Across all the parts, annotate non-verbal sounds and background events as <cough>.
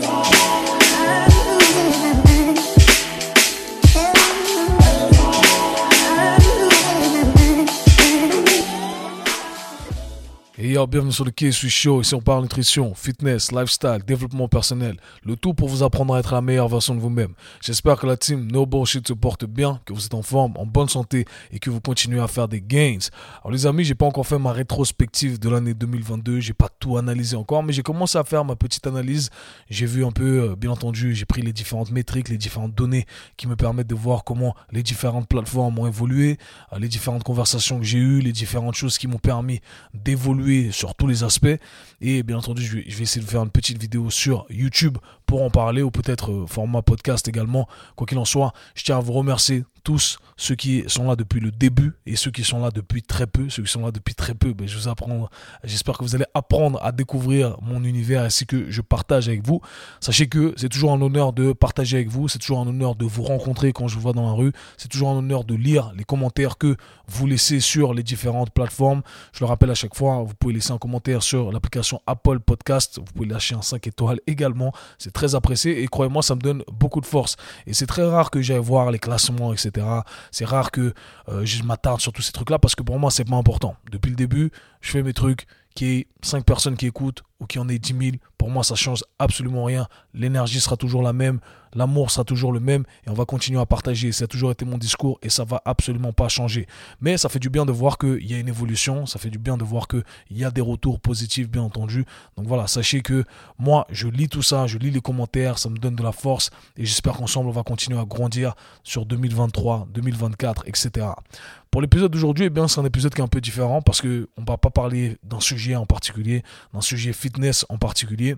today. Bienvenue sur le Quai suis Show. Ici, on parle nutrition, fitness, lifestyle, développement personnel. Le tout pour vous apprendre à être la meilleure version de vous-même. J'espère que la team No Bullshit se porte bien, que vous êtes en forme, en bonne santé et que vous continuez à faire des gains. Alors, les amis, j'ai pas encore fait ma rétrospective de l'année 2022. J'ai pas tout analysé encore, mais j'ai commencé à faire ma petite analyse. J'ai vu un peu, euh, bien entendu, j'ai pris les différentes métriques, les différentes données qui me permettent de voir comment les différentes plateformes ont évolué, euh, les différentes conversations que j'ai eues, les différentes choses qui m'ont permis d'évoluer sur tous les aspects. Et bien entendu, je vais, essayer de faire une petite vidéo sur YouTube pour en parler ou peut-être euh, format podcast également. Quoi qu'il en soit, je tiens à vous remercier tous ceux qui sont là depuis le début et ceux qui sont là depuis très peu. Ceux qui sont là depuis très peu, ben, je vous apprends. J'espère que vous allez apprendre à découvrir mon univers ainsi que je partage avec vous. Sachez que c'est toujours un honneur de partager avec vous. C'est toujours un honneur de vous rencontrer quand je vous vois dans la rue. C'est toujours un honneur de lire les commentaires que vous laissez sur les différentes plateformes. Je le rappelle à chaque fois, vous pouvez laisser un commentaire sur l'application Apple Podcast. Vous pouvez lâcher un 5 étoiles également. C'est très apprécié et croyez-moi, ça me donne beaucoup de force. Et c'est très rare que j'aille voir les classements, etc. C'est rare que euh, je m'attarde sur tous ces trucs-là parce que pour moi, c'est pas important. Depuis le début, je fais mes trucs, qu'il y ait 5 personnes qui écoutent ou qu'il y en ait 10 000, pour moi, ça change absolument rien. L'énergie sera toujours la même, l'amour sera toujours le même et on va continuer à partager. Ça a toujours été mon discours et ça va absolument pas changer. Mais ça fait du bien de voir qu'il y a une évolution, ça fait du bien de voir qu'il y a des retours positifs, bien entendu. Donc voilà, sachez que moi, je lis tout ça, je lis les commentaires, ça me donne de la force et j'espère qu'ensemble, on va continuer à grandir sur 2023, 2024, etc. Pour l'épisode d'aujourd'hui, eh bien, c'est un épisode qui est un peu différent parce qu'on ne va pas parler d'un sujet en particulier, d'un sujet fitness en particulier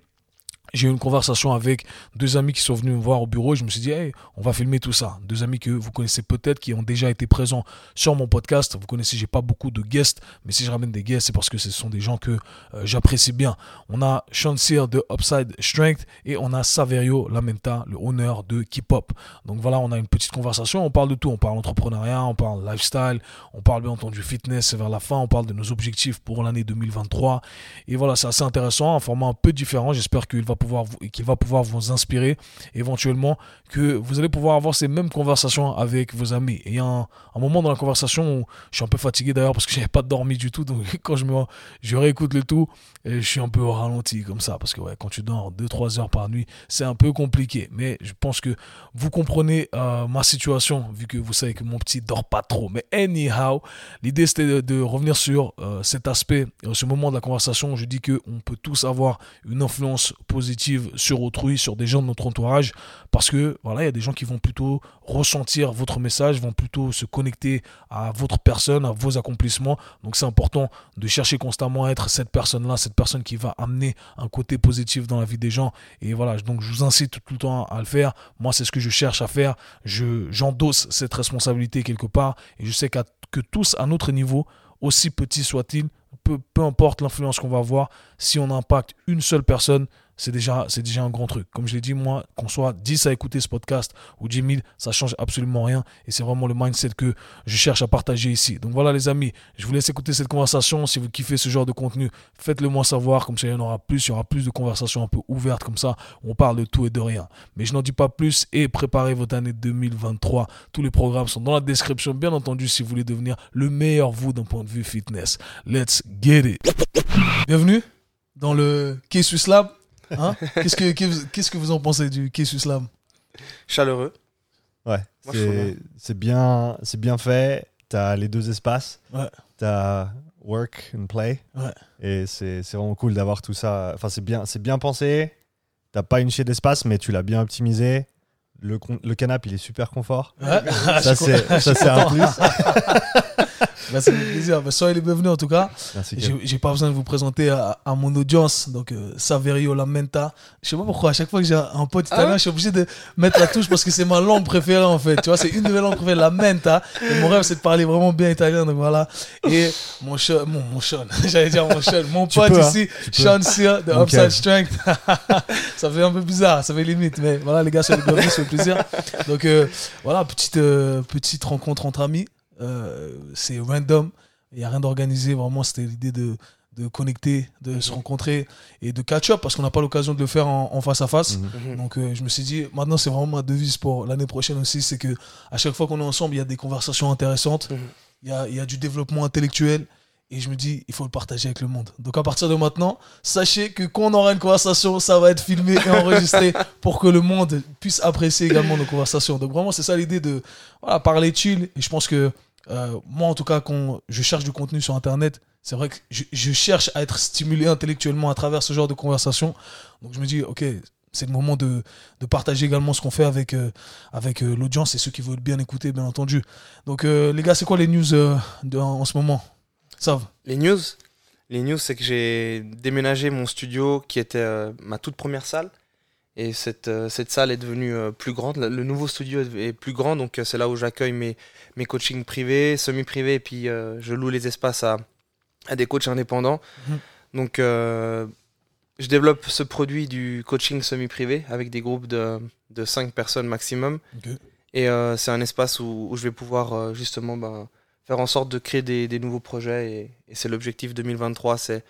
j'ai eu une conversation avec deux amis qui sont venus me voir au bureau et je me suis dit, hey, on va filmer tout ça. Deux amis que vous connaissez peut-être, qui ont déjà été présents sur mon podcast. Vous connaissez, j'ai pas beaucoup de guests, mais si je ramène des guests, c'est parce que ce sont des gens que euh, j'apprécie bien. On a Sean Sear de Upside Strength et on a Saverio Lamenta, le honneur de Keep Up. Donc voilà, on a une petite conversation. On parle de tout. On parle entrepreneuriat, on parle lifestyle, on parle bien entendu fitness vers la fin. On parle de nos objectifs pour l'année 2023. Et voilà, c'est assez intéressant, un format un peu différent. J'espère qu'il va pouvoir qu'il va pouvoir vous inspirer éventuellement que vous allez pouvoir avoir ces mêmes conversations avec vos amis. Et il y a un, moment dans la conversation où je suis un peu fatigué d'ailleurs parce que <laughs> j'avais pas dormi du tout. Donc <laughs> quand je me je réécoute le tout, je suis un peu ralenti comme ça parce que quand tu dors 2-3 heures par nuit, c'est un peu compliqué. Mais je pense que vous comprenez euh, ma situation vu que vous savez que mon petit dort pas trop. Mais anyhow, l'idée c'était de, revenir sur euh, cet aspect, euh, ce moment de la conversation. Où je dis que on peut tous avoir une influence positive sur autrui, sur des gens de notre entourage parce que voilà, il y a des gens qui vont plutôt ressentir votre message, vont plutôt se connecter à votre personne, à vos accomplissements. Donc c'est important de chercher constamment à être cette personne-là, cette personne qui va amener un côté positif dans la vie des gens. Et voilà, donc je vous incite tout le temps à le faire. Moi, c'est ce que je cherche à faire. Je, j'endosse cette responsabilité quelque part et je sais que tous, à notre niveau, aussi petit soit-il, peu, peu importe l'influence qu'on va avoir, si on impacte une seule personne, c'est déjà, c'est déjà un grand truc. Comme je l'ai dit, moi, qu'on soit 10 à écouter ce podcast ou 10 000, ça change absolument rien. Et c'est vraiment le mindset que je cherche à partager ici. Donc voilà, les amis, je vous laisse écouter cette conversation. Si vous kiffez ce genre de contenu, faites-le moi savoir. Comme ça, il y en aura plus. Il y aura plus de conversations un peu ouvertes comme ça. On parle de tout et de rien. Mais je n'en dis pas plus et préparez votre année 2023. Tous les programmes sont dans la description, bien entendu, si vous voulez devenir le meilleur vous d'un point de vue fitness. Let's get it. Bienvenue dans le K-Swiss Lab. Hein qu'est-ce, que, qu'est-ce que vous en pensez du Kessus Slam Chaleureux. Ouais, c'est, bien, c'est bien fait. T'as les deux espaces. Ouais. T'as work and play. Ouais. Et c'est, vraiment cool d'avoir tout ça. Enfin, c'est bien, c'est bien pensé. T'as pas une chier d'espace, mais tu l'as bien optimisé. Le, le canapé, il est super confort. Ouais. Ça, <laughs> c'est, ça, c'est un plus. <laughs> Bah, ça fait plaisir. Bah, soyez les bienvenus en tout cas. J'ai pas besoin de vous présenter à, mon audience. Donc, euh, Saverio Lamenta. Je sais pas pourquoi, à chaque fois que j'ai un pote italien, ah je suis obligé de mettre la touche parce que c'est ma langue préférée en fait. Tu vois, c'est une de mes langues préférées, Lamenta. Et mon rêve, c'est de parler vraiment bien italien. Donc voilà. Et mon Sean, mon, mon Sean, <laughs> j'allais dire mon Sean, mon pote hein. ici, Sean Sear de Upside Strength. <laughs> ça fait un peu bizarre, ça fait limite. Mais voilà, les gars, soyez les bienvenus, ça fait plaisir. Donc euh, voilà, petite, euh, petite rencontre entre amis. Euh, c'est random. Il n'y a rien d'organisé. Vraiment, c'était l'idée de, de connecter, de se rencontrer et de catch-up parce qu'on n'a pas l'occasion de le faire en, en face à face. Mhm. Mhm. Donc euh, je me suis dit, maintenant c'est vraiment ma devise pour l'année prochaine aussi, c'est que à chaque fois qu'on est ensemble, il y a des conversations intéressantes, Mhm. il y, a, il y a du développement intellectuel et je me dis, il faut le partager avec le monde. Donc à partir de maintenant, sachez que quand on aura une conversation, ça va être filmé et enregistré <laughs> pour que le monde puisse apprécier également nos conversations. Donc vraiment, c'est ça l'idée de voilà, parler chill et je pense que euh, moi en tout cas, quand je cherche du contenu sur Internet, c'est vrai que je, cherche à être stimulé intellectuellement à travers ce genre de conversation. Donc je me dis, ok, c'est le moment de, de partager également ce qu'on fait avec, euh, avec euh, l'audience et ceux qui veulent bien écouter, bien entendu. Donc les gars, c'est quoi les news de- en, ce moment? Les news? Les news, c'est que j'ai déménagé mon studio qui était ma toute première salle. Et cette, euh, cette salle est devenue euh, plus grande. Le nouveau studio est plus grand, donc euh, c'est là où j'accueille mes, mes coachings privés, semi-privés, et puis je loue les espaces à, à des coachs indépendants. Mhm. Donc je développe ce produit du coaching semi-privé avec des groupes de, de 5 personnes maximum. Et euh, c'est un espace où, où je vais pouvoir euh, justement ben, faire en sorte de créer des, des nouveaux projets. Et, et c'est l'objectif 2023, c'est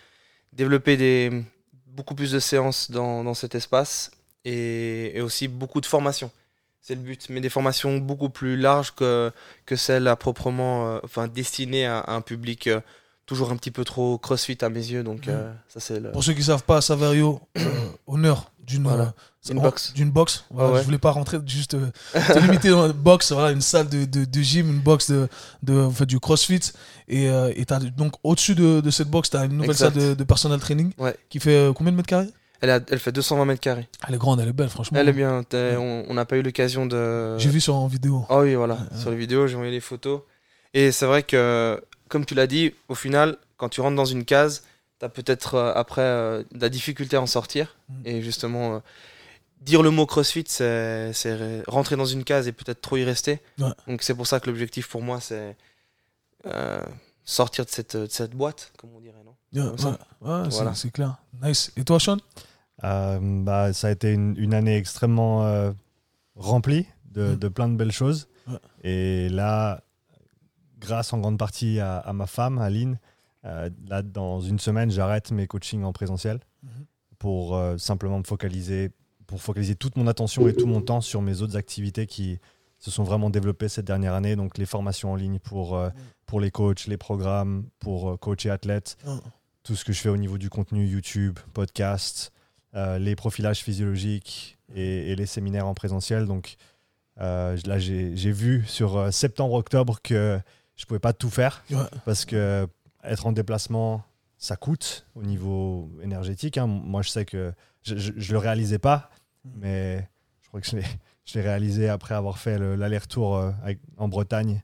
développer des, beaucoup plus de séances dans, dans cet espace et, et aussi beaucoup de formations. C'est le but, mais des formations beaucoup plus larges que, que celles à proprement, euh, enfin destinées à, à un public euh, toujours un petit peu trop crossfit à mes yeux. Donc euh, ça c'est le... Pour ceux qui savent pas, Saverio, euh, honneur d'une Voilà. box. D'une box. Voilà, Ouais, ouais. Je voulais pas rentrer juste te limiter dans une box, voilà, une salle de, de, de gym, une box de, de en fait, du CrossFit. Et et t'as donc au-dessus de, cette box, tu as une nouvelle Exact. salle de, personal training Ouais. qui fait combien de mètres carrés? Elle, a- elle fait 220 mètres carrés. Elle est grande, elle est belle, franchement. Elle est bien. On n'a pas eu l'occasion de. J'ai vu sur en vidéo. Ah oui, voilà, Ouais, sur les vidéos, j'ai envoyé les photos. Et c'est vrai que, comme tu l'as dit, au final, quand tu rentres dans une case, tu as peut-être euh, après euh, de la difficulté à en sortir. Mm. Et justement, euh, dire le mot CrossFit, c'est rentrer dans une case et peut-être trop y rester. Ouais. Donc c'est pour ça que l'objectif pour moi, c'est sortir de cette, de cette boîte, comme on dirait, non? Ouais, Voilà. c'est clair. Nice. Et toi, Sean? Euh, bah, ça a été une, une année extrêmement euh, remplie de, Mm. de plein de belles choses. Ouais. Et là, grâce en grande partie à, à ma femme, Aline, euh, là, dans une semaine, j'arrête mes coachings en présentiel Mhm. pour euh, simplement me focaliser, pour focaliser toute mon attention et tout mon temps sur mes autres activités qui se sont vraiment développées cette dernière année. Donc les formations en ligne pour, euh, pour les coachs, les programmes pour euh, coach et athlètes, Ouais. Tout ce que je fais au niveau du contenu YouTube, podcast, euh, les profilages physiologiques et, et les séminaires en présentiel. Donc euh, là, j'ai vu sur euh, septembre-octobre que je pouvais pas tout faire Ouais. parce que être en déplacement, ça coûte au niveau énergétique. hein. Moi, je sais que je, je le réalisais pas, mais je crois que je l'ai réalisé après avoir fait le- l'aller-retour en Bretagne.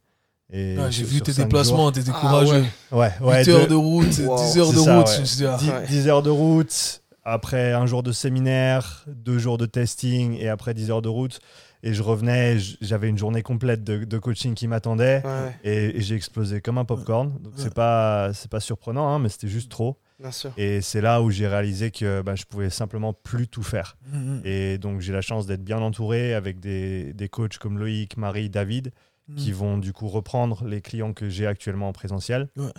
Ouais, J'ai vu tes déplacements, t'étais Ah courageux. jours. Ouais, ouais, 8 heures de- route, Wow. 10 heures de ça, route. ouais. je me suis dit, ah, 10, Ouais. 10 heures de route, après un jour de séminaire, deux jours de testing et après 10 heures de route. Et je revenais, j'avais une journée complète de, de coaching qui m'attendait Ouais, ouais, et, et j'ai explosé comme un popcorn. Donc Ouais. c'est pas, c'est pas surprenant, hein, mais c'était juste trop. bien sûr. Et c'est là où j'ai réalisé que bah, je pouvais simplement plus tout faire. mm, mm, Et donc j'ai la chance d'être bien entouré avec des, des coachs comme Loïc, Marie, David mm. qui vont du coup reprendre les clients que j'ai actuellement en présentiel Ouais.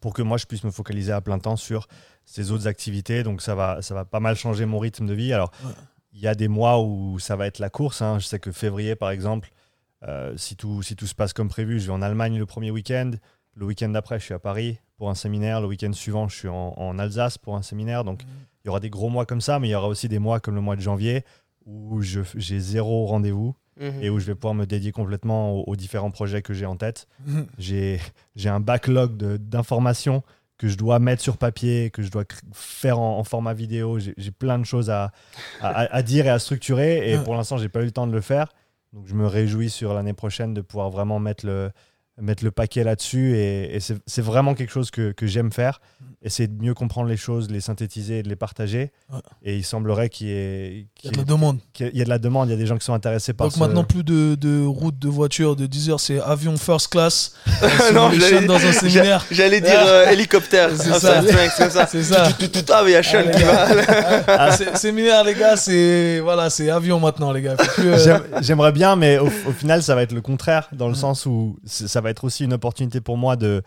pour que moi je puisse me focaliser à plein temps sur ces autres activités. Donc ça va, ça va pas mal changer mon rythme de vie. Alors Ouais. il y a des mois où ça va être la course. hein. Je sais que février par exemple, euh, si, tout, si tout se passe comme prévu, je vais en Allemagne le premier week-end. Le week-end d'après, je suis à Paris pour un séminaire. Le week-end suivant, je suis en, en Alsace pour un séminaire. Donc il y aura des gros mois comme ça, mais il y aura aussi des mois comme le mois de janvier où j'ai zéro rendez-vous Mhm. et où je vais pouvoir me dédier complètement aux, aux différents projets que j'ai en tête. Mm. J'ai j'ai un backlog de- d'informations que je dois mettre sur papier, que je dois faire en, en format vidéo. J'ai plein de choses à, à- à dire et à structurer et pour l'instant, j'ai pas eu le temps de le faire. Donc je me réjouis sur l'année prochaine de pouvoir vraiment mettre le, mettre le paquet là-dessus et, et c'est c'est vraiment quelque chose que, que j'aime faire. Essayer de mieux comprendre les choses, les synthétiser et de les partager. Ouais. Et il semblerait qu'il y, ait- Il y a de la demande. qu'il y a de la demande, il y a des gens qui sont intéressés par Donc ce- maintenant, plus de, de route de voiture de 10 heures, c'est avion first class. <laughs> Euh, Non, j'allais- chaînes dans un séminaire. J'allais dire euh, hélicoptère. <laughs> C'est Ah, ça. c'est ça. C'est ça. Tout, tout, ah, mais il y a Sean <laughs> Ah, qui va. Ah, séminaire, les gars, c'est voilà, c'est avion maintenant, les gars. Euh, J'aime- J'aimerais bien, mais au, final, ça va être le contraire, dans le Ouais. sens où ça va être aussi une opportunité pour moi de,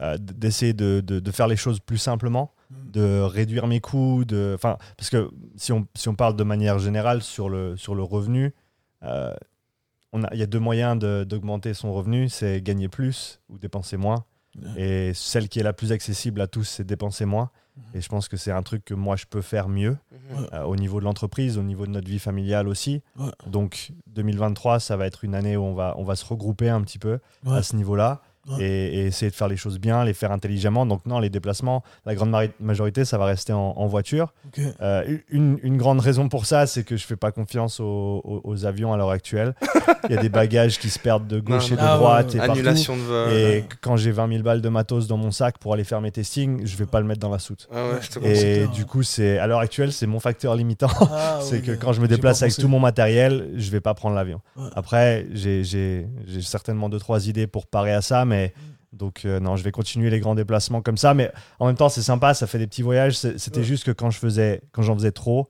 euh, d'essayer de, de- de faire les choses plus simplement, Mm. de réduire mes coûts, de, enfin, parce que si on, si on parle de manière générale sur le, sur le revenu, euh, on a- il y a deux moyens de- d'augmenter son revenu, c'est gagner plus ou dépenser moins. Et celle qui est la plus accessible à tous, c'est dépenser moins. Mhm. Et je pense que c'est un truc que moi, je peux faire mieux Mhm. Ouais. euh, au niveau de l'entreprise, au niveau de notre vie familiale aussi. Ouais. Donc 2023, ça va être une année où on va, on va se regrouper un petit peu Ouais. à ce niveau-là Ouais. et, et essayer de faire les choses bien, les faire intelligemment. Donc non, les déplacements, la grande majorité, ça va rester en, en voiture. Euh, une, une grande raison pour ça, c'est que je fais pas confiance aux, aux- aux avions à l'heure actuelle. Il y a des bagages qui se perdent de gauche Non, et de. Ah, droite ouais, et partout. Annulation de vol. Et quand j'ai 20 000 balles de matos dans mon sac pour aller faire mes testings, je vais pas le mettre dans la soute. Ouais, ouais, je te Ouais, c'est Et du coup, c'est à l'heure actuelle, c'est mon facteur limitant. Ah, <laughs> c'est oui, que quand je me déplace avec tout mon matériel, je vais pas prendre l'avion. Ouais. Après, j'ai certainement deux trois idées pour parer à ça, mais Donc euh, non, je vais continuer les grands déplacements comme ça. Mais en même temps, c'est sympa, ça fait des petits voyages. C'était Ouais. juste que quand je faisais, quand j'en faisais trop,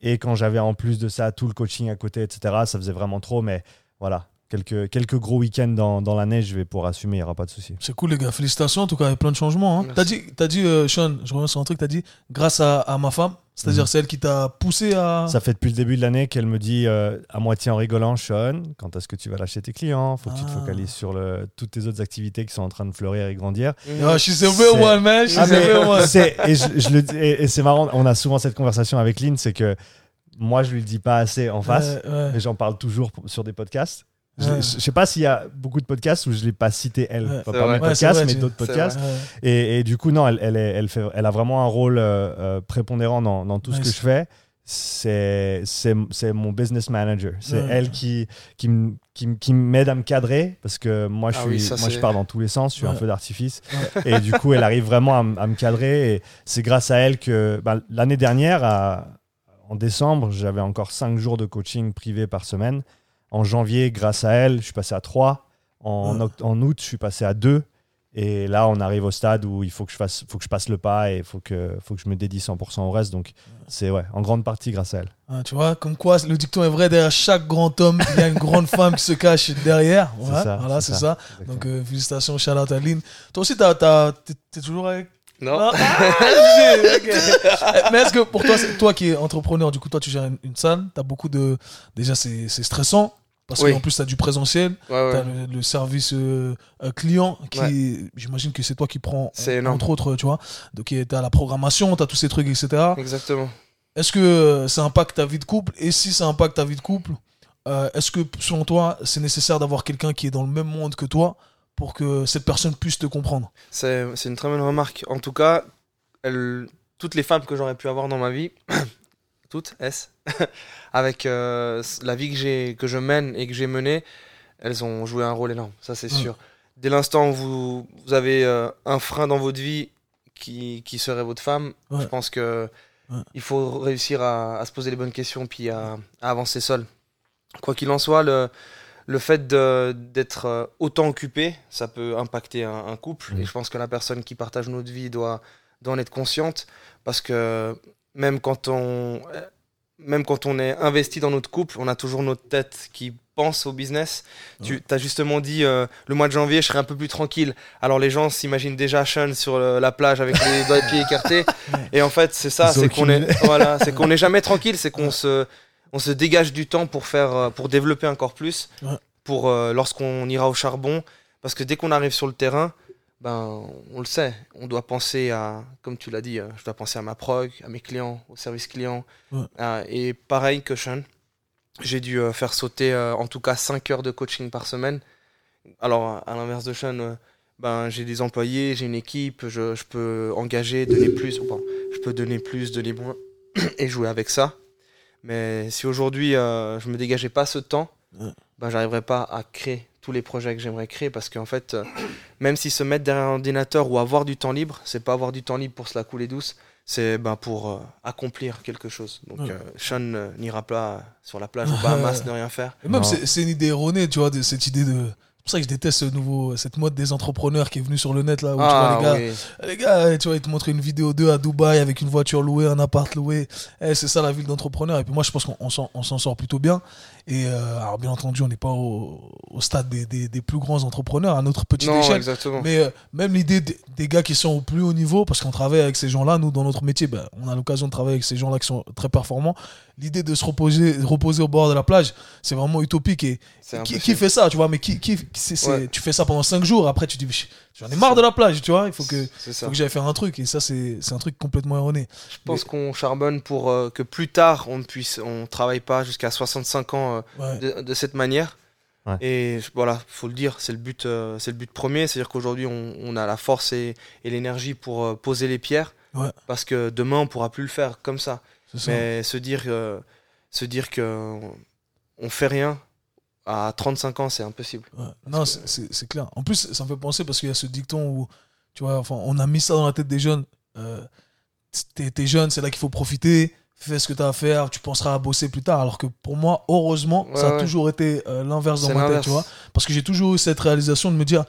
et quand j'avais en plus de ça tout le coaching à côté, etc., ça faisait vraiment trop. Mais voilà, quelques quelques gros week-ends dans, dans l'année, je vais pouvoir assumer, il y aura pas de souci. C'est cool, les gars. Félicitations. En tout cas, il y a plein de changements. Hein. T'as dit, t'as dit euh, Sean, je reviens sur un truc, t'as dit, grâce à, à ma femme, c'est-à-dire Mhm. celle qui t'a poussé à. Ça fait depuis le début de l'année qu'elle me dit euh, à moitié en rigolant, Sean, quand est-ce que tu vas lâcher tes clients? Faut que tu te Ah. focalises sur le, toutes tes autres activités qui sont en train de fleurir et grandir. Mhm. Ah, she's a real one, man. She's Ah, a mais real one. c'est- et je, je le et, et c'est marrant, on a souvent cette conversation avec Lynn, c'est que moi je lui le dis pas assez en face, ouais. mais j'en parle toujours sur des podcasts. Je, Ouais. sais pas s'il y a beaucoup de podcasts où je l'ai pas cité elle, Ouais. pas, pas mes podcasts, vrai, mais d'autres podcasts. Et, et du coup, non, elle, elle, est- elle, fait, elle a vraiment un rôle euh, euh, prépondérant dans, dans tout ce que je fais. C'est mon business manager. C'est Ouais. elle qui, qui, m- qui, m- qui m'aide à me cadrer parce que moi, je, Ah suis, oui, ça, moi, je c'est- pars dans tous les sens. Je suis un feu d'artifice. Et du coup, elle arrive vraiment à, me cadrer. Et c'est grâce à elle que bah, l'année dernière, à- en décembre, j'avais encore 5 jours de coaching privé par semaine. En janvier, grâce à elle, je suis passé à 3. En, Ouais. oct- en août, je suis passé à 2. Et là, on arrive au stade où il faut que je, fasse, faut que je passe le pas et il faut que, faut que je me dédie 100% au reste. Donc, c'est ouais, en grande partie grâce à elle. Ah, tu vois, comme quoi le dicton est vrai, derrière chaque grand homme, il y a une grande femme qui se cache derrière. C'est Voilà, ça, voilà, c'est c'est ça. ça. Donc, euh, félicitations, à Lynn. Toi aussi, t'as- t'as- t'es t'es toujours avec. Non. Ah. <laughs> Euh, Mais est-ce que pour toi, c'est toi qui es entrepreneur, du coup, toi, tu gères une, une salle, t'as beaucoup de. Déjà, c'est c'est stressant. Parce Oui. qu'en plus, tu as du présentiel, Ouais, tu as le, le service euh, euh, client, qui j'imagine que c'est toi qui prends, entre autres, tu vois. Donc, tu as la programmation, tu as tous ces trucs, etc. Exactement. Est-ce que euh, ça impacte ta vie de couple? Et si ça impacte ta vie de couple, euh, est-ce que selon toi, c'est nécessaire d'avoir quelqu'un qui est dans le même monde que toi pour que cette personne puisse te comprendre? C'est c'est une très bonne remarque. En tout cas, elle- toutes les femmes que j'aurais pu avoir dans ma vie, <clears throat> toutes, S, <laughs> avec euh, la vie que, j'ai- que je mène et que j'ai menée, elles ont joué un rôle énorme, ça c'est Ouais. sûr. Dès l'instant où vous, vous avez euh, un frein dans votre vie qui, qui serait votre femme, Ouais. je pense que Ouais. il faut réussir à, à se poser les bonnes questions puis à, à avancer seul. Quoi qu'il en soit, le, le fait d'être euh, autant occupé, ça peut impacter un, un couple. Et je pense que la personne qui partage notre vie doit, doit en être consciente. Parce que même quand on, euh, même quand on est investi dans notre couple, on a toujours notre tête qui pense au business. Tu as justement dit euh, le mois de janvier, je serai un peu plus tranquille. Alors les gens s'imaginent déjà Sean sur euh, la plage avec les doigts de pied écartés. <laughs> Et en fait, c'est ça, c'est qu'on est, <laughs> voilà, c'est qu'on n'est jamais tranquille, c'est qu'on se, on se dégage du temps pour faire, pour développer encore plus, Ouais. pour euh, lorsqu'on ira au charbon, parce que dès qu'on arrive sur le terrain, ben, on le sait, on doit penser à, comme tu l'as dit, euh, je dois penser à ma prog, à mes clients, au service client, Ouais. Euh, et pareil que Sean, j'ai dû euh, faire sauter euh, en tout cas 5 heures de coaching par semaine. Alors, à l'inverse de Sean, euh, ben, j'ai des employés, j'ai une équipe, je, je peux engager, donner plus, bon, je peux donner plus, donner moins, <clears throat> et jouer avec ça. Mais si aujourd'hui je me dégageais pas ce temps, Ouais. ben, j'arriverais pas à créer tous les projets que j'aimerais créer parce qu'en fait, euh, même si se mettre derrière un ordinateur ou avoir du temps libre, c'est pas avoir du temps libre pour se la couler douce, c'est ben, pour euh, accomplir quelque chose. Donc, Ouais. euh, Sean euh, n'ira pas sur la plage aux Bahamas ne rien faire. Et même, c'est c'est une idée erronée, tu vois, de cette idée de. pour ça que je déteste ce nouveau, cette mode des entrepreneurs qui est venue sur le net là où Ah, tu vois les gars, oui. les gars, tu vois, ils te montrent une vidéo d'eux à Dubaï avec une voiture louée, un appart loué. Eh, c'est ça la ville d'entrepreneur. Et puis moi, je pense qu'on on s'en on s'en sort plutôt bien. Et euh, alors, bien entendu, on n'est pas au, au stade des, des- des plus grands entrepreneurs à notre petite Non, échelle. exactement. Mais euh, même l'idée des, des gars qui sont au plus haut niveau, parce qu'on travaille avec ces gens-là, nous, dans notre métier, ben, on a l'occasion de travailler avec ces gens-là qui sont très performants. L'idée de se reposer, reposer au bord de la plage, c'est vraiment utopique. Et qui, fait ça, tu vois? Mais qui, Ouais. tu fais ça pendant 5 jours, après tu dis, j'en ai marre de la plage, tu vois? Il faut que, faut que j'aille faire un truc. Et ça, c'est un truc complètement erroné. Je pense qu'on charbonne pour euh, que plus tard on ne puisse, on travaille pas jusqu'à 65 ans euh, Ouais. de, de cette manière. Ouais. Et voilà, faut le dire, c'est le but, euh, c'est le but premier, c'est-à-dire qu'aujourd'hui on, on a la force et, et l'énergie pour euh, poser les pierres, Ouais. parce que demain on pourra plus le faire comme ça. Mais se dire, euh, se dire que on- fait rien à 35 ans, c'est impossible. Ouais. Non, c'est- clair. En plus, ça me fait penser parce qu'il y a ce dicton où, tu vois, enfin, on a mis ça dans la tête des jeunes. Euh, t'es jeune, c'est là qu'il faut profiter. Fais ce que tu as à faire, tu penseras à bosser plus tard. Alors que pour moi, heureusement, Ouais, ça a ouais. toujours été euh, l'inverse dans ma tête, tu vois. Parce que j'ai toujours eu cette réalisation de me dire,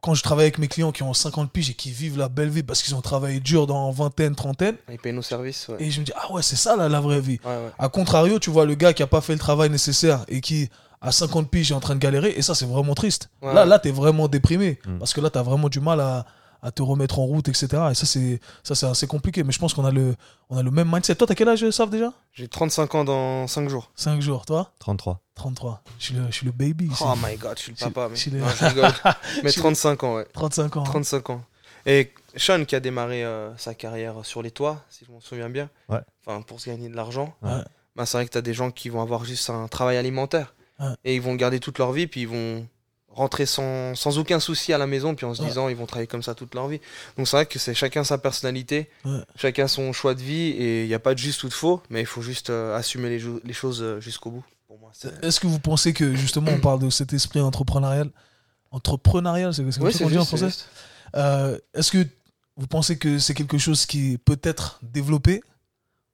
quand je travaille avec mes clients qui ont 50 piges et qui vivent la belle vie parce qu'ils ont travaillé dur dans vingtaine, trentaine, Ils payent nos services. Ouais. et je me dis, ah ouais, c'est ça la, la vraie vie. Ouais, ouais. A contrario, tu vois le gars qui a pas fait le travail nécessaire et qui à 50 piges est en train de galérer et ça c'est vraiment triste. Ouais. Là là t'es vraiment déprimé Mm. parce que là t'as vraiment du mal à, à te remettre en route etc. Et ça c'est ça c'est assez compliqué. Mais je pense qu'on a le on a le même mindset. Toi t'as quel âge Sav déjà? J'ai 35 ans dans 5 jours. 5 jours. Toi? 33. 33. Je suis le je suis le baby. ici. Oh my god, je suis le Je- papa. Mais... je suis le- Non, je rigole. <laughs> Mais Je- 35 ans, ouais. 35 ans. hein. 35 ans. Et Sean qui a démarré euh, sa carrière sur les toits, si je m'en souviens bien. Ouais. Enfin, pour se gagner de l'argent. Ouais. Bah, c'est vrai que tu as des gens qui vont avoir juste un travail alimentaire. Ouais. Et ils vont le garder toute leur vie, puis ils vont rentrer sans, sans aucun souci à la maison, puis en se Ouais. disant ils vont travailler comme ça toute leur vie. Donc c'est vrai que c'est chacun sa personnalité, Ouais. chacun son choix de vie, et il n'y a pas de juste ou de faux, mais il faut juste euh, assumer les, choses euh, jusqu'au bout. Pour moi, c'est- Est-ce que vous pensez que justement on <clears throat> parle de cet esprit entrepreneurial entrepreneurial c'est c'est comme Ouais, qu'on dit en français. Euh, Est-ce que vous pensez que c'est quelque chose qui peut être développé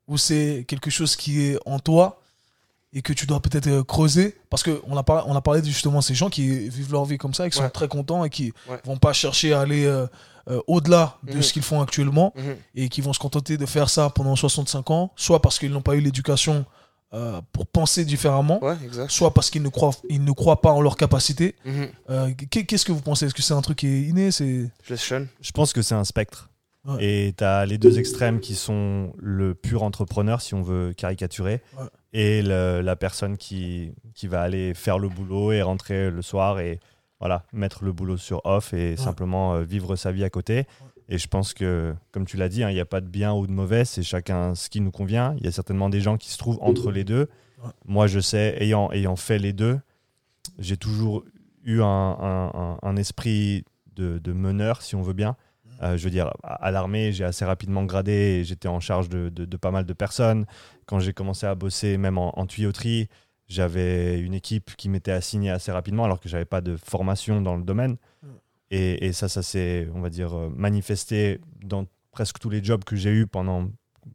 ou c'est quelque chose qui est en toi et que tu dois peut-être euh, creuser Parce qu'on a, parlé, on a parlé de justement ces gens qui vivent leur vie comme ça et qui sont très contents et qui Ouais. vont pas chercher à aller euh, euh, au-delà de Mhm. ce qu'ils font actuellement Mhm. et qui vont se contenter de faire ça pendant 65 ans, soit parce qu'ils n'ont pas eu l'éducation euh, pour penser différemment, Ouais, soit parce qu'ils ne croient, ils ne croient pas en leur capacité. Mhm. Euh, qu'est- Qu'est-ce que vous pensez? Est-ce que c'est un truc qui est inné? C'est... Je pense que c'est un spectre. Ouais. Et tu as les deux extrêmes qui sont le pur entrepreneur, si on veut caricaturer, Ouais. et le- la personne qui, qui va aller faire le boulot et rentrer le soir et voilà, mettre le boulot sur off et simplement euh, vivre sa vie à côté. Et je pense que, comme tu l'as dit, hein, il n'y a pas de bien ou de mauvais, c'est chacun ce qui nous convient. Il y a certainement des gens qui se trouvent entre les deux. Moi, je sais, ayant, ayant fait les deux, j'ai toujours eu un, un- un- un esprit de, de meneur, si on veut bien. Euh, je veux dire, à, l'armée, j'ai assez rapidement gradé et j'étais en charge de, de- de pas mal de personnes. Quand j'ai commencé à bosser, même en, en tuyauterie, j'avais une équipe qui m'était assignée assez rapidement alors que j'avais pas de formation dans le domaine. Mm. Et, et ça, ça s'est, on va dire, euh, manifesté dans presque tous les jobs que j'ai eus pendant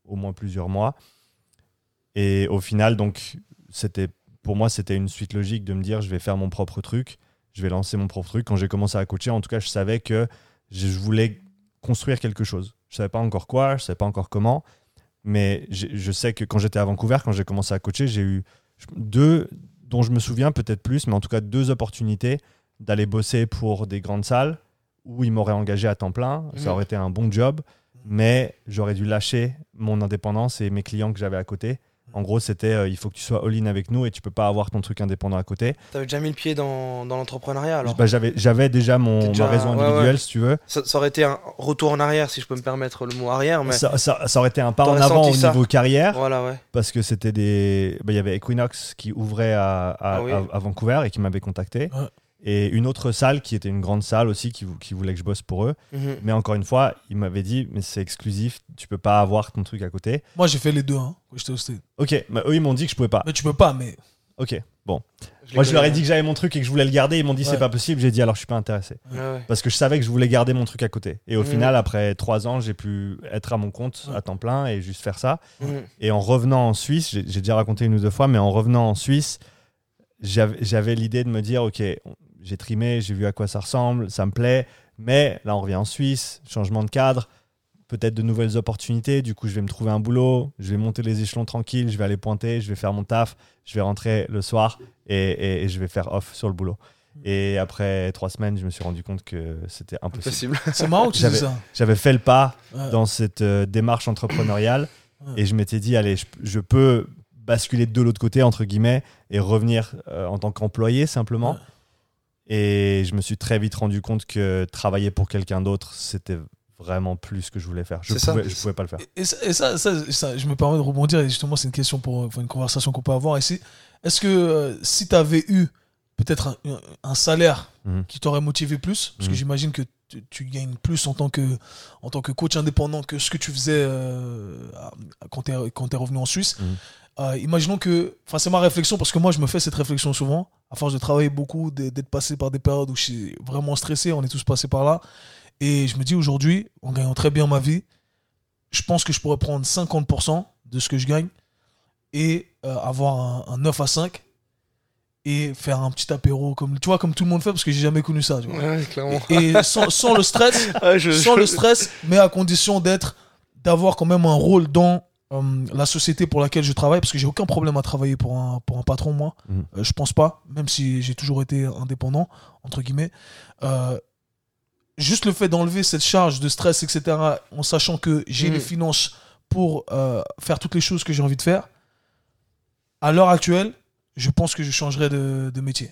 au moins plusieurs mois. Et au final, donc, c'était, pour moi, c'était une suite logique de me dire, je vais faire mon propre truc, je vais lancer mon propre truc. Quand j'ai commencé à coacher, en tout cas, je savais que je voulais construire quelque chose. Je savais pas encore quoi, je savais pas encore comment, mais je sais que quand j'étais à Vancouver, quand j'ai commencé à coacher, j'ai eu deux, dont je me souviens peut-être plus, mais en tout cas deux opportunités d'aller bosser pour des grandes salles où ils m'auraient engagé à temps plein. Ça Mhm. aurait été un bon job, mais j'aurais dû lâcher mon indépendance et mes clients que j'avais à côté. En gros, c'était euh, il faut que tu sois all-in avec nous et tu peux pas avoir ton truc indépendant à côté. T'avais déjà mis le pied dans, dans l'entrepreneuriat alors Bah, j'avais, j'avais déjà mon, déjà- ma raison individuelle, ouais. si tu veux. ça, ça aurait été un retour en arrière, si je peux me permettre le mot arrière, mais Ça, ça- ça aurait été un pas en avant au ça. niveau carrière voilà, ouais. parce que c'était des. bah, Il y avait Equinox qui ouvrait à, à- Ah oui. à- à Vancouver et qui m'avait contacté. Et une autre salle qui était une grande salle aussi qui, vou- qui voulait que je bosse pour eux. Mhm. Mais encore une fois, il m'avait dit mais c'est exclusif, tu peux pas avoir ton truc à côté. Moi j'ai fait les deux hein, quand j'étais au Stade. Ok, bah, eux ils m'ont dit que je pouvais pas. Mais tu peux pas, mais Ok, bon. Moi je leur ai dit que j'avais mon truc et que je voulais le garder. Ils m'ont dit Ouais. c'est pas possible. J'ai dit alors je suis pas intéressé. Ouais, ouais. Parce que je savais que je voulais garder mon truc à côté. Et au Mhm. final, après trois ans, j'ai pu être à mon compte à temps plein et juste faire ça. Mhm. Et en revenant en Suisse, j'ai déjà raconté une ou deux fois, mais en revenant en Suisse, j'avais l'idée de me dire, ok, j'ai trimé, j'ai vu à quoi ça ressemble, ça me plaît. Mais là, on revient en Suisse, changement de cadre, peut-être de nouvelles opportunités. Du coup, je vais me trouver un boulot, je vais monter les échelons tranquille, je vais aller pointer, je vais faire mon taf, je vais rentrer le soir et, et- et je vais faire off sur le boulot. Et après trois semaines, je me suis rendu compte que c'était impossible. Possible. <laughs> C'est marrant que tu J'avais- dis ça. J'avais fait le pas Ouais. dans cette euh, démarche entrepreneuriale Ouais. et je m'étais dit, allez, je, je peux basculer de l'autre côté, entre guillemets, et revenir euh, en tant qu'employé simplement. Ouais. Et je me suis très vite rendu compte que travailler pour quelqu'un d'autre, c'était vraiment plus ce que je voulais faire. Je ça. pouvais, je pouvais pas le faire. Et, ça, et ça- ça- ça, je me permets de rebondir, et justement, c'est une question pour, une conversation qu'on peut avoir. Est-ce que euh, si tu avais eu peut-être un, salaire Mhm. qui t'aurait motivé plus, parce que Mhm. j'imagine que tu, tu gagnes plus en tant, que, en tant que coach indépendant que ce que tu faisais euh, quand tu es, t'es revenu en Suisse, Mhm. Euh, imaginons que, enfin c'est ma réflexion, parce que moi je me fais cette réflexion souvent, à force de travailler beaucoup, d'être passé par des périodes où je suis vraiment stressé, on est tous passés par là, et je me dis aujourd'hui, en gagnant très bien ma vie, je pense que je pourrais prendre 50% de ce que je gagne et euh, avoir un, un 9 à 5 et faire un petit apéro comme tu vois comme tout le monde fait parce que j'ai jamais connu ça tu vois. Ouais, et sans, sans le stress <laughs> Ouais, je- sans je- le stress mais à condition d'être d'avoir quand même un rôle dans euh, la société pour laquelle je travaille parce que j'ai aucun problème à travailler pour un pour un patron moi Mhm. Euh, je pense pas même si j'ai toujours été indépendant entre guillemets Euh, juste le fait d'enlever cette charge de stress etc en sachant que j'ai Mhm. les finances pour euh, faire toutes les choses que j'ai envie de faire à l'heure actuelle je pense que je changerais de, de métier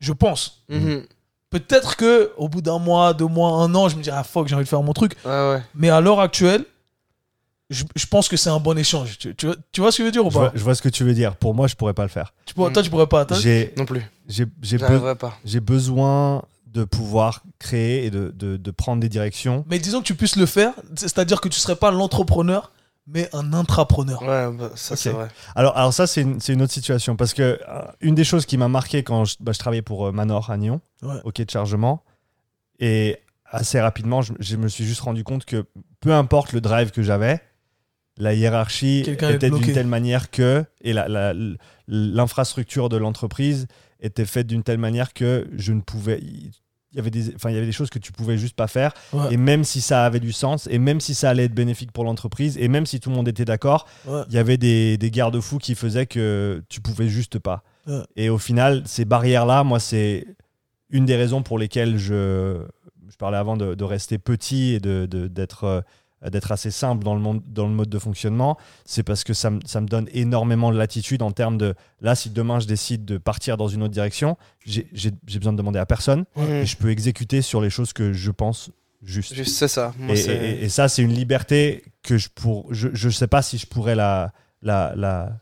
je pense Mhm. peut-être que au bout d'un mois deux mois un an je me dirais ah fuck j'ai envie de faire mon truc Ouais, ouais. mais à l'heure actuelle, je, je pense que c'est un bon échange. Tu, tu vois, tu vois ce que je veux dire ou Je pas vois, je vois ce que tu veux dire. Pour moi, je pourrais pas le faire. tu pourrais- Toi, tu pourrais pas. Non plus. j'ai- be- J'arriverai pas. j'ai besoin de pouvoir créer et de, de- de prendre des directions. Mais disons que tu puisses le faire, c'est-à-dire que tu serais pas l'entrepreneur, mais un intrapreneur. Ouais, bah, ça c'est vrai. Alors, alors ça, c'est une, autre situation. Parce que euh, une des choses qui m'a marqué quand je, bah, je travaillais pour euh, Manor à Nyon, Ouais. au quai de chargement, et assez rapidement, je, je me suis juste rendu compte que peu importe le drive que j'avais, la hiérarchie était d'une telle manière que, et l'infrastructure de l'entreprise était faite d'une telle manière que je ne pouvais. Il y avait des, enfin, il y avait des choses que tu pouvais juste pas faire. Ouais. Et même si ça avait du sens, et même si ça allait être bénéfique pour l'entreprise, et même si tout le monde était d'accord, Ouais. il y avait des, des garde-fous qui faisaient que tu pouvais juste pas. Ouais. Et au final, ces barrières-là, moi, c'est une des raisons pour lesquelles je, je parlais avant de, de rester petit et de- de- d'être euh, d'être assez simple dans le, monde, dans le mode de fonctionnement, c'est parce que ça, me- ça me donne énormément de latitude en termes de, là, si demain je décide de partir dans une autre direction, j'ai besoin de demander à personne et je peux exécuter sur les choses que je pense juste. Juste, c'est ça. Moi, Et, c'est- et- et ça, c'est une liberté que je pour, je, je sais pas si je pourrais la, la, la,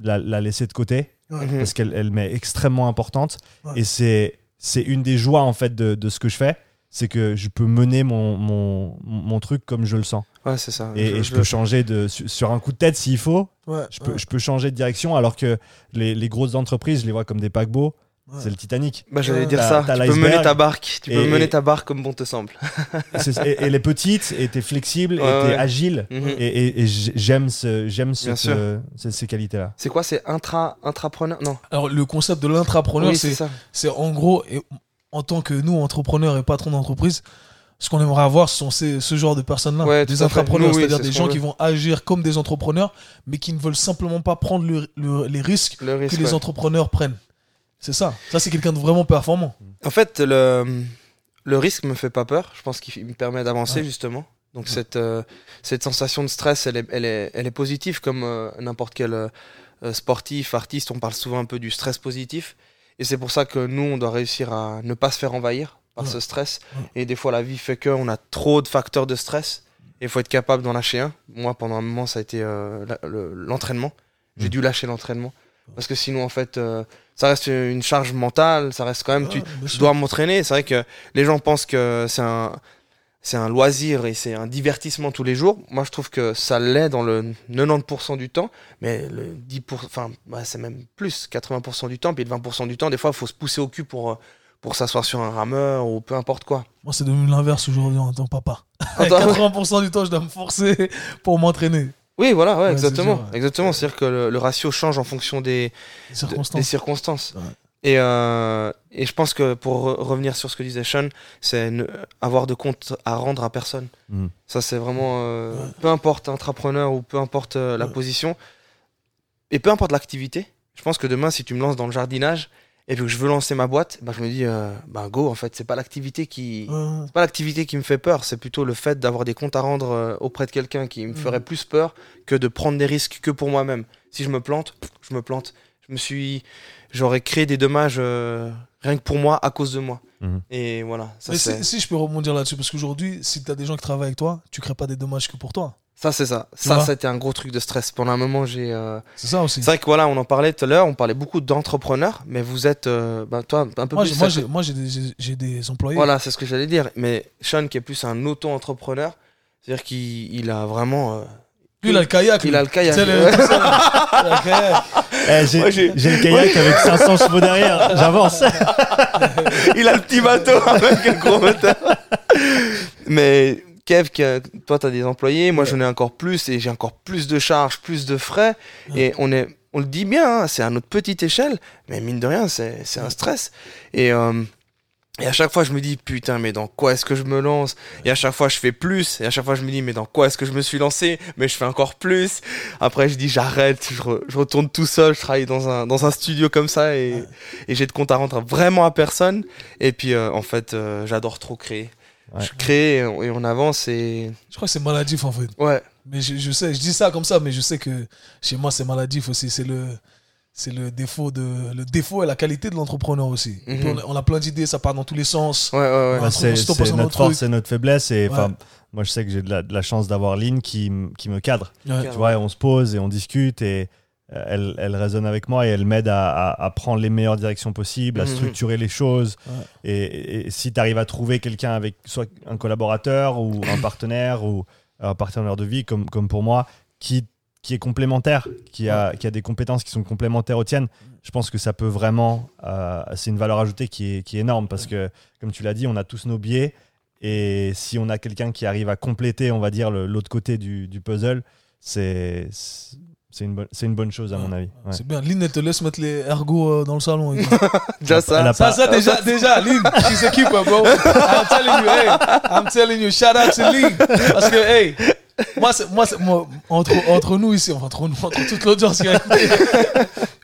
la, la laisser de côté parce qu'elle elle m'est extrêmement importante. Ouais. Et c'est, c'est une des joies en fait de, de ce que je fais, c'est que je peux mener mon, mon, mon truc comme je le sens. Ouais, c'est ça. Et, et je, peux changer de, su- sur un coup de tête s'il faut, Ouais, je peux, ouais, je peux changer de direction alors que les, les grosses entreprises, je les vois comme des paquebots, ouais. c'est le Titanic. Bah, j'allais dire ça. Tu peux mener ta barque. Tu peux Et- mener ta barque comme bon te semble. <laughs> Et, et elle est petite, et t'es flexible, et t'es ouais. agile. Mhm. Et, et- et j- j'aime ce, j'aime sûr. euh, ces, qualités-là. C'est quoi C'est intra, intrapreneur? Non. Alors, le concept de l'intrapreneur, Oui, c'est c'est ça. c'est en gros, et en tant que nous, entrepreneurs et patrons d'entreprise, ce qu'on aimerait avoir, ce sont ces- ce genre de personnes-là, Ouais, des oui, c'est-à-dire c'est des ce gens qui vont agir comme des entrepreneurs, mais qui ne veulent simplement pas prendre le- le- les risques Le risque. que les ouais. entrepreneurs prennent. C'est ça. Ça, c'est quelqu'un de vraiment performant. En fait, le, le risque me fait pas peur. Je pense qu'il me permet d'avancer, Ouais. justement. Donc, cette, euh, cette sensation de stress, elle est, elle est, elle est positive comme euh, n'importe quel euh, euh, sportif, artiste. On parle souvent un peu du stress positif. Et c'est pour ça que nous, on doit réussir à ne pas se faire envahir par Ouais. ce stress. Ouais. Et des fois, la vie fait qu'on a trop de facteurs de stress. Et il faut être capable d'en lâcher un. Moi, pendant un moment, ça a été euh, l'entraînement. J'ai Mm. dû lâcher l'entraînement. Parce que sinon, en fait, euh, ça reste une charge mentale. Ça reste quand même. tu, je dois m'entraîner. C'est vrai que les gens pensent que c'est un, c'est un loisir et c'est un divertissement tous les jours. Moi, je trouve que ça l'est dans le 90% du temps, mais le 10%, enfin, bah, c'est même plus, 80% du temps, puis le 20% du temps, des fois, il faut se pousser au cul pour, euh, pour s'asseoir sur un rameur ou peu importe quoi. Moi, c'est devenu l'inverse aujourd'hui en tant que papa. <laughs> Attends, <laughs> 80% du temps, je dois me forcer <laughs> pour m'entraîner. oui, voilà, ouais, Ouais, c'est exactement. sûr, ouais. exactement. C'est-à-dire que le, le ratio change en fonction de- des circonstances. Et, euh, et je pense que pour re- revenir sur ce que disait Sean, c'est avoir de compte à rendre à personne. Mhm. Ça, c'est vraiment. euh, Ouais. Peu importe entrepreneur ou peu importe euh, la Ouais. position, et peu importe l'activité. Je pense que demain, si tu me lances dans le jardinage et puis que je veux lancer ma boîte, bah, je me dis, euh, bah, go, en fait, c'est pas l'activité qui. Ouais. C'est pas l'activité qui me fait peur, c'est plutôt le fait d'avoir des comptes à rendre euh, auprès de quelqu'un qui me Mhm. ferait plus peur que de prendre des risques que pour moi-même. Si je me plante, pff, je me plante. Je me suis, j'aurais créé des dommages euh, rien que pour moi à cause de moi. Mhm. Et voilà, ça Mais c'est si, si je peux rebondir là-dessus, parce qu'aujourd'hui, si tu as des gens qui travaillent avec toi, tu crées pas des dommages que pour toi. ça, c'est ça. Ça, c'était un gros truc de stress. Pendant un moment, j'ai. euh, C'est ça aussi. C'est vrai que voilà, on en parlait tout à l'heure. On parlait beaucoup d'entrepreneurs, mais vous êtes, euh, bah, toi, un peu Moi, plus. j'ai- moi, moi, j'ai des, j'ai- j'ai des employés. Voilà, c'est ce que j'allais dire. Mais Sean, qui est plus un auto-entrepreneur, c'est-à-dire qu'il il a vraiment. euh, Lui, il a le kayak. Il lui. a le kayak. Le- le- le. Eh, j'ai j'ai- j'ai le kayak avec 500 chevaux derrière, <laughs> j'avance. <laughs> il a le petit bateau avec un gros moteur. Mais Kev, que- toi, tu as des employés, moi, j'en ai encore plus et j'ai encore plus de charges, plus de frais. Et on, est, on le dit bien, hein, c'est à notre petite échelle, mais mine de rien, c'est c'est un stress. Et, euh, et à chaque fois, je me dis, putain, mais dans quoi est-ce que je me lance? Et à chaque fois, je fais plus. Et à chaque fois, je me dis, mais dans quoi est-ce que je me suis lancé? Mais je fais encore plus. Après, je dis, j'arrête, je, re- je retourne tout seul, je travaille dans un, dans un studio comme ça et, Ouais. et j'ai de compte à rendre vraiment à personne. Et puis, euh, en fait, euh, j'adore trop créer. Ouais. Je crée et on, et on avance et. Je crois que c'est maladif, en fait. Ouais, Mais je, je sais, je dis ça comme ça, mais je sais que chez moi, c'est maladif aussi. C'est le, c'est le défaut de, le défaut et la qualité de l'entrepreneur aussi. Puis Mhm. on, a, on a plein d'idées, ça part dans tous les sens. ouais, ouais. ouais. Bah, c'est notre force notre faiblesse. Et enfin, Ouais. moi, je sais que j'ai de la, de la chance d'avoir Lynn qui, qui me cadre. Ouais. Tu vois, et on se pose et on discute et euh, elle, elle raisonne avec moi et elle m'aide à, à- à prendre les meilleures directions possibles, à Mhm. structurer les choses. Ouais. Et, et si tu arrives à trouver quelqu'un avec soit un collaborateur ou un partenaire ou un partenaire de vie, comme, comme pour moi, qui, qui est complémentaire, qui a, qui a des compétences qui sont complémentaires aux tiennes, je pense que ça peut vraiment. euh, c'est une valeur ajoutée qui est, qui est énorme parce que, comme tu l'as dit, on a tous nos biais. Et si on a quelqu'un qui arrive à compléter, on va dire, l'autre côté du, du puzzle, c'est c'est une, bonne- c'est une bonne chose, à mon avis. Ouais. C'est bien. Lynn, elle te laisse mettre les ergots euh, dans le salon. <laughs> Déjà ça. Elle a ça, pas- ça, déjà, déjà, Lynn, she's a keeper, bro. I'm telling you, hey, I'm telling you, shout out to Lynn. Parce que, hey, moi, moi, moi entre, entre nous ici, enfin, entre nous, entre toute l'audience qui a écouté,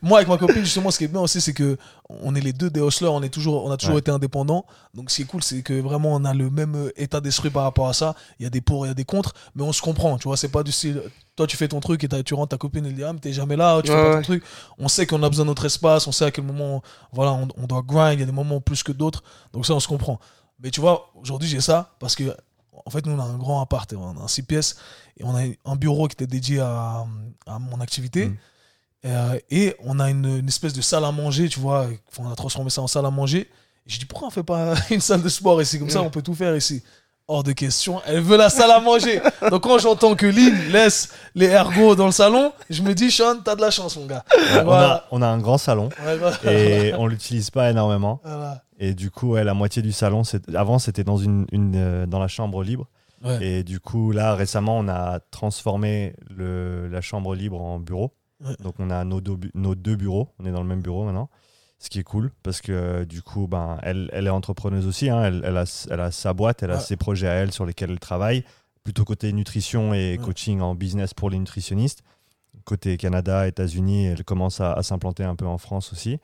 moi, avec ma copine, justement, ce qui est bien aussi, c'est que on est les deux des hustlers, on, est toujours, on a toujours Ouais. été indépendants. Donc, ce qui est cool, c'est que vraiment, on a le même euh, état d'esprit par rapport à ça. Il y a des pour, il y a des contre, mais on se comprend, tu vois. C'est pas du style, toi, tu fais ton truc et tu rentres ta copine, elle dit, ah, mais t'es jamais là, tu fais pas ouais. ton truc. On sait qu'on a besoin de notre espace, on sait à quel moment, voilà, on, on doit grind, il y a des moments plus que d'autres. Donc, ça, on se comprend. Mais tu vois, aujourd'hui, j'ai ça parce que, en fait, nous, on a un grand appart, on a un 6 pièces et on a un bureau qui était dédié à, à mon activité. Mm. Euh, et on a une, une espèce de salle à manger, tu vois. On a transformé ça en salle à manger. Je dis, pourquoi on fait pas <laughs> une salle de sport ici? Comme ça, on peut tout faire ici. Hors de question, elle veut la salle à manger. <laughs> Donc quand j'entends que Lynn laisse les ergots dans le salon, je me dis, Sean, t'as de la chance, mon gars. Ouais, on, a, on a un grand salon Ouais, voilà. et on l'utilise pas énormément. Voilà. Et du coup, ouais, la moitié du salon, avant, c'était dans, une, une, euh, dans la chambre libre. Ouais. Et du coup, là, récemment, on a transformé le, la chambre libre en bureau. Ouais. Donc, on a nos deux, bu- nos deux bureaux. On est dans le même bureau maintenant. Ce qui est cool parce que du coup, ben, elle, elle est entrepreneuse aussi. hein. Elle, elle a, elle a sa boîte, elle a ses projets à elle sur lesquels elle travaille. Plutôt côté nutrition et coaching en business pour les nutritionnistes. Côté Canada, États-Unis, elle commence à, à s'implanter un peu en France aussi.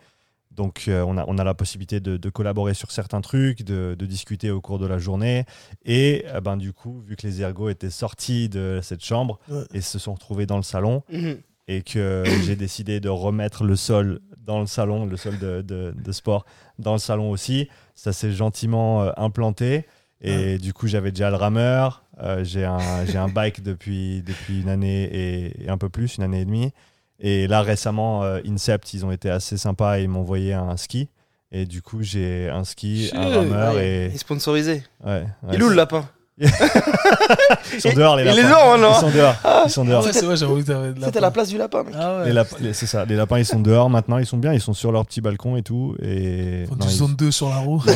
Donc, euh, on, a, on a la possibilité de, de collaborer sur certains trucs, de, de discuter au cours de la journée. Et euh, ben, du coup, vu que les ergots étaient sortis de cette chambre Ouais. et se sont retrouvés dans le salon, Mhm. et que <coughs> j'ai décidé de remettre le sol dans le salon, le sol de, de- sport dans le salon aussi, ça s'est gentiment euh, implanté. Et du coup, j'avais déjà le rameur. j'ai un, un bike depuis, depuis une année et, et un peu plus, une année et demie. Et là, récemment, euh, Incept, ils ont été assez sympas et ils m'ont envoyé un ski. Et du coup, j'ai un ski, un rameur Ouais, et. Il est sponsorisé. Ouais, ouais, Il est où le lapin Ils sont dehors, les Il est lapins. dehors, non Ils sont dehors. Ils sont Ah dehors. ouais, c'est vrai, j'avais oublié que t'avais de la C'était la place du lapin, mec. Ah ouais. Les lapins, les- c'est ça. Les lapins, ils sont dehors maintenant. Ils sont bien. Ils sont sur leur petit balcon et tout. Et Faut non, ils- 2 sur la roue. <laughs> <laughs>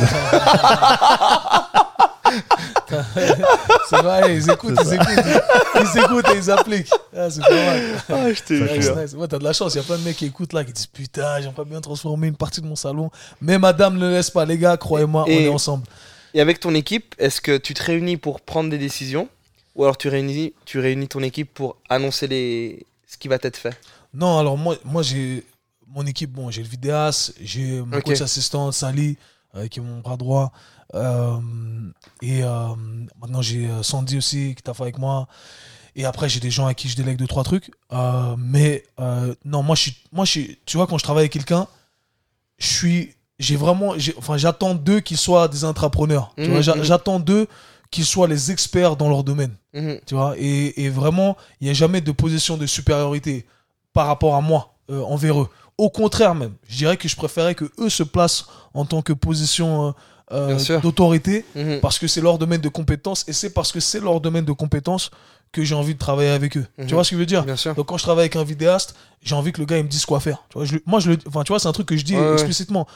<laughs> c'est vrai, ils écoutent, ils écoutent, ils, écoutent et ils appliquent. Ah, c'est pas mal. Ah, je te Ça Ouais, jure. c'est nice. Ouais, t'as de la chance, il y a plein de mecs qui écoutent là, qui disent putain, j'aimerais bien transformer une partie de mon salon. Mais madame ne le laisse pas, les gars, croyez-moi, on est ensemble. Et avec ton équipe, est-ce que tu te réunis pour prendre des décisions? Ou alors tu réunis, tu réunis ton équipe pour annoncer les... ce qui va être fait? Non, alors moi, moi j'ai mon équipe, bon, j'ai le vidéaste, j'ai mon coach assistant, Sally, euh, qui est mon bras droit. Euh, et euh, maintenant, j'ai euh, Sandy aussi, qui taffe avec moi. Et après, j'ai des gens à qui je délègue deux, trois trucs. Mais non, moi, je suis, moi, je suis, tu vois, quand je travaille avec quelqu'un, je suis, j'ai vraiment, enfin, j'attends d'eux qu'ils soient des intrapreneurs. Tu vois, j'a- mhm. j'attends d'eux qu'ils soient les experts dans leur domaine Mhm. tu vois et, et vraiment il n'y a jamais de position de supériorité par rapport à moi euh, envers eux au contraire même je dirais que je préférais que eux se placent en tant que position euh, euh, d'autorité Mhm. parce que c'est leur domaine de compétence et c'est parce que c'est leur domaine de compétence que j'ai envie de travailler avec eux Mhm. tu vois ce que je veux dire? Donc quand je travaille avec un vidéaste j'ai envie que le gars il me dise quoi faire tu vois, je moi je le enfin tu vois c'est un truc que je dis Ouais, ouais. explicitement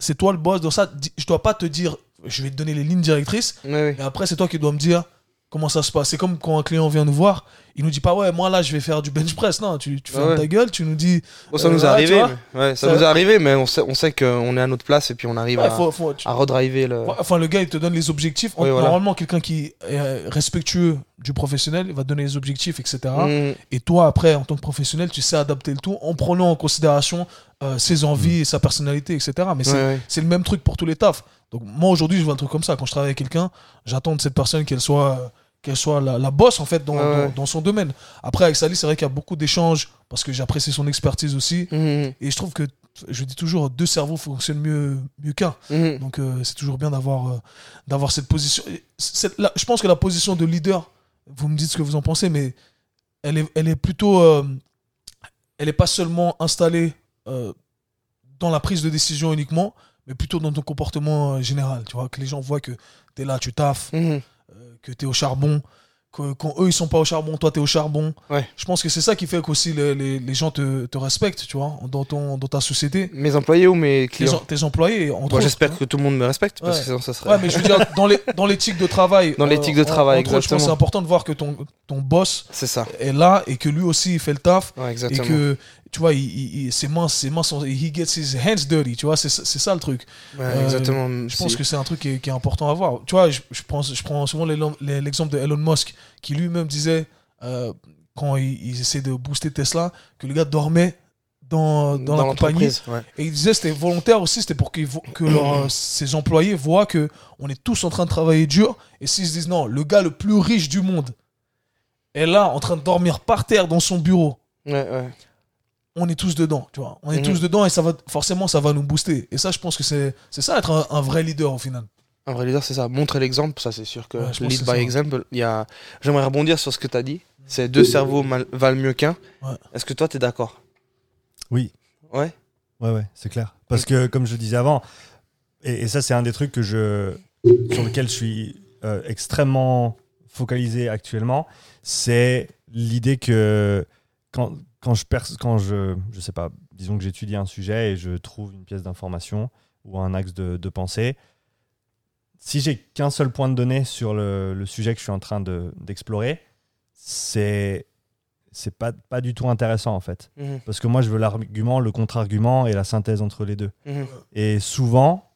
c'est toi le boss dans ça je dois pas te dire je vais te donner les lignes directrices ouais. et après, c'est toi qui dois me dire comment ça se passe. C'est comme quand un client vient nous voir, il nous dit pas, ouais, moi là, je vais faire du bench press. Non, tu, tu Ah fermes ouais. ta gueule, tu nous dis, Bon, ça Euh, nous est ouais, arrivé. mais- ouais, ça, Ça- nous est arrivé, mais on sait, on sait qu'on est à notre place et puis on arrive ouais, à, faut, faut- tu- à redriver le. Enfin, le gars, il te donne les objectifs. Oui, voilà. Normalement, quelqu'un qui est euh, respectueux du professionnel, il va te donner les objectifs, etc. Mhm. Et toi, après, en tant que professionnel, tu sais adapter le tout en prenant en considération euh, ses envies et sa personnalité, etc. Mais c'est le même truc pour tous les tafs. Donc moi aujourd'hui je vois le truc comme ça. Quand je travaille avec quelqu'un, j'attends de cette personne qu'elle soit, euh, qu'elle soit la, la boss en fait dans, ouais. dans, dans son domaine. Après avec Sally c'est vrai qu'il y a beaucoup d'échanges parce que j'apprécie son expertise aussi. Mhm. Et je trouve que, je dis toujours, deux cerveaux fonctionnent mieux, mieux qu'un. Mhm. Donc euh, c'est toujours bien d'avoir euh, d'avoir cette position. Et cette- la- je pense que la position de leader, vous me dites ce que vous en pensez, mais elle est, elle est plutôt... euh, elle n'est pas seulement installée dans la prise de décision uniquement, mais plutôt dans ton comportement général. Tu vois, que les gens voient que tu es là, tu taffes, Mhm. Euh, que tu es au charbon, que quand eux ils sont pas au charbon, toi tu es au charbon. Ouais. Je pense que c'est ça qui fait qu'aussi les, les, les gens te, te respectent, tu vois, dans, ton, dans ta société. Mes employés ou mes Tes, clients? en- tes employés, entre Moi, J'espère tu que tout le monde me respecte parce Ouais. que sinon ça serait. Ouais, mais je veux dire, dans les- dans l'éthique de travail. Dans l'éthique de travail, autres, Je pense que exactement. c'est important de voir que ton, ton boss C'est ça. est là et que lui aussi il fait le taf. Ouais, Et exactement. que, tu vois, il, il- il- ses mains, ses mains sont. He gets his hands dirty, tu vois, c'est ça le truc. Ouais, Euh, exactement. Je pense que c'est un truc qui est, qui est important à voir. Tu vois, je, je, pense, je prends souvent l'exemple de Elon Musk, qui lui-même disait, euh, quand il, il essaie de booster Tesla, que le gars dormait dans, dans, la compagnie. Ouais. Et il disait c'était volontaire aussi, c'était pour que leur- ses employés voient que on est tous en train de travailler dur. Et s'ils se disent non, le gars le plus riche du monde est là en train de dormir par terre dans son bureau, Ouais, ouais. On est tous dedans, tu vois. On est Mhm. tous dedans et ça va forcément ça va nous booster. Et ça, je pense que c'est c'est ça être un, un vrai leader au final. Un vrai leader, c'est ça. Montrer l'exemple, ça c'est sûr que Ouais, lead que by ça. example. Il y a... J'aimerais rebondir sur ce que tu as dit. C'est deux cerveaux mal- valent mieux qu'un. Ouais. Est-ce que toi, tu es d'accord? Oui, Ouais. ouais, ouais, c'est clair. Parce que, comme je le disais avant, et, et ça, c'est un des trucs que je, sur lequel je suis euh, extrêmement focalisé actuellement, c'est l'idée que quand, quand je perce, quand je, je sais pas, disons que j'étudie un sujet et je trouve une pièce d'information ou un axe de, de pensée, si j'ai qu'un seul point de données sur le, le sujet que je suis en train de- d'explorer, c'est c'est pas, pas du tout intéressant en fait. Mhm. Parce que moi, je veux l'argument, le contre-argument et la synthèse entre les deux. Mhm. Et souvent,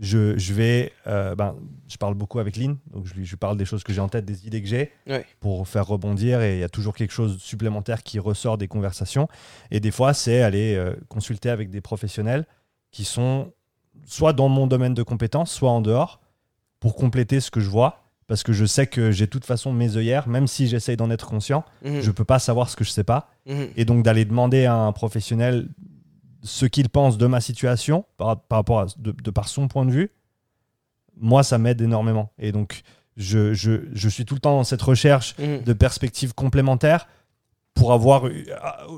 je, je vais. euh, ben, je parle beaucoup avec Lynn, donc je lui, je parle des choses que j'ai en tête, des idées que j'ai, Ouais. pour faire rebondir. Et il y a toujours quelque chose supplémentaire qui ressort des conversations. Et des fois, c'est aller euh, consulter avec des professionnels qui sont soit dans mon domaine de compétences, soit en dehors, pour compléter ce que je vois. Parce que je sais que j'ai de toute façon mes œillères, même si j'essaye d'en être conscient, Mhm. je peux pas savoir ce que je sais pas. Mhm. Et donc d'aller demander à un professionnel ce qu'il pense de ma situation par, par rapport à de, de par son point de vue, moi ça m'aide énormément. Et donc je, je, je suis tout le temps dans cette recherche Mhm. de perspectives complémentaires pour avoir euh,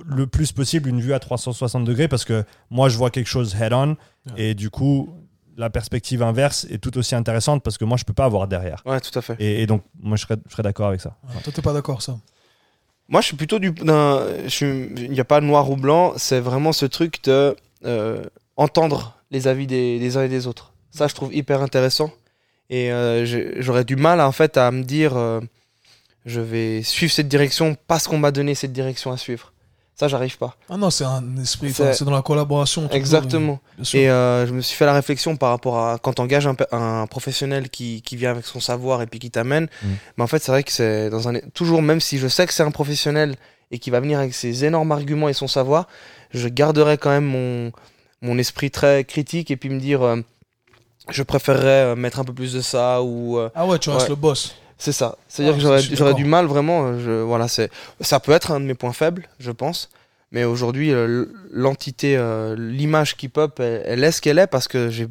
le plus possible une vue à 360 degrés parce que moi je vois quelque chose head-on et du coup la perspective inverse est tout aussi intéressante parce que moi je peux pas avoir derrière. Ouais, tout à fait. Et, et donc moi je serais, je serais d'accord avec ça. Ouais, Toi, t'es pas d'accord, ça Moi, je suis plutôt du. Il n'y a pas noir ou blanc, c'est vraiment ce truc de euh, entendre les avis des, uns et des autres. Ça, je trouve hyper intéressant. Et euh, j'aurais du mal en fait à me dire euh, je vais suivre cette direction parce qu'on m'a donné cette direction à suivre. Ça, j'arrive pas. Ah non, c'est un esprit, C'est- dans la collaboration. Exactement. Et euh, je me suis fait la réflexion par rapport à quand tu engages un, un professionnel qui, qui vient avec son savoir et puis qui t'amène. Mm. Mais en fait, c'est vrai que c'est dans un toujours même si je sais que c'est un professionnel et qui va venir avec ses énormes arguments et son savoir, je garderai quand même mon mon esprit très critique et puis me dire euh, je préférerais euh, mettre un peu plus de ça ou euh, Ah ouais, tu restes Ouais. le boss. C'est ça. C'est-à-dire Ah, que j'aurais suis j'aurais du mal vraiment. euh, Je, voilà, c'est ça peut être un de mes points faibles, je pense. Mais aujourd'hui, euh, l'entité, euh, l'image qui pop, elle, elle est ce qu'elle est parce que j'ai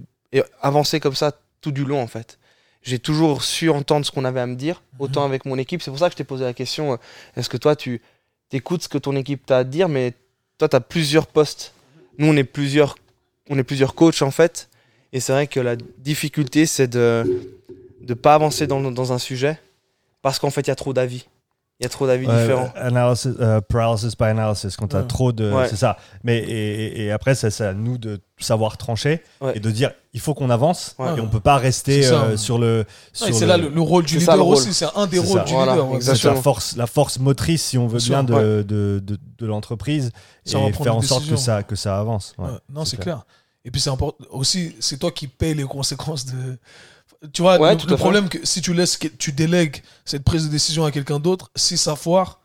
avancé comme ça tout du long en fait. J'ai toujours su entendre ce qu'on avait à me dire, autant avec mon équipe. C'est pour ça que je t'ai posé la question est-ce que toi, tu écoutes ce que ton équipe t'a à te dire? Mais toi, tu as plusieurs postes. Nous, on est plusieurs, on est plusieurs coachs en fait. Et c'est vrai que la difficulté, c'est de ne pas avancer dans, dans un sujet parce qu'en fait, il y a trop d'avis. Il y a trop d'avis Ouais, différents. analysis, euh, paralysis by analysis, quand tu as Ouais. trop de. Ouais. C'est ça. Mais et, après, c'est à nous de savoir trancher Ouais. et de dire il faut qu'on avance Ouais. et on peut pas rester euh, sur le. C'est le- là le, le rôle du ça, leader le rôle. aussi. C'est un des rôles ça. du Voilà, leader. ouais, c'est la force, la force motrice, si on veut Bien de, de, de, de l'entreprise et faire en sorte que ça, que ça avance. Non, c'est c'est clair. clair. Et puis c'est important aussi, c'est toi qui payes les conséquences de. Tu vois, Ouais, le, le problème que si tu laisses, tu délègues cette prise de décision à quelqu'un d'autre, si ça foire,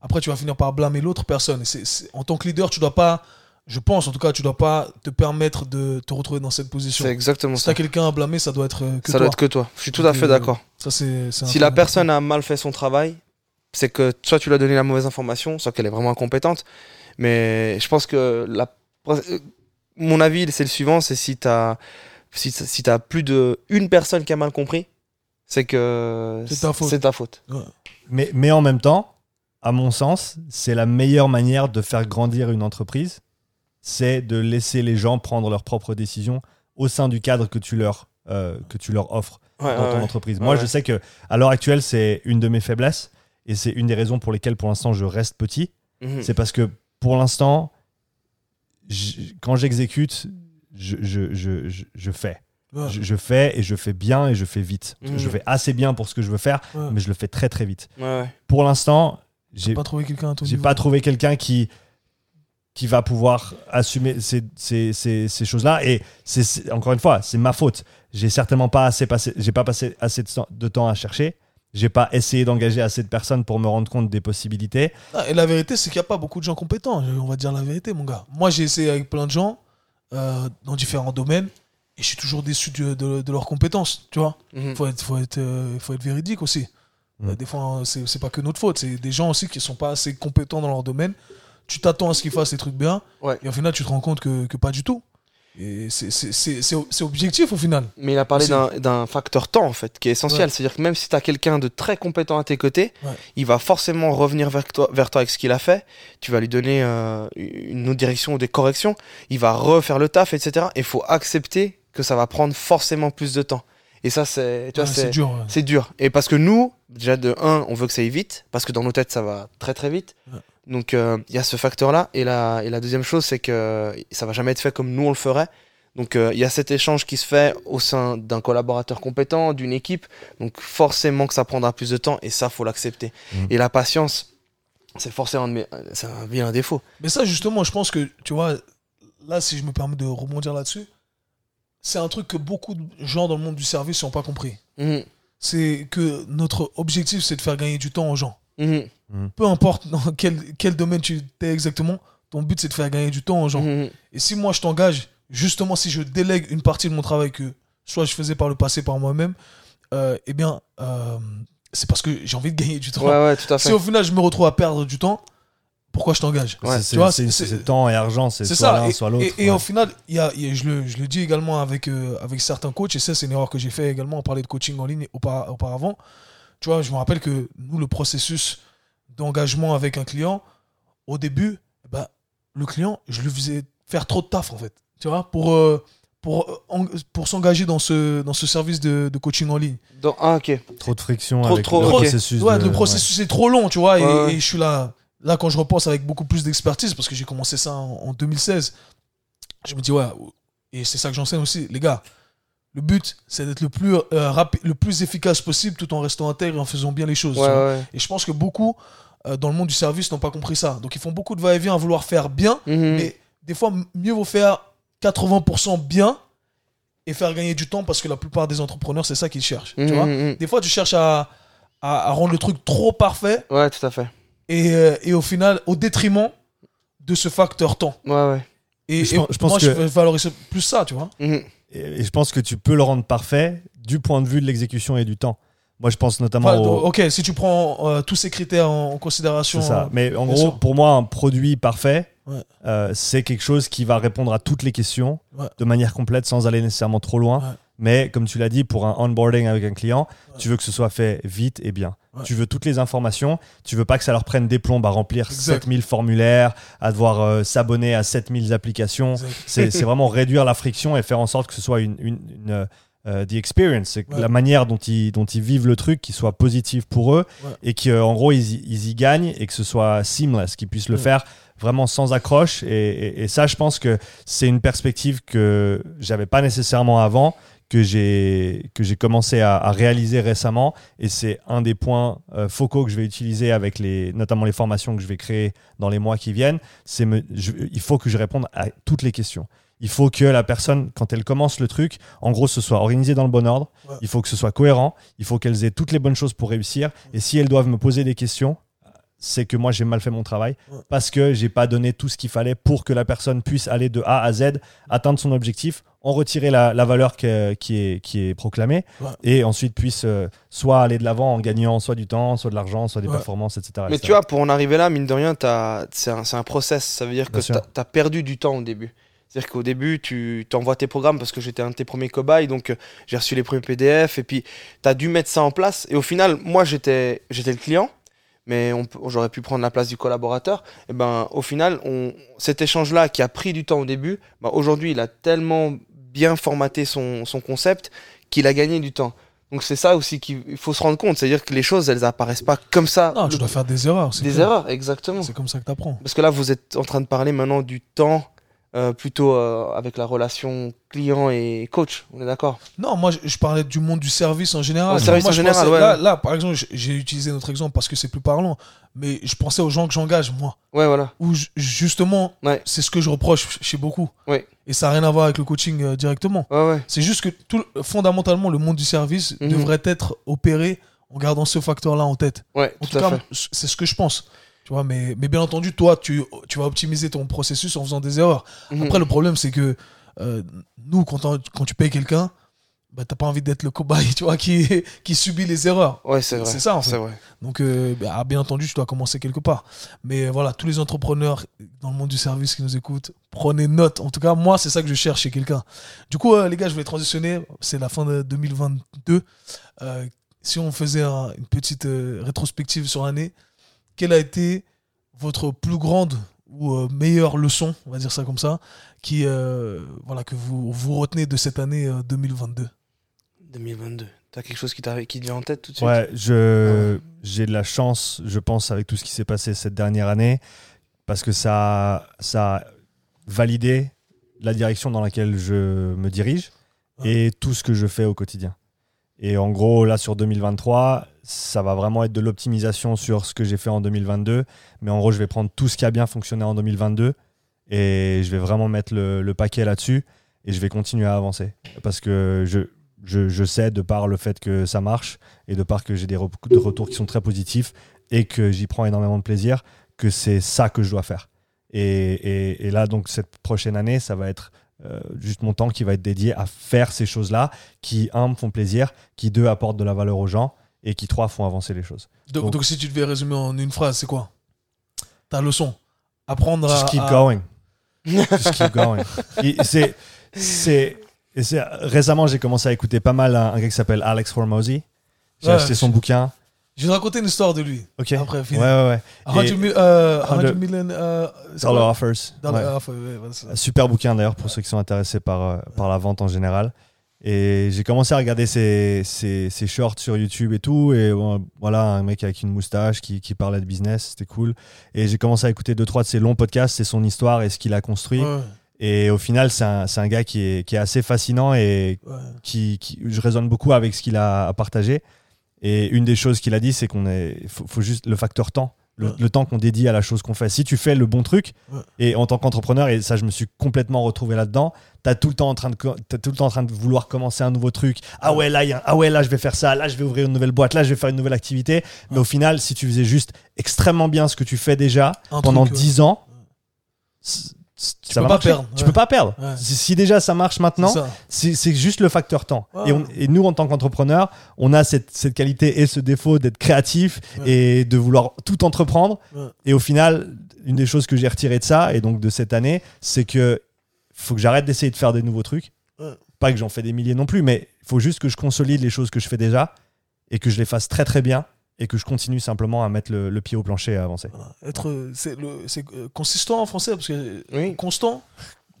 après tu vas finir par blâmer l'autre personne. Et en tant que leader, tu dois pas, je pense en tout cas, tu dois pas te permettre de te retrouver dans cette position. C'est exactement Si ça. t'as quelqu'un à blâmer, ça doit être euh, que Ça toi. doit être que toi. Je suis tout à fait euh, d'accord. Ça, c'est, Si la personne a mal fait son travail, c'est que soit tu lui as donné la mauvaise information, soit qu'elle est vraiment incompétente. Mais je pense que la... euh, mon avis, c'est le suivant, c'est si tu as si, si t'as plus de une personne qui a mal compris, c'est que C'est ta faute. C'est ta faute. Mais, mais en même temps, à mon sens, c'est la meilleure manière de faire grandir une entreprise, c'est de laisser les gens prendre leurs propres décisions au sein du cadre que tu leur, euh, que tu leur offres Ouais, dans ouais, ton ouais. entreprise. Ouais, Moi, ouais. je sais que à l'heure actuelle, c'est une de mes faiblesses et c'est une des raisons pour lesquelles, pour l'instant, je reste petit. Mhm. C'est parce que pour l'instant, quand j'exécute, je, je, je, je, fais. Ouais. Je, je fais et je fais bien et je fais vite. Je fais assez bien pour ce que je veux faire, Ouais. mais je le fais très très vite. Ouais. Pour l'instant, j'ai pas trouvé quelqu'un j'ai pas trouvé quelqu'un qui qui va pouvoir assumer ces, ces, ces, ces choses-là et c'est encore une fois c'est ma faute j'ai certainement pas assez passé j'ai pas passé assez de, temps- de temps à chercher j'ai pas essayé d'engager assez de personnes pour me rendre compte des possibilités Ah, et la vérité, c'est qu'il n'y a pas beaucoup de gens compétents. On va dire la vérité, mon gars. Moi, j'ai essayé avec plein de gens euh, dans différents domaines et je suis toujours déçu de, de- de leurs compétences. Tu vois, Mhm. faut être, faut être, euh, faut être véridique aussi. Mm. Euh, des fois, c'est c'est pas que notre faute. C'est des gens aussi qui sont pas assez compétents dans leur domaine. Tu t'attends à ce qu'ils fassent les trucs bien Ouais. et au final, tu te rends compte que, que pas du tout. C'est- objectif au final. Mais il a parlé d'un- facteur temps, en fait, qui est essentiel. Ouais. C'est-à-dire que même si tu as quelqu'un de très compétent à tes côtés, Ouais. il va forcément revenir vers toi, vers toi avec ce qu'il a fait. Tu vas lui donner euh, une autre direction ou des corrections. Il va refaire le taf, etc. Et il faut accepter que ça va prendre forcément plus de temps. Et ça, c'est Ouais, dur. c'est dur. Et parce que nous, déjà de 1, on veut que ça aille vite, parce que dans nos têtes, ça va très très vite. Donc euh, il y a ce facteur-là. Et la, et la deuxième chose, c'est que ça va jamais être fait comme nous on le ferait. Donc euh, il y a cet échange qui se fait au sein d'un collaborateur compétent, d'une équipe. Donc forcément que ça prendra plus de temps, et ça, faut l'accepter. Mhm. Et la patience, c'est forcément un, c'est un défaut. Mais ça, justement, je pense que, tu vois, là, si je me permets de rebondir là-dessus, c'est un truc que beaucoup de gens dans le monde du service n'ont pas compris. Mhm. C'est que notre objectif, c'est de faire gagner du temps aux gens. Mhm. Peu importe dans quel, quel domaine tu es exactement, ton but, c'est de faire gagner du temps aux gens. Mhm. Et si moi, je t'engage, justement, si je délègue une partie de mon travail que soit je faisais par le passé par moi-même, euh, eh bien, euh, c'est parce que j'ai envie de gagner du temps. Ouais, ouais, tout à fait. Si au final, je me retrouve à perdre du temps, pourquoi je t'engage? Ouais, c'est tu vois, c'est- c'est- c'est temps et argent c'est C'est soit ça. l'un Et, soit l'autre et- au final, il y a, y a- je, le, je le dis également avec, euh, avec certains coachs, et ça, c'est une erreur que j'ai fait également. On parlait de coaching en ligne aupa- auparavant. Tu vois, je me rappelle que nous, le processus d'engagement avec un client, au début, bah, le client, je lui faisais faire trop de taf, en fait. Tu vois, pour, euh, pour, euh, en- pour s'engager dans ce, dans ce service de, de coaching en ligne. Donc, ah, ok. trop de friction Trop- avec trop- le processus Ouais, de- le processus est trop long, tu vois, et, Ouais, ouais. et je suis là, là quand je repense avec beaucoup plus d'expertise, parce que j'ai commencé ça en, en 2016, je me dis, ouais, et c'est ça que j'enseigne aussi, les gars, Le but, c'est d'être le plus euh, rapide, le plus efficace possible, tout en restant intègre et en faisant bien les choses. Ouais, ouais. Et je pense que beaucoup euh, dans le monde du service n'ont pas compris ça. Donc ils font beaucoup de va-et-vient à vouloir faire bien, Mhm. mais des fois mieux vaut faire 80% bien et faire gagner du temps parce que la plupart des entrepreneurs c'est ça qu'ils cherchent. Tu Mhm, vois mhm. des fois tu cherches à, à, à rendre le truc trop parfait Ouais, tout à fait. et, euh, et au final au détriment de ce facteur temps. Ouais, ouais. Et, Je et pense- je pense moi que- je valorise plus ça, tu vois. Et, et je pense que tu peux le rendre parfait du point de vue de l'exécution et du temps. Moi, je pense notamment Enfin, au, ok, si tu prends euh, tous ces critères en, en considération. C'est ça. Mais en gros, sûr. pour moi, un produit parfait, Ouais. euh, c'est quelque chose qui va répondre à toutes les questions Ouais. de manière complète sans aller nécessairement trop loin. Ouais. Mais comme tu l'as dit, pour un onboarding avec un client, tu veux que ce soit fait vite et bien. Tu veux toutes les informations. Tu veux pas que ça leur prenne des plombes à remplir Exact. 7000 formulaires, à devoir euh, s'abonner à 7000 applications. C'est c'est <laughs> vraiment réduire la friction et faire en sorte que ce soit une, une, une, euh, the experience, c'est que Ouais. la manière dont ils, dont ils vivent le truc, qui soit positive pour eux Ouais. et qu'en gros ils, y- ils y gagnent et que ce soit seamless, qu'ils puissent le Ouais. faire vraiment sans accroche. Et, et- et ça, je pense que c'est une perspective que j'avais pas nécessairement avant, que j'ai que j'ai commencé à, à réaliser récemment. Et c'est un des points euh, focaux que je vais utiliser avec les, notamment les formations que je vais créer dans les mois qui viennent. C'est il faut que je réponde à toutes les questions. Il faut que la personne, quand elle commence le truc, en gros, ce soit organisé dans le bon ordre. Ouais. Il faut que ce soit cohérent. Il faut qu'elles aient toutes les bonnes choses pour réussir. Et si elles doivent me poser des questions, c'est que moi j'ai mal fait mon travail Ouais. parce que j'ai pas donné tout ce qu'il fallait pour que la personne puisse aller de A à Z, atteindre son objectif, en retirer la, la valeur que- qui, est, qui est proclamée Ouais. et ensuite puisse euh, soit aller de l'avant en gagnant soit du temps, soit de l'argent, soit des Ouais. performances, etc. Mais etc. tu vois, pour en arriver là, mine de rien, c'est un, process. Ça veut dire que Bien tu as, perdu du temps au début. C'est-à-dire qu'au début, tu t'envoies tes programmes parce que j'étais un de tes premiers cobayes, donc euh, j'ai reçu les premiers PDF, et puis tu as dû mettre ça en place. Et au final, moi, j'étais j'étais le client, mais j'aurais pu prendre la place du collaborateur. Et ben, au final, on, cet échange-là qui a pris du temps au début, ben, aujourd'hui, il a tellement bien formaté son, son concept qu'il a gagné du temps. Donc c'est ça aussi qu'il faut se rendre compte, c'est-à-dire que les choses, elles apparaissent pas comme ça. Non, tu dois faire des erreurs. c'est des clair. erreurs, exactement. C'est comme ça que tu apprends. Parce que là, vous êtes en train de parler maintenant du temps, euh, plutôt euh, avec la relation client et coach. On est d'accord? Non, moi je, je parlais du monde du service en général. Ouais, service Moi, en général, pensais- ouais, Là, par exemple, j'ai- utilisé notre exemple parce que c'est plus parlant. Mais je pensais aux gens que j'engage, moi. Ouais, voilà. Où ju- justement, Ouais. c'est ce que je reproche chez beaucoup. Ouais. Et ça n'a rien à voir avec le coaching euh, directement. C'est juste que tout, fondamentalement, le monde du service Mhm. devrait être opéré en gardant ce facteur-là en tête. En tout, cas, c'est ce que je pense. Tu vois, mais, mais bien entendu, toi, tu, tu vas optimiser ton processus en faisant des erreurs. Mhm. Après, le problème, c'est que euh, nous, quand, quand tu payes quelqu'un, bah, t'as pas envie d'être le cobaye, <laughs> tu vois, qui, qui subit les erreurs. Ouais, c'est vrai. c'est ça, en fait. Vrai. Donc, euh, bah, bien entendu, tu dois commencer quelque part. Mais euh, voilà, tous les entrepreneurs dans le monde du service qui nous écoutent, prenez note. En tout cas, moi, c'est ça que je cherche chez quelqu'un. Du coup, euh, les gars, je vais transitionner. C'est la fin de 2022. Euh, si on faisait un- une petite rétrospective sur l'année, quelle a été votre plus grande ou euh, meilleure leçon, on va dire ça comme ça, qui, euh, voilà, que vous, vous retenez de cette année euh, 2022 2022. T'as quelque chose qui, te vient en tête tout de suite? Ouais, je j'ai de la chance, je pense, avec tout ce qui s'est passé cette dernière année, parce que ça, ça a validé la direction dans laquelle je me dirige et tout ce que je fais au quotidien. Et en gros, là, sur 2023, ça va vraiment être de l'optimisation sur ce que j'ai fait en 2022. Mais en gros, je vais prendre tout ce qui a bien fonctionné en 2022 et je vais vraiment mettre le, paquet là-dessus et je vais continuer à avancer. Parce que je, je, je sais, de par le fait que ça marche et de par que j'ai des de retours qui sont très positifs et que j'y prends énormément de plaisir, que c'est ça que je dois faire. Et- et là, donc, cette prochaine année, ça va être euh, juste mon temps qui va être dédié à faire ces choses-là qui, un, me font plaisir, qui, deux, apportent de la valeur aux gens et qui, trois, font avancer les choses. donc, Donc- donc, si tu devais résumer en une phrase, c'est quoi? Ta leçon Apprendre à. Just keep à- going. <laughs> Just keep going. C'est, c'est, récemment, j'ai commencé à écouter pas mal un, un gars qui s'appelle Alex Hormozy. J'ai Ouais, acheté son bouquin. Je vais te raconter une histoire de lui. Ok. Après, ouais, fini. ouais, ouais. 100 Et- 000, euh, 100 100 million, euh, Dollar Offers. Dollar Ouais. ouais, ouais, voilà. Super bouquin d'ailleurs pour ceux qui sont intéressés par, euh, par la vente en général. Et j'ai commencé à regarder ses, ses, ses shorts sur YouTube et tout. Et bon, voilà, un mec avec une moustache qui, qui parlait de business, c'était cool. Et j'ai commencé à écouter deux, trois de ses longs podcasts, c'est son histoire et ce qu'il a construit. Ouais. Et au final, c'est un, c'est un gars qui est, qui est assez fascinant et Ouais. qui, qui- je résonne beaucoup avec ce qu'il a à partager. Et une des choses qu'il a dit, c'est qu'on est, faut, faut juste le facteur temps, le, Ouais. le temps qu'on dédie à la chose qu'on fait. Si tu fais le bon truc, Ouais. et en tant qu'entrepreneur, et ça, je me suis complètement retrouvé là-dedans. T'as tout le temps en train de, t'as tout le temps en train de vouloir commencer un nouveau truc. Ah ouais, là, y a- ah ouais, là, je vais faire ça. Là, je vais ouvrir une nouvelle boîte. Là, je vais faire une nouvelle activité. Mais au final, si tu faisais juste extrêmement bien ce que tu fais déjà Un pendant truc, ouais. 10 ans, Tu ça peux va pas marcher. perdre, Tu ouais. peux pas perdre. Ouais. Si, déjà ça marche maintenant, C'est juste le facteur temps. Et, on- et nous, en tant qu'entrepreneurs, on a cette, cette qualité et ce défaut d'être créatif Ouais. et de vouloir tout entreprendre. Et au final, une des choses que j'ai retirées de ça, et donc de cette année, c'est que faut que j'arrête d'essayer de faire des nouveaux trucs. Pas que j'en fais des milliers non plus, mais il faut juste que je consolide les choses que je fais déjà et que je les fasse très très bien et que je continue simplement à mettre le, le pied au plancher et à avancer. Voilà. Être, euh, c'est le, c'est euh, consistant en français parce que Oui. constant,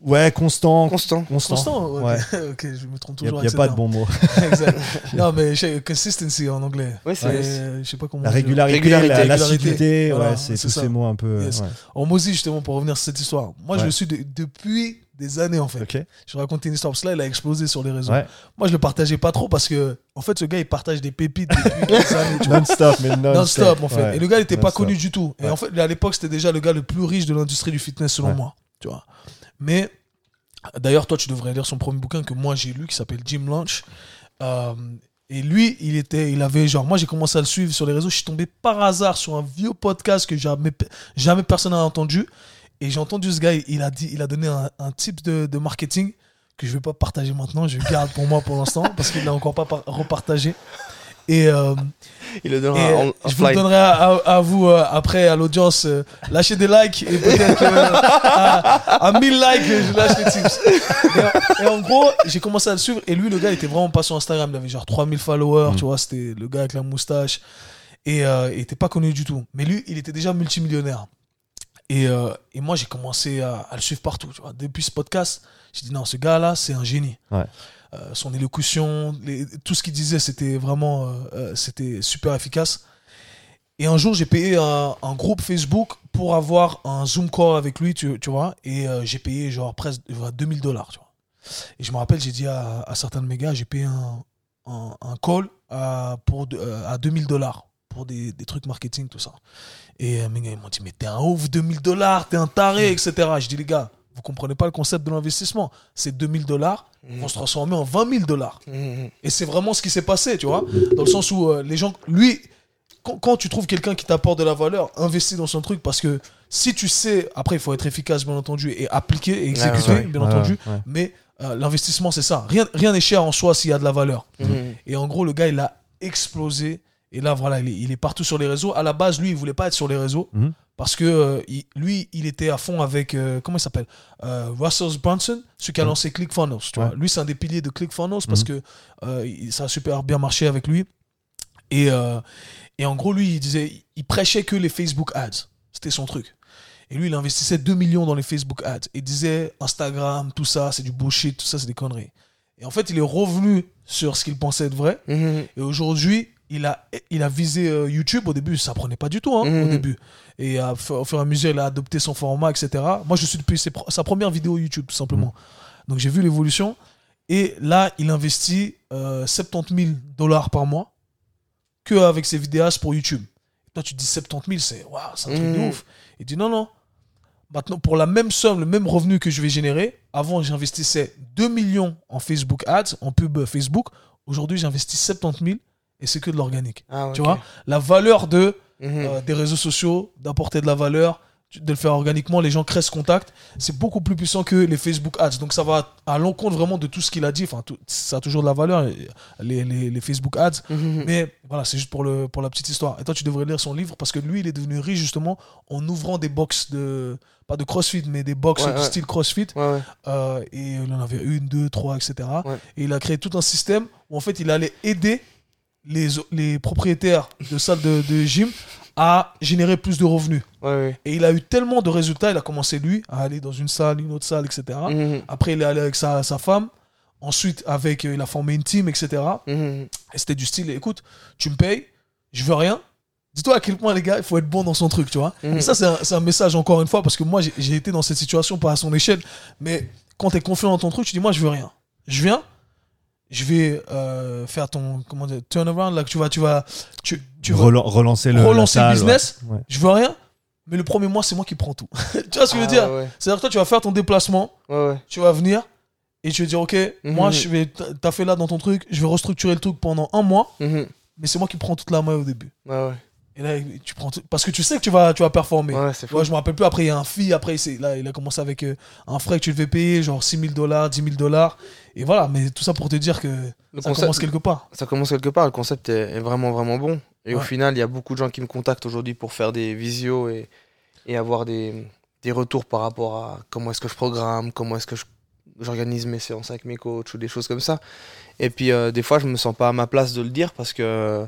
Ouais, constant. Constant. Constant. constant. ouais. Ouais. <laughs> ok, je me trompe Il n'y toujours. a, avec pas de bon mot. <laughs> exact. <laughs> Non, mais je sais, consistency en anglais. Ouais, c'est. Euh, je sais pas comment. La régularité, Régularité, la- régularité. l'assiduité, Voilà, ouais, c'est c'est tous ça. ces mots un peu. Yes. ouais. En Mozi, justement, pour revenir sur cette histoire. Moi, je le suis de- depuis des années, en fait. Je raconter une histoire. Parce que là, il a explosé sur les réseaux. Ouais. Moi, je le partageais pas trop parce que, en fait, ce gars, il partage des pépites depuis des années. <laughs> Non-stop, mais non-stop. En fait. Ouais. Et le gars, il n'était pas connu du tout. Et en fait, à l'époque, c'était déjà le gars le plus riche de l'industrie du fitness, selon moi. Tu vois. Mais, d'ailleurs, toi, tu devrais lire son premier bouquin que moi, j'ai lu, qui s'appelle Jim Lunch. Euh, et lui, il était, il avait genre, moi, j'ai commencé à le suivre sur les réseaux. Je suis tombé par hasard sur un vieux podcast que jamais, jamais personne n'a entendu. Et j'ai entendu ce gars, il a dit, il a donné un, un type de, de marketing que je vais pas partager maintenant. Je garde pour moi pour l'instant <laughs> parce qu'il l'a encore pas par- repartagé. Et, euh, Il le donnera et, en je vous le donnerai à, à- à vous euh, après, à l'audience. euh, lâchez des likes et peut-être euh, à, à 1000 likes, je lâche les tips. Et, en- et en gros, j'ai commencé à le suivre. Et lui, le gars, il était vraiment pas sur Instagram. Il avait genre 3000 followers, Mm. tu vois. C'était le gars avec la moustache. Et euh, il était pas connu du tout. Mais lui, il était déjà multimillionnaire. Et, euh, et moi, j'ai commencé à, à le suivre partout. Tu vois. Depuis ce podcast, j'ai dit non, ce gars-là, c'est un génie. Ouais. Euh, son élocution, les- tout ce qu'il disait, c'était vraiment euh, c'était super efficace. Et un jour, j'ai payé un, un groupe Facebook pour avoir un Zoom call avec lui, tu, tu vois. Et j'ai payé genre presque euh, 2000 dollars, tu vois. Et je me rappelle, j'ai dit à, à certains de mes gars, j'ai payé un, un, un call à, pour, à 2000 dollars pour des, des trucs marketing, tout ça. Et euh, mes gars, ils m'ont dit, mais t'es un ouf, 2000 dollars, t'es un taré, etc. Je dis, les gars, vous comprenez pas le concept de l'investissement. C'est 2000 dollars vont se transformer en 20 000 dollars. Mhm. Et c'est vraiment ce qui s'est passé, tu vois. Dans le sens où euh, les gens, lui, quand, quand tu trouves quelqu'un qui t'apporte de la valeur, investis dans son truc parce que si tu sais, après, il faut être efficace, bien entendu, et appliquer et exécuter, ouais, bien Ouais, entendu. Mais euh, l'investissement, c'est ça. Rien rien n'est cher en soi s'il y a de la valeur. Et en gros, le gars, il a explosé. Et là, voilà, il est, il est partout sur les réseaux. À la base, lui, il voulait pas être sur les réseaux. Mhm. Parce que euh, il- lui, il était à fond avec, euh, comment il s'appelle Euh, Russell Brunson, celui qui a Mhm. lancé ClickFunnels. Tu vois. Ouais. Lui, c'est un des piliers de ClickFunnels parce Mhm. que euh, ça a super bien marché avec lui. Et, et en gros, lui, il disait, il prêchait que les Facebook ads. C'était son truc. Et lui, il investissait 2 millions dans les Facebook ads. Il disait Instagram, tout ça, c'est du bullshit, tout ça, c'est des conneries. Et en fait, il est revenu sur ce qu'il pensait être vrai. Et aujourd'hui, il a, il a visé euh, YouTube. Au début, ça prenait pas du tout, hein, au Mhm. début. Et à, au fur et à mesure, il a adopté son format, etc. Moi, je suis depuis ses sa première vidéo YouTube, tout simplement. Donc, j'ai vu l'évolution. Et là, il investit euh, 70 000 dollars par mois que avec ses vidéastes pour YouTube. Toi, tu te dis 70 000, c'est waouh, c'est un truc de Mhm. ouf. Il dit non, non. Maintenant, pour la même somme, le même revenu que je vais générer, avant, j'investissais 2 millions en Facebook Ads, en pub Facebook. Aujourd'hui, j'investis 70 000 et c'est que de l'organique. Ah, Tu vois? La valeur de, Mhm. euh, des réseaux sociaux, d'apporter de la valeur, de le faire organiquement, les gens créent ce contact, c'est beaucoup plus puissant que les Facebook Ads. Donc ça va à l'encontre vraiment de tout ce qu'il a dit. Enfin, tout- ça a toujours de la valeur, les, les- les Facebook Ads. Mhm. Mais voilà, c'est juste pour, le, pour la petite histoire. Et toi, tu devrais lire son livre parce que lui, il est devenu riche justement en ouvrant des box de. Pas de CrossFit, mais des box Ouais, ouais. style CrossFit. Ouais. Euh, et il en avait une, deux, trois, etc. Et il a créé tout un système où en fait il allait aider les, les propriétaires de salles de, de gym à générer plus de revenus. Ouais, ouais. Et il a eu tellement de résultats, il a commencé lui à aller dans une salle, une autre salle, etc. Mhm. Après il est allé avec sa, sa femme. Ensuite, avec, euh, il a formé une team, etc. Mhm. Et c'était du style, écoute, tu me payes, je veux rien, Dis-toi à quel point, les gars, il faut être bon dans son truc, tu vois. Mhm. Et ça, c'est un, c'est un message, encore une fois, parce que moi, j'ai- j'ai été dans cette situation, pas à son échelle, mais quand tu es confiant dans ton truc, tu dis, moi, je veux rien. Je viens, je vais euh, faire ton, comment dire, turnaround, là, que tu vas, tu vas, tu, tu vas Relan- relancer le, relancer la le business. ouais. Ouais. Je veux rien, mais le premier mois, c'est moi qui prends tout. <laughs> tu vois ce que je veux Ah, dire? ouais, C'est-à-dire que toi, tu vas faire ton déplacement, ouais, ouais. tu vas venir, et tu vas dire, ok, moi, Mhm. je vais, t'as fait là dans ton truc, je vais restructurer le truc pendant un mois, Mhm. mais c'est moi qui prends toute la main au début. Ouais, ouais. Et là, tu prends tout- parce que tu sais que tu vas, tu vas performer. Ouais, c'est. Ouais, je me rappelle plus. Après, il y a un fee. Après, c'est là, il a commencé avec euh, un frais que tu devais payer, genre 6 000 dollars, 10 000 dollars. Et voilà, mais tout ça pour te dire que Le ça concept- commence quelque part. ça commence quelque part. Le concept est, est vraiment, vraiment bon. Et au final, il y a beaucoup de gens qui me contactent aujourd'hui pour faire des visios et, et avoir des, des retours par rapport à comment est-ce que je programme, comment est-ce que je- j'organise mes séances avec mes coachs ou des choses comme ça. Et puis, euh, des fois, je me sens pas à ma place de le dire parce que,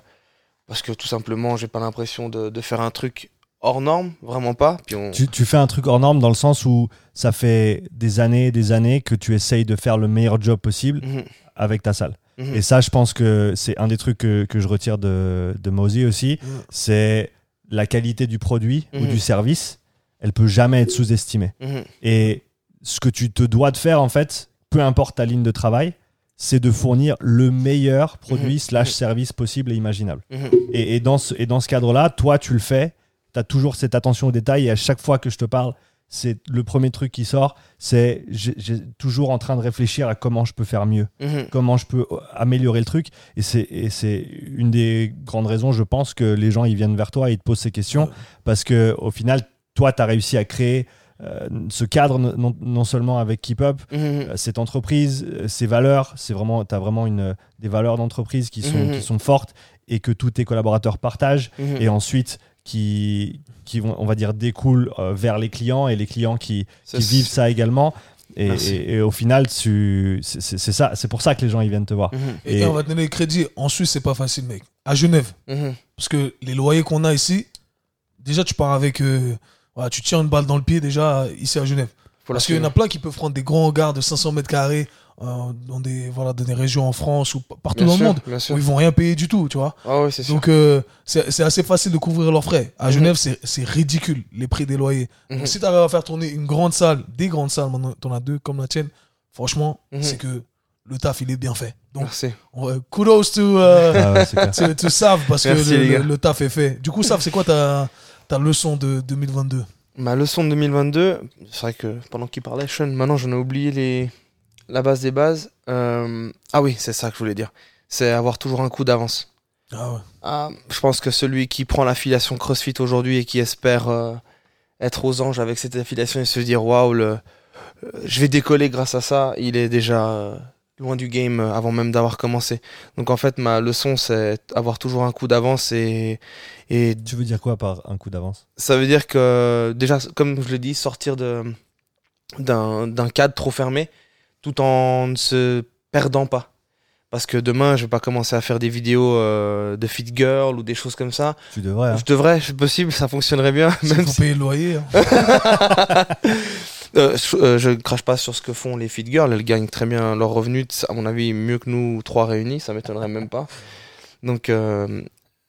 parce que tout simplement, j'ai pas l'impression de, de faire un truc hors norme, vraiment pas. Puis on... Tu, tu fais un truc hors norme dans le sens où ça fait des années et des années que tu essayes de faire le meilleur job possible Mhm, avec ta salle. mhm. Et ça, je pense que c'est un des trucs que, que je retire de, de Mosey aussi. Mhm. C'est la qualité du produit ou du service. Elle peut jamais être sous-estimée. Et ce que tu te dois de faire, en fait, peu importe ta ligne de travail, c'est de fournir le meilleur produit Mhm. slash service possible et imaginable. mhm. Et, et dans ce, et dans ce cadre-là, toi, tu le fais, tu as toujours cette attention aux détails et à chaque fois que je te parle, c'est le premier truc qui sort, c'est j'ai j'ai toujours en train de réfléchir à comment je peux faire mieux, Mhm. comment je peux améliorer le truc. Et c'est une des grandes raisons, je pense, que les gens ils viennent vers toi et ils te posent ces questions parce que au final, toi, tu as réussi à créer euh, ce cadre non, non seulement avec Keep Up, Mhm. euh, cette entreprise, euh, ses valeurs, c'est vraiment, tu as vraiment une, des valeurs d'entreprise qui sont, Mhm. qui sont fortes et que tous tes collaborateurs partagent Mhm. et ensuite qui, qui vont, on va dire, découlent euh, vers les clients et les clients qui, Ça, qui vivent ça également. Et, Merci. et- et au final, tu- c'est c'est- c'est ça, c'est pour ça que les gens ils viennent te voir. Et, Et- on va te donner le crédit. En Suisse, c'est pas facile, mec. À Genève. Parce que les loyers qu'on a ici, déjà, tu pars avec. euh, voilà, tu tiens une balle dans le pied, déjà, ici à Genève. Faut Parce qu'il y en a plein qui peuvent prendre des grands hangards de 500 mètres carrés euh, dans, des, voilà, dans des régions en France ou partout Bien dans sûr, le monde où ils vont rien payer du tout, tu vois. Ah. Donc, euh, c'est c'est assez facile de couvrir leurs frais. À Mhm. Genève, c'est c'est ridicule, les prix des loyers. Mhm. Donc, si tu arrives à faire tourner une grande salle, des grandes salles, maintenant, t'en as deux comme la tienne, franchement, Mhm. c'est que le taf, il est bien fait. Donc, on- euh, kudos to, euh, Ah ouais, <laughs> to, to Sav, parce Merci, que le- le taf est fait. Du coup, Sav, c'est quoi ta, ta leçon de 2022 Ma leçon de 2022, c'est vrai que pendant qu'il parlait, Sean, maintenant j'en ai oublié les... la base des bases. Euh, Ah oui, c'est ça que je voulais dire. C'est avoir toujours un coup d'avance. Ah ouais. Ah, je pense que celui qui prend l'affiliation CrossFit aujourd'hui et qui espère euh, être aux anges avec cette affiliation et se dire waouh, le... euh, je vais décoller grâce à ça, il est déjà loin du game euh, avant même d'avoir commencé. Donc en fait, ma leçon, c'est avoir toujours un coup d'avance et, et Tu veux dire quoi par un coup d'avance? Ça veut dire que, déjà, comme je l'ai dit, sortir de, d'un, d'un cadre trop fermé tout en ne se perdant pas. Parce que demain, je vais pas commencer à faire des vidéos euh, de fit girl ou des choses comme ça. Tu devrais. hein. Je devrais, c'est possible, ça fonctionnerait bien. Même si, payer le loyer. hein. <laughs> <laughs> Euh, je, euh, je crache pas sur ce que font les fit girls. Elles gagnent très bien leurs revenus, à mon avis, mieux que nous trois réunis. Ça m'étonnerait même pas. Donc, euh,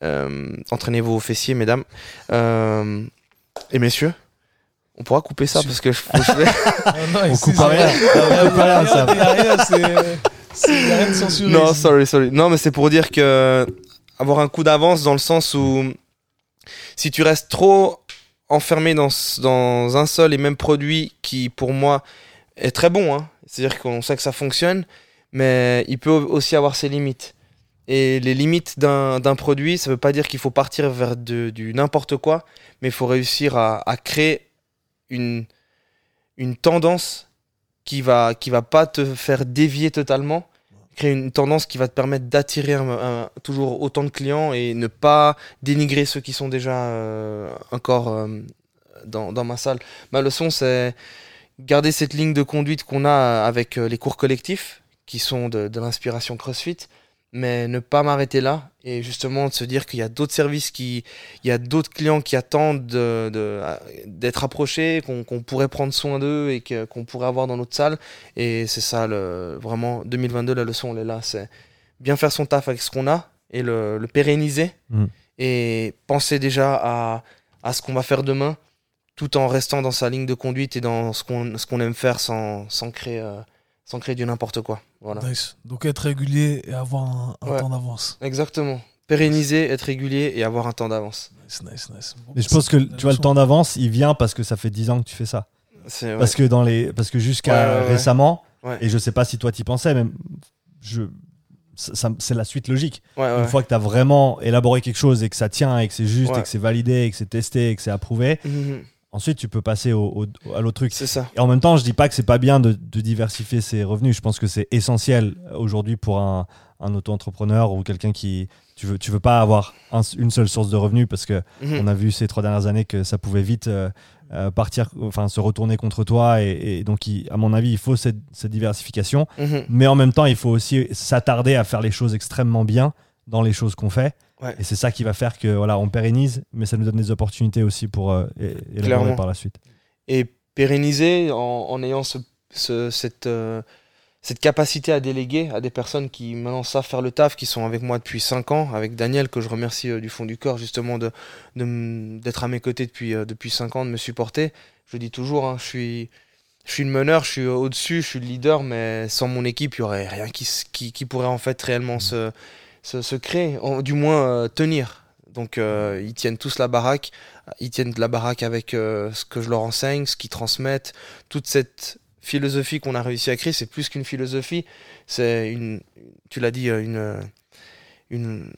euh, entraînez vos fessiers, mesdames. Euh, et messieurs, on pourra couper ça parce que je, vais- <laughs> Ah non, On coupe rien. On coupe rien, de censuré. Non, sorry, sorry. Non, mais c'est pour dire que avoir un coup d'avance dans le sens où si tu restes trop enfermé dans, dans un seul et même produit qui, pour moi, est très bon, hein. c'est-à-dire qu'on sait que ça fonctionne, mais il peut aussi avoir ses limites. Et les limites d'un produit, ça veut pas dire qu'il faut partir vers du n'importe quoi, mais il faut réussir à, à créer une, une tendance qui va, qui va pas te faire dévier totalement, créer une tendance qui va te permettre d'attirer toujours autant de clients et ne pas dénigrer ceux qui sont déjà euh, encore euh, dans, ma salle. Ma leçon, c'est garder cette ligne de conduite qu'on a avec euh, les cours collectifs, qui sont de l'inspiration CrossFit, mais ne pas m'arrêter là et justement de se dire qu'il y a d'autres services qui il y a d'autres clients qui attendent de- de- d'être approchés qu'on qu'on pourrait prendre soin d'eux et qu'on pourrait avoir dans notre salle et c'est ça le vraiment 2022 la leçon elle est là c'est bien faire son taf avec ce qu'on a et le, le pérenniser Mm. et penser déjà à, à ce qu'on va faire demain, tout en restant dans sa ligne de conduite et dans ce qu'on ce qu'on aime faire sans, sans créer, euh, sans créer du n'importe quoi. Voilà. Nice. Donc être régulier et avoir un, un Ouais. temps d'avance. Exactement. Pérenniser, être régulier et avoir un temps d'avance. Nice, nice, nice. Bon, Mais je c'est pense que tu vois le temps d'avance, il vient parce que ça fait 10 ans que tu fais ça. C'est ouais. Parce que dans les parce que jusqu'à Ouais, ouais, ouais. récemment Ouais. et je sais pas si toi t'y pensais mais je ça- ça- c'est la suite logique. Ouais, ouais. Une fois que tu as vraiment élaboré quelque chose et que ça tient et que c'est juste Ouais. et que c'est validé et que c'est testé et que c'est approuvé, Mhm. Ensuite tu peux passer au, au- à l'autre truc. C'est ça. Et en même temps, je dis pas que c'est pas bien de, de diversifier ses revenus. Je pense que c'est essentiel aujourd'hui pour un, un auto-entrepreneur ou quelqu'un qui tu veux tu veux pas avoir un- une seule source de revenus parce que Mhm. on a vu ces trois dernières années que ça pouvait vite euh, euh, partir, enfin se retourner contre toi. Et, et donc, il- à mon avis, il faut cette, cette diversification. Mhm. Mais en même temps, il faut aussi s'attarder à faire les choses extrêmement bien dans les choses qu'on fait. Ouais. Et c'est ça qui va faire que voilà, on pérennise, mais ça nous donne des opportunités aussi pour euh, élaborer par la suite. et pérenniser en, en ayant ce, ce- cette, euh, cette capacité à déléguer à des personnes qui maintenant savent faire le taf, qui sont avec moi depuis 5 ans, avec Daniel que je remercie euh, du fond du cœur justement de de d'être à mes côtés depuis, euh, depuis 5 ans, de me supporter. Je dis toujours, hein, je suis... Je suis le meneur, je suis au-dessus, je suis le leader, mais sans mon équipe, il n'y aurait rien qui, qui, qui pourrait en fait réellement se, se, se créer, en- du moins euh, tenir. Donc euh, ils tiennent tous la baraque, ils tiennent la baraque avec euh, ce que je leur enseigne, ce qu'ils transmettent, toute cette philosophie qu'on a réussi à créer, c'est plus qu'une philosophie, c'est une, tu l'as dit, une, une,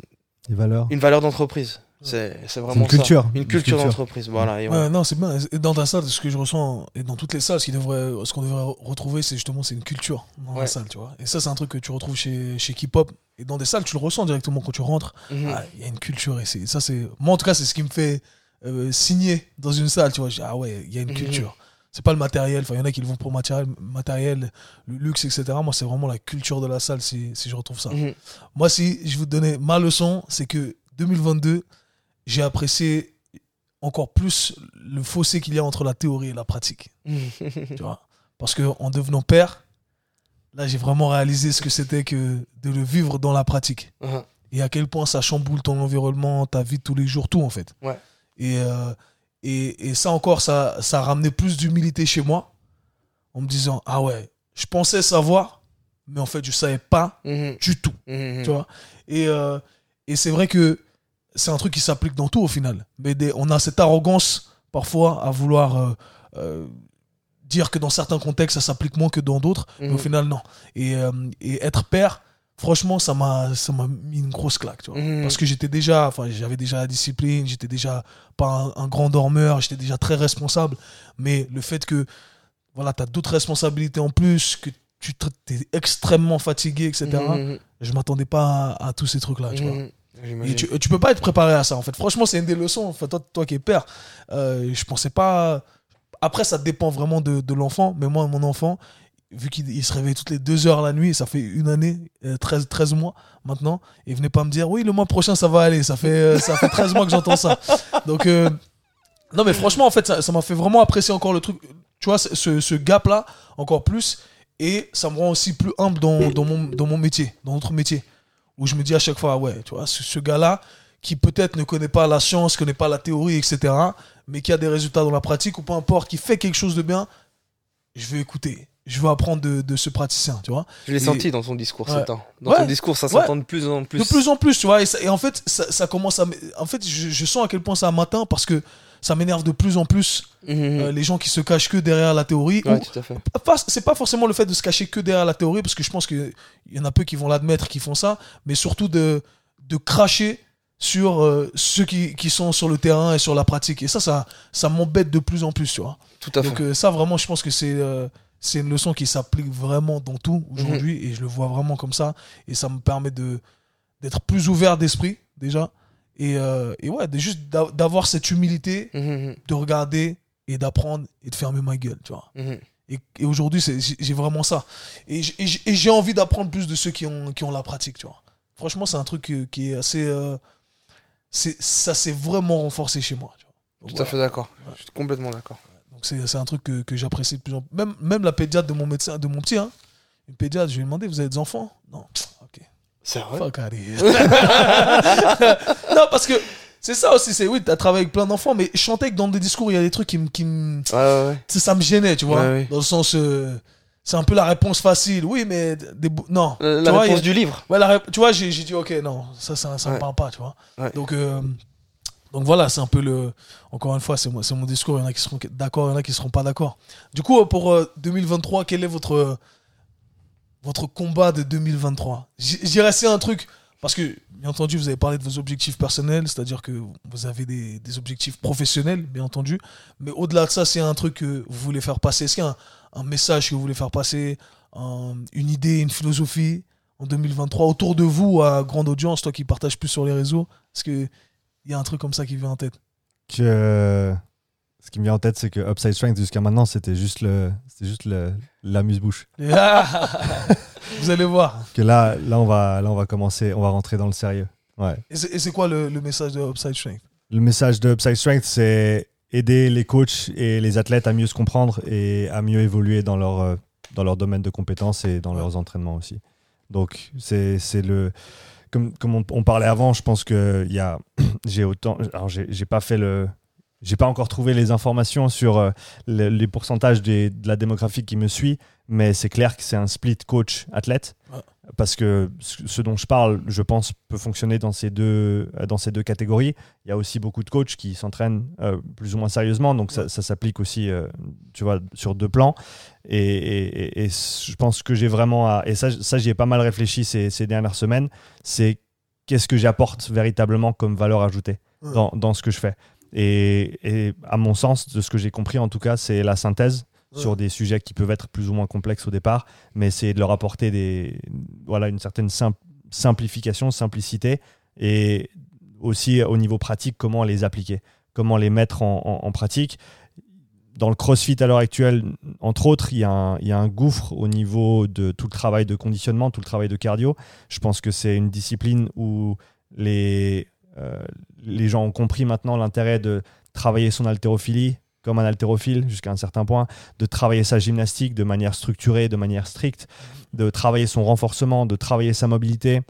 valeurs. une valeur d'entreprise. C'est vraiment une culture. ça. Une culture d'entreprise, voilà. et Ouais, ouais. non, c'est bien. Dans ta salle, ce que je ressens, et dans toutes les salles, ce devrait- qu'on devrait retrouver, c'est justement c'est une culture dans la salle, tu vois. Et ça, c'est un truc que tu retrouves chez, chez K-pop. Et dans des salles, tu le ressens directement quand tu rentres. Mhm. Ah, Il y a une culture. Et ça, c'est. Moi, en tout cas, c'est ce qui me fait euh, signer dans une salle, tu vois. Je dis, ah ouais, il y a une Mhm. culture. C'est pas le matériel. Enfin, il y en a qui le vont pour le matériel, matériel, le luxe, etc. Moi, c'est vraiment la culture de la salle si, si je retrouve ça. Mhm. Moi, si je vous donnais ma leçon, c'est que 2022, j'ai apprécié encore plus le fossé qu'il y a entre la théorie et la pratique. Tu vois? Parce que en devenant père, là, j'ai vraiment réalisé ce que c'était que de le vivre dans la pratique. Mhm. Et à quel point ça chamboule ton environnement, ta vie de tous les jours, tout en fait. Ouais. Et, euh, et, et ça encore, ça, ça a ramené plus d'humilité chez moi, en me disant, ah ouais, je pensais savoir, mais en fait, je savais pas Mhm. du tout. Mhm. Tu vois Et, euh, et c'est vrai que c'est un truc qui s'applique dans tout au final. Mais des- on a cette arrogance parfois à vouloir euh, euh, dire que dans certains contextes ça s'applique moins que dans d'autres. Mais au Mhm. final, non. Et, euh, et être père, franchement, ça m'a ça m'a mis une grosse claque. Tu vois Mhm. Parce que j'étais déjà, enfin, j'avais déjà la discipline, j'étais déjà pas un, un grand dormeur, j'étais déjà très responsable. Mais le fait que voilà, tu as d'autres responsabilités en plus, que tu es extrêmement fatigué, etc Mhm. je m'attendais pas à, à tous ces trucs là tu vois Mhm. Et tu, tu peux pas être préparé à ça en fait. Franchement c'est une des leçons enfin, toi, toi qui es père. Euh, je pensais pas après ça dépend vraiment de, de l'enfant mais moi mon enfant vu qu'il il se réveille toutes les deux heures la nuit ça fait une année euh, 13, 13 mois maintenant et il venait pas me dire oui le mois prochain ça va aller. Ça fait, euh, ça fait 13 mois que j'entends ça. Donc euh, non mais franchement en fait ça m'a fait vraiment apprécier encore le truc. Tu vois ce, ce gap là encore plus et ça me rend aussi plus humble dans, dans, mon, dans mon métier dans notre métier où je me dis à chaque fois ouais tu vois ce, ce gars là qui peut-être ne connaît pas la science connaît pas la théorie etc mais qui a des résultats dans la pratique ou peu importe qui fait quelque chose de bien je veux écouter je veux apprendre de, de ce praticien tu vois Je l'ai Et- senti dans ton discours Ouais. Dans Ouais. ton discours, ça Ouais. s'entend de plus en plus. de plus en plus, tu vois. Et, ça- et en fait, ça, ça commence à. En fait, je, je sens à quel point ça m'atteint parce que ça m'énerve de plus en plus Mhm. euh, les gens qui se cachent que derrière la théorie. Ouais, ou- tout à fait. c'est pas forcément le fait de se cacher que derrière la théorie, parce que je pense qu'il y en a peu qui vont l'admettre, qui font ça, mais surtout de, de cracher sur euh, ceux qui, qui sont sur le terrain et sur la pratique. Et ça, ça, ça m'embête de plus en plus, tu vois. Tout à fait. Donc euh, ça, vraiment, je pense que c'est c'est une leçon qui s'applique vraiment dans tout aujourd'hui, Mhm. et je le vois vraiment comme ça, et ça me permet de d'être plus ouvert d'esprit, déjà, et, euh, et ouais, de juste d'a- d'avoir cette humilité, Mhm. de regarder et d'apprendre et de fermer ma gueule, tu vois. Et, et aujourd'hui, j'ai vraiment ça. Et j'ai envie d'apprendre plus de ceux qui ont, qui ont la pratique, tu vois. Franchement, c'est un truc qui est assez... euh, c'est- ça s'est vraiment renforcé chez moi. Tu vois. Donc, Tout à fait d'accord. Je suis complètement d'accord. Donc c'est un truc que, que j'apprécie de plus en plus. Même, même la pédiatre de mon médecin, de mon petit, hein, une pédiatre, je lui ai demandé, vous avez des enfants? Non. C'est vrai? Fuck out of here. <laughs> non, parce que C'est ça aussi, c'est oui, t'as travaillé avec plein d'enfants, mais sentais que dans des discours, il y a des trucs qui me. Qui me- Ouais, ouais, ouais. tu sais, ça me gênait, tu vois. Dans le sens. euh, c'est un peu la réponse facile. Oui, mais. Des, non. La, Tu la vois, il y réponse a- du livre. Ouais, la rép- tu vois, j'ai dit, ok, non, ça, ça, ça me parle pas, tu vois. Donc, euh, donc voilà, c'est un peu le. Encore une fois, c'est mon discours. Il y en a qui seront d'accord, il y en a qui seront pas d'accord. Du coup, euh, pour euh, 2023, quel est votre, votre combat de 2023 J- Je dirais c'est un truc. Parce que, bien entendu, vous avez parlé de vos objectifs personnels, c'est-à-dire que vous avez des, objectifs professionnels, bien entendu. Mais au-delà de ça, c'est un truc que vous voulez faire passer. Est-ce qu'il y a un, message que vous voulez faire passer, un- une idée, une philosophie en 2023 autour de vous, à grande audience, toi qui partages plus sur les réseaux? Est-ce qu'il y a un truc comme ça qui vient en tête? Que ce qui me vient en tête, c'est que Upside Strength jusqu'à maintenant, c'était juste le, c'était juste le, l'amuse-bouche. <laughs> Vous allez voir. Que là, là, on va, là, on va commencer, on va rentrer dans le sérieux. Ouais. Et c'est et c'est quoi le, le message de Upside Strength? Le message de Upside Strength, c'est aider les coachs et les athlètes à mieux se comprendre et à mieux évoluer dans leur, euh, dans leur domaine de compétences et dans leurs entraînements aussi. Donc, c'est c'est le. Comme, comme on, on parlait avant, je pense que y a, <clears throat> j'ai autant. Alors, j'ai j'ai pas fait le. J'ai pas encore trouvé les informations sur euh, le- les pourcentages des- de la démographie qui me suit, mais c'est clair que c'est un split coach-athlète. Ouais. Parce que ce dont je parle, je pense, peut fonctionner dans ces deux, euh, dans ces deux catégories. Il y a aussi beaucoup de coachs qui s'entraînent euh, plus ou moins sérieusement, donc ça, ça s'applique aussi, euh, tu vois, sur deux plans. Et, et- et- et je pense que j'ai vraiment, à, et ça, ça j'y ai pas mal réfléchi ces, ces dernières semaines, c'est qu'est-ce que j'apporte véritablement comme valeur ajoutée dans, dans ce que je fais. Et, et à mon sens, de ce que j'ai compris en tout cas, c'est la synthèse Ouais. sur des sujets qui peuvent être plus ou moins complexes au départ, mais essayer de leur apporter des, voilà, une certaine sim- simplification, simplicité, et aussi au niveau pratique, comment les appliquer, comment les mettre en, en- en pratique. Dans le CrossFit à l'heure actuelle, entre autres, il y, a un, il y a un gouffre au niveau de tout le travail de conditionnement, tout le travail de cardio. Je pense que c'est une discipline où les, les gens ont compris maintenant l'intérêt de travailler son haltérophilie comme un haltérophile jusqu'à un certain point, de travailler sa gymnastique de manière structurée, de manière stricte, de travailler son renforcement, de travailler sa mobilité.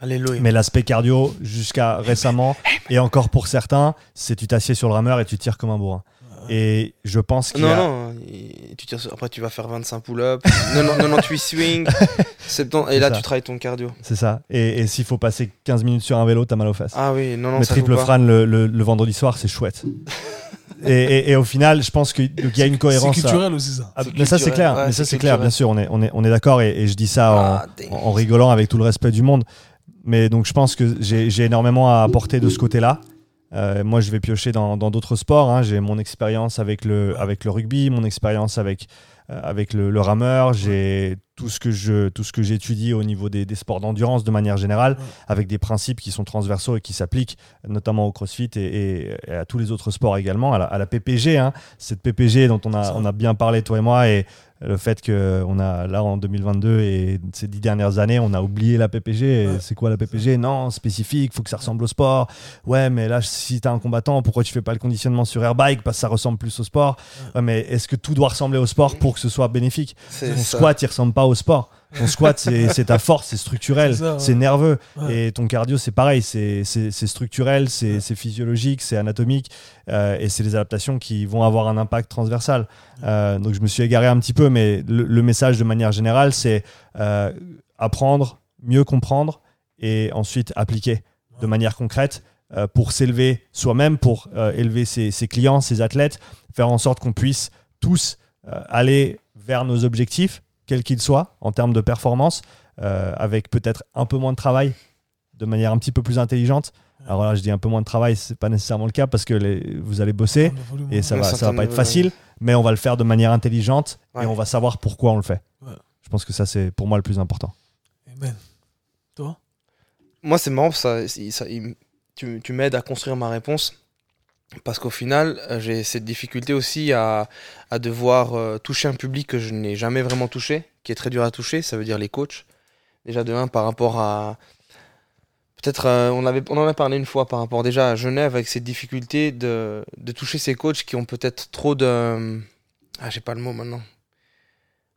Alléluia. Mais l'aspect cardio, jusqu'à récemment, et encore pour certains, c'est tu t'assieds sur le rameur et tu tires comme un bourrin. Et je pense qu'il y Non, a... non, tu tires sur- après tu vas faire 25 pull-ups, <laughs> 98 swings, <laughs> 70, et là C'est ça. tu travailles ton cardio. C'est ça. Et, et s'il faut passer 15 minutes sur un vélo, t'as mal aux fesses. Ah oui, non, non, Mais ça triple frane le, le- le vendredi soir, c'est chouette. <laughs> et, et- et au final, je pense qu'il y a une C'est cohérence. à- culturel aussi, ça. Ah, C'est mais ça c'est culturel. clair, Ouais, mais ça c'est c'est clair, bien sûr, on est, on est, on est d'accord et, et je dis ça en- Ah, en, en rigolant avec tout le respect du monde. Mais donc je pense que j'ai j'ai énormément à apporter de ce côté-là. Euh, moi je vais piocher dans d'autres sports. hein. J'ai mon expérience avec le, avec le rugby, mon expérience avec, euh, avec le, le rameur, j'ai tout ce que je tout ce que j'étudie au niveau des, des sports d'endurance de manière générale, Ouais. avec des principes qui sont transversaux et qui s'appliquent notamment au CrossFit et, et- et à tous les autres sports également, à la, à la PPG, hein. cette PPG dont on a, on a bien parlé toi et moi et le fait que on a là en 2022 et ces dix dernières années on a oublié la PPG Ouais. c'est quoi la PPG non spécifique faut que ça ressemble au sport. Ouais mais là si t'es un combattant pourquoi tu fais pas le conditionnement sur airbike? Parce que ça ressemble plus au sport. Ouais, mais est-ce que tout doit ressembler au sport pour que ce soit bénéfique? Ça. squat il ressemble pas au sport ton squat c'est ta force c'est structurel C'est ouais. nerveux Ouais. et ton cardio c'est pareil c'est structurel c'est Ouais. physiologique c'est anatomique euh, et c'est des adaptations qui vont avoir un impact transversal euh, donc je me suis égaré un petit peu, mais le, le message de manière générale, c'est euh, apprendre, mieux comprendre et ensuite appliquer de manière concrète pour s'élever soi-même, pour élever ses, ses clients, ses athlètes, faire en sorte qu'on puisse tous aller vers nos objectifs, quels qu'ils soient, en termes de performance, euh, avec peut-être un peu moins de travail, de manière un petit peu plus intelligente. Alors là, je dis un peu moins de travail, c'est pas nécessairement le cas parce que les- vous allez bosser et ça va, ça va pas être facile, mais on va le faire de manière intelligente Ouais. et on va savoir pourquoi on le fait. Ouais. Je pense que ça, c'est pour moi le plus important. Amen. Toi? Moi, c'est marrant, ça, ça- il- tu, tu m'aides à construire ma réponse. Parce qu'au final, euh, j'ai cette difficulté aussi à, à devoir euh, toucher un public que je n'ai jamais vraiment touché, qui est très dur à toucher, ça veut dire les coachs. Déjà de un, par rapport à... Peut-être, euh, on, avait, on en a parlé une fois par rapport déjà à Genève, avec cette difficulté de, de toucher ces coachs qui ont peut-être trop de... Ah, j'ai pas le mot maintenant.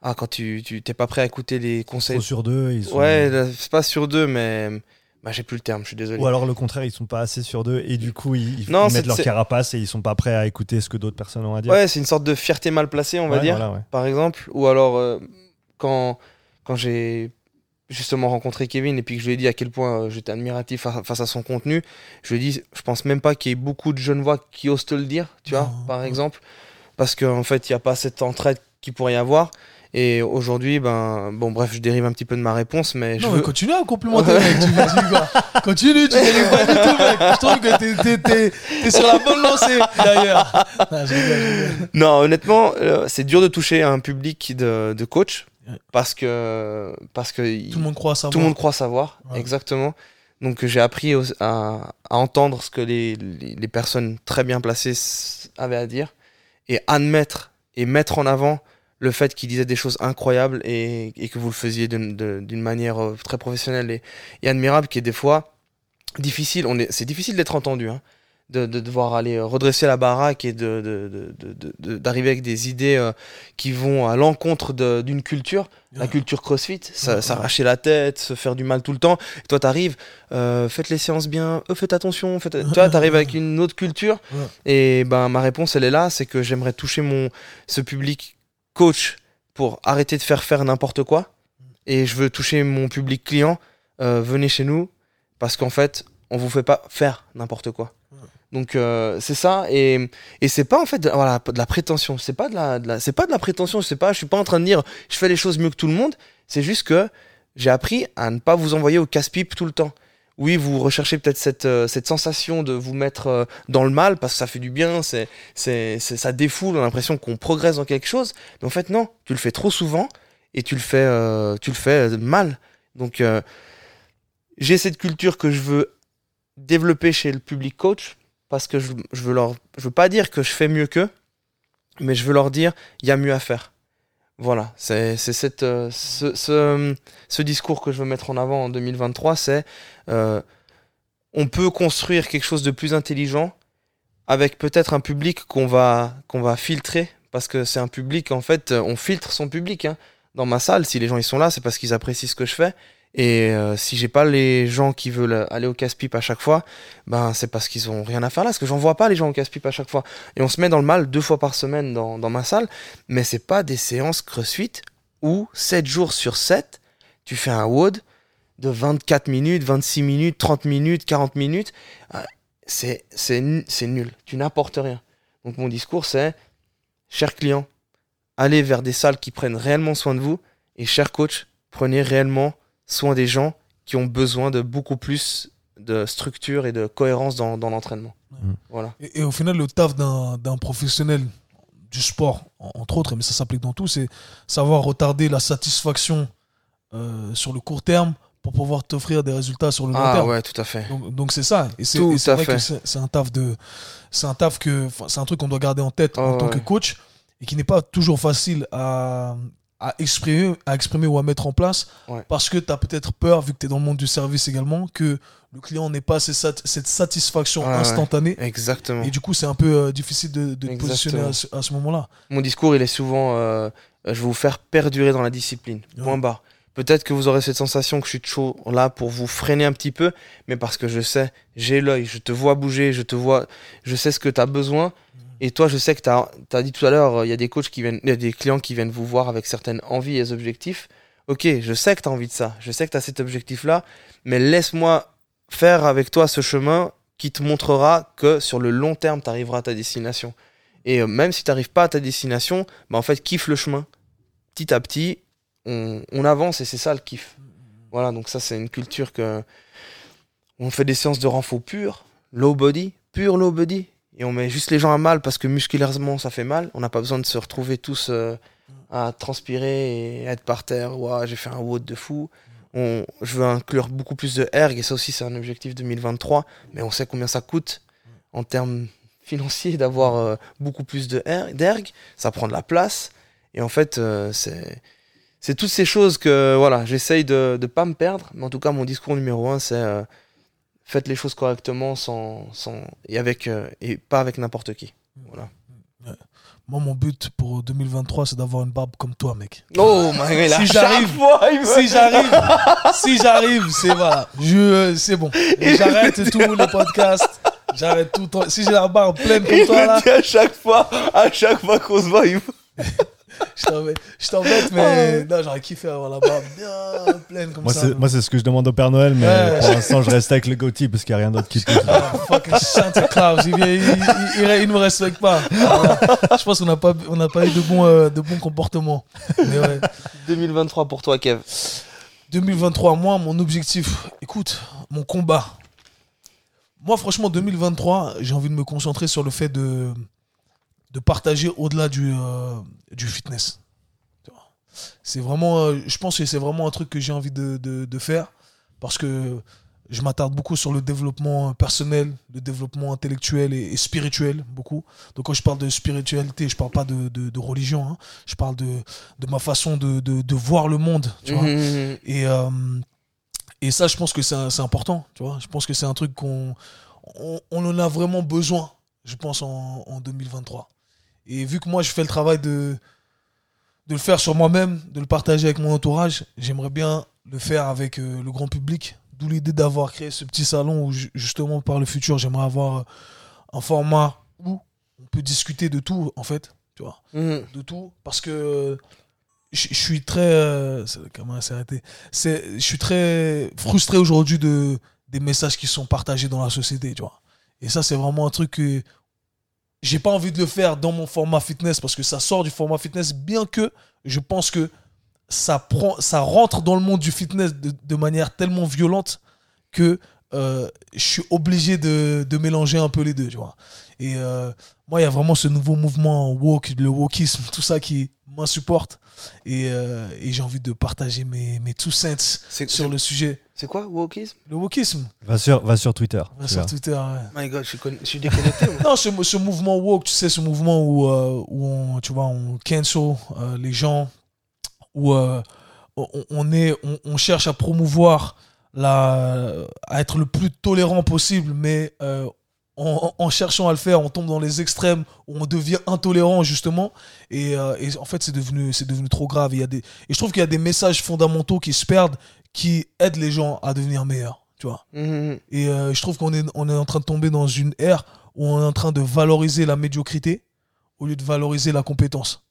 Ah, quand tu tu- t'es pas prêt à écécouter les conseils Trop sur deux, ils sont... Ouais, c'est pas sur deux, mais bah, j'ai plus le terme, je suis désolé. Ou alors le contraire, ils sont pas assez sur d'eux et du coup ils, Non, mettent leur carapace et ils sont pas prêts à écouter ce que d'autres personnes ont à dire. Ouais, c'est une sorte de fierté mal placée, on va Ouais, dire, voilà, ouais. par exemple. Ou alors, euh, quand, quand j'ai justement rencontré Kevin et puis que je lui ai dit à quel point euh, j'étais admiratif fa- face à son contenu, je lui ai dit, je pense même pas qu'il y ait beaucoup de jeunes voix qui osent te le dire, tu vois, Non, par ouais. exemple. Parce qu'en fait, il n'y a pas cette entraide qu'il pourrait y avoir. Et aujourd'hui, ben, bon, bref, je dérive un petit peu de ma réponse, mais je Non, veux- mais continue à complimenter, mec. Tu me dis quoi Continue, tu dérives pas du tout, mec. Je trouve que t'es- sur la bonne lancée, d'ailleurs. Non, honnêtement, euh, c'est dur de toucher un public de, de coach parce que parce que il- Tout le monde croit savoir. tout le monde croit savoir, Ouais. exactement. Donc j'ai appris à, à entendre ce que les, les, les personnes très bien placées avaient à dire et admettre et mettre en avant le fait qu'ils disaient des choses incroyables et, et que vous le faisiez d'une manière euh, très professionnelle et, et admirable qui est des fois difficile. C'est difficile d'être entendu, hein, de, de devoir aller euh, redresser la baraque et de, de- d'arriver avec des idées euh, qui vont à l'encontre d'une culture. La Ouais. culture crossfit, s'arracher la tête, se faire du mal tout le temps. Et toi, t'arrives, euh, faites les séances bien, euh, faites attention. Faites... Toi, t'arrives avec <laughs> une autre culture. Et ben, ma réponse, elle est là, c'est que j'aimerais toucher mon ce public coach pour arrêter de faire faire n'importe quoi. Et je veux toucher mon public client. euh, venez chez nous parce qu'en fait, on vous fait pas faire n'importe quoi. Donc euh, c'est ça et, et c'est pas en fait de, voilà, de la prétention, c'est pas de la, de la- c'est pas de la prétention, je sais pas, je suis pas en train de dire je fais les choses mieux que tout le monde, c'est juste que j'ai appris à ne pas vous envoyer au casse-pipe tout le temps. Oui, vous recherchez peut-être cette, euh, sensation de vous mettre euh, dans le mal parce que ça fait du bien, c'est, c'est, ça défoule, on a l'impression qu'on progresse dans quelque chose. Mais en fait, non, tu le fais trop souvent et tu le fais, euh, tu le fais mal. Donc, j'ai cette culture que je veux développer chez le public coach parce que je, je veux leur, je veux pas dire que je fais mieux qu'eux, mais je veux leur dire il y a mieux à faire. Voilà, c'est cette, euh, ce, ce, ce discours que je veux mettre en avant en 2023, c'est euh, on peut construire quelque chose de plus intelligent avec peut-être un public qu'on va, qu'on va filtrer, parce que c'est un public, en fait, on filtre son public. hein. Dans ma salle, si les gens ils sont là, c'est parce qu'ils apprécient ce que je fais. Et euh, si j'ai pas les gens qui veulent aller au casse-pipe à chaque fois, ben c'est parce qu'ils ont rien à faire là, parce que j'en vois pas les gens au casse-pipe à chaque fois. Et on se met dans le mal deux fois par semaine dans, ma salle, mais c'est pas des séances CrossFit où 7 jours sur 7, tu fais un WOD de 24 minutes, 26 minutes, 30 minutes, 40 minutes. Euh, C'est c'est nul, tu n'apportes rien. Donc mon discours c'est, chers clients, allez vers des salles qui prennent réellement soin de vous, et chers coachs, prenez réellement soin des gens qui ont besoin de beaucoup plus de structure et de cohérence dans, dans l'entraînement. Mhm. Voilà. Et, et au final, le taf d'un professionnel du sport, en- entre autres, mais ça s'applique dans tout, c'est savoir retarder la satisfaction euh, sur le court terme pour pouvoir t'offrir des résultats sur le long Ah terme. ouais, tout à fait. Donc c'est ça. Et c'est vrai fait. que c'est un taf de, c'est un taf que, c'est un truc qu'on doit garder en tête Oh, en tant ouais. que coach et qui n'est pas toujours facile à, à exprimer, à exprimer ou à mettre en place Ouais. parce que tu as peut-être peur, vu que tu es dans le monde du service également, que le client n'ait pas cette satisfaction ouais. instantanée. Exactement. Et du coup, c'est un peu euh, difficile de, de te positionner à ce, moment-là. Mon discours, il est souvent euh, je vais vous faire perdurer dans la discipline. Ouais. Point barre. Peut-être que vous aurez cette sensation que je suis toujours là pour vous freiner un petit peu, mais parce que je sais, j'ai l'œil, je te vois bouger, je te vois, je sais ce que tu as besoin. Et toi, je sais que tu as, dit tout à l'heure, euh, il y a des coachs qui viennent, y a des clients qui viennent vous voir avec certaines envies et objectifs. Ok, je sais que tu as envie de ça, je sais que tu as cet objectif-là, mais laisse-moi faire avec toi ce chemin qui te montrera que sur le long terme, tu arriveras à ta destination. Et euh, même si tu n'arrives pas à ta destination, bah en fait, kiffe le chemin. Petit à petit, on, on avance et c'est ça le kiff. Voilà, donc ça, c'est une culture que. On fait des séances de renfort pur, low body, pur low body. Et on met juste les gens à mal parce que musculairement, ça fait mal. On n'a pas besoin de se retrouver tous euh, à transpirer et être par terre. Ouah, j'ai fait un WOD de fou. On, je veux inclure beaucoup plus de erg et ça aussi, c'est un objectif 2023. Mais on sait combien ça coûte en termes <laughs> financiers d'avoir euh, beaucoup plus de er- d'erg. Ça prend de la place. Et en fait, euh, c'est c'est toutes ces choses que voilà, j'essaye de ne pas me perdre. Mais en tout cas, mon discours numéro un, c'est faites les choses correctement sans, sans, et, avec, euh, et pas avec n'importe qui. Voilà. Moi, mon but pour 2023, c'est d'avoir une barbe comme toi, mec. Oh my god, Si j'arrive- Si j'arrive, si j'arrive, c'est voilà. Je, euh, c'est bon. <laughs> J'arrête tous les podcasts. J'arrête tout le temps. Si j'ai la barbe pleine comme il toi, là, à chaque fois, à chaque fois qu'on se voit, il me- <laughs> je t'embête, mais non, j'aurais kiffé avoir la barbe bien pleine comme Moi, ça. c'est, moi, c'est ce que je demande au Père Noël, mais Ouais. pour l'instant, je reste avec le goatee parce qu'il n'y a rien d'autre qui pousse. Ah, fucking Santa Claus, il, il, il, il- il me respecte pas. Voilà. Je pense qu'on n'a pas, on n'a pas eu de bons, euh, de bons comportements. Mais ouais. 2023 pour toi, Kev. 2023, moi, mon objectif, écoute, mon combat. Moi, franchement, 2023, j'ai envie de me concentrer sur le fait de, de partager au-delà du, euh, du fitness. C'est vraiment, euh, je pense que c'est vraiment un truc que j'ai envie de, de- de faire parce que je m'attarde beaucoup sur le développement personnel, le développement intellectuel et, et spirituel, beaucoup. Donc, quand je parle de spiritualité, je parle pas de, de- religion, hein. je parle de, de ma façon de, voir le monde. Tu vois. Mhm. Et, euh, et ça, je pense que c'est important, tu vois. Je pense que c'est un truc qu'on on, on en a vraiment besoin, je pense, en, en 2023. Et vu que moi, je fais le travail de, de le faire sur moi-même, de le partager avec mon entourage, j'aimerais bien le faire avec euh, le grand public. D'où l'idée d'avoir créé ce petit salon où, ju- justement, par le futur, j'aimerais avoir euh, un format où on peut discuter de tout, en fait, tu vois Mhm. de tout parce que je suis très euh, comment c'est je suis très frustré aujourd'hui de des messages qui sont partagés dans la société tu vois et ça c'est vraiment un truc que j'ai pas envie de le faire dans mon format fitness parce que ça sort du format fitness bien que je pense que ça prend ça rentre dans le monde du fitness de, de manière tellement violente que euh, je suis obligé de, de mélanger un peu les deux tu vois et euh, moi, il y a vraiment ce nouveau mouvement woke, le wokisme, tout ça qui m'insupporte. Et, euh, et j'ai envie de partager mes, mes two cents sur le sujet. C'est quoi, wokisme? Le wokisme, Va sur, va sur Twitter. va tu sur verras. Twitter. ouais. My god, je suis, conne- je suis déconnecté. <laughs> Non, ce, ce mouvement woke, tu sais, ce mouvement où, euh, où on, tu vois, on cancel euh, les gens, où euh, on, on est, on, on cherche à promouvoir, la, à être le plus tolérant possible, mais euh, en, en cherchant à le faire, on tombe dans les extrêmes où on devient intolérant justement. Et, euh, et en fait, c'est devenu, c'est devenu trop grave. Il y a des, et je trouve qu'il y a des messages fondamentaux qui se perdent, qui aident les gens à devenir meilleurs. Tu vois. Mhm. Et euh, je trouve qu'on est, on est en train de tomber dans une ère où on est en train de valoriser la médiocrité au lieu de valoriser la compétence.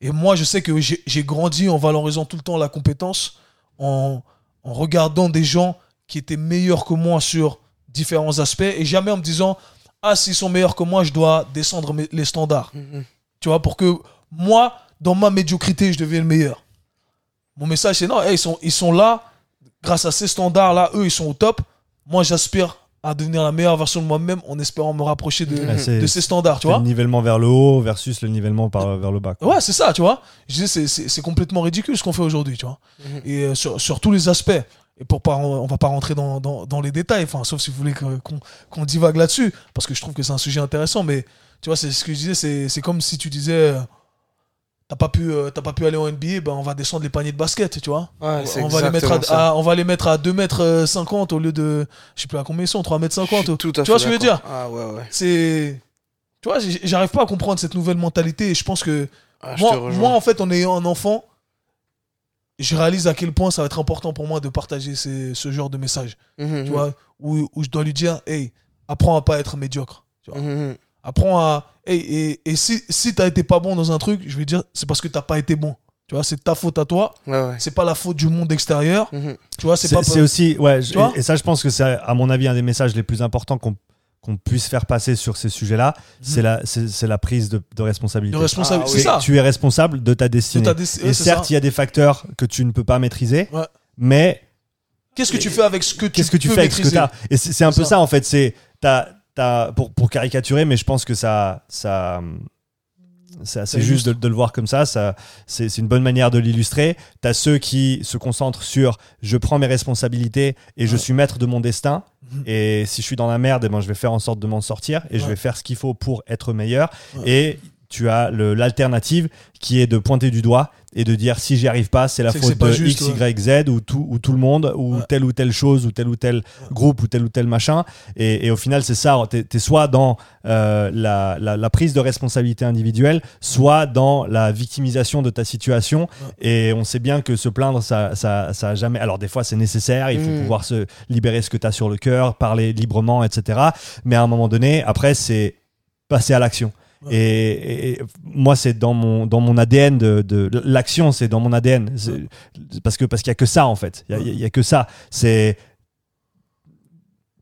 Et moi, je sais que j'ai grandi en valorisant tout le temps la compétence, en, en regardant des gens qui étaient meilleurs que moi sur différents aspects, et jamais en me disant, ah, s'ils sont meilleurs que moi, je dois descendre les standards. Tu vois, pour que moi, dans ma médiocrité, je devienne meilleur. Mon message, c'est non, hey, ils, sont, ils sont là, grâce à ces standards-là, eux, ils sont au top. Moi, j'aspire à devenir la meilleure version de moi-même en espérant me rapprocher de, ces standards, tu vois. le nivellement vers le haut versus le nivellement par, vers le bas. quoi. Ouais, c'est ça, tu vois. Je dis, c'est- complètement ridicule ce qu'on fait aujourd'hui, tu vois. Mhm. Et euh, sur, sur tous les aspects. Et pour pas, on va pas rentrer dans, dans, dans les détails, enfin, sauf si vous voulez qu'on qu'on divague là-dessus, parce que je trouve que c'est un sujet intéressant. Mais tu vois, c'est ce que je disais, c'est c'est comme si tu disais, euh, t'as pas pu, euh, t'as pas pu aller en NBA, ben on va descendre les paniers de basket, tu vois. Ouais, on, va les mettre à, à- on va les mettre à 2 mètres 50 au lieu de, je sais plus à combien ils sont, 3 mètres Je 50. suis tout à Tu vois ce que je veux dire? Ah ouais, ouais. C'est, tu vois, j'arrive pas à comprendre cette nouvelle mentalité et je pense que Ah, moi, moi, en fait, en ayant un enfant, je réalise à quel point ça va être important pour moi de partager ces- ce genre de message. Mhm. Tu vois, où, où je dois lui dire, hey, apprends à pas être médiocre. Tu vois. Mhm. Apprends à. Hey, et, et si, si t'as été pas bon dans un truc, je vais dire, c'est parce que t'as pas été bon. Tu vois, c'est ta faute à toi. Ouais, ouais. C'est pas la faute du monde extérieur. Mhm. Tu vois, c'est pas. c'est aussi, ouais, je- Tu vois et, et ça, je pense que c'est, à mon avis, un des messages les plus importants qu'on qu'on puisse faire passer sur ces sujets-là, c'est la, c'est c'est la prise de, de responsabilité. de. Ah, oui. ça. Tu es responsable de ta destinée. ta et certes, il y a des facteurs que tu ne peux pas maîtriser, Ouais. mais Qu'est-ce que tu fais avec ce que tu qu'est-ce que tu peux fais avec ce que as Et c'est un peu ça. ça, en fait. C'est t'as- pour, pour caricaturer, mais je pense que ça, ça, c'est assez juste de, le voir comme ça. ça c'est une bonne manière de l'illustrer. Tu as ceux qui se concentrent sur je prends mes responsabilités et je Ouais. suis maître de mon destin. Mhm. Et si je suis dans la merde, eh ben, je vais faire en sorte de m'en sortir et je vais faire ce qu'il faut pour être meilleur. Ouais. Et tu as l'alternative qui est de pointer du doigt et de dire si j'y arrive pas, c'est la faute de juste, X, Y, Z ou tout, ou tout le monde ou Ouais. telle ou telle chose ou tel ou tel groupe ou tel ou tel machin. Et, et au final, c'est ça. Tu es, soit dans euh, la, la- la prise de responsabilité individuelle, soit dans la victimisation de ta situation. Et on sait bien que se plaindre, ça, ça, ça a jamais. Alors, des fois, c'est nécessaire. Il faut Mhm. pouvoir se libérer ce que tu as sur le cœur, parler librement, etc. Mais à un moment donné, après, c'est passer à l'action. Ouais. Et, et moi, c'est dans mon, dans mon ADN de, de l'action, c'est dans mon ADN. Parce que parce qu'il y a que ça en fait. Il y a- que ça. C'est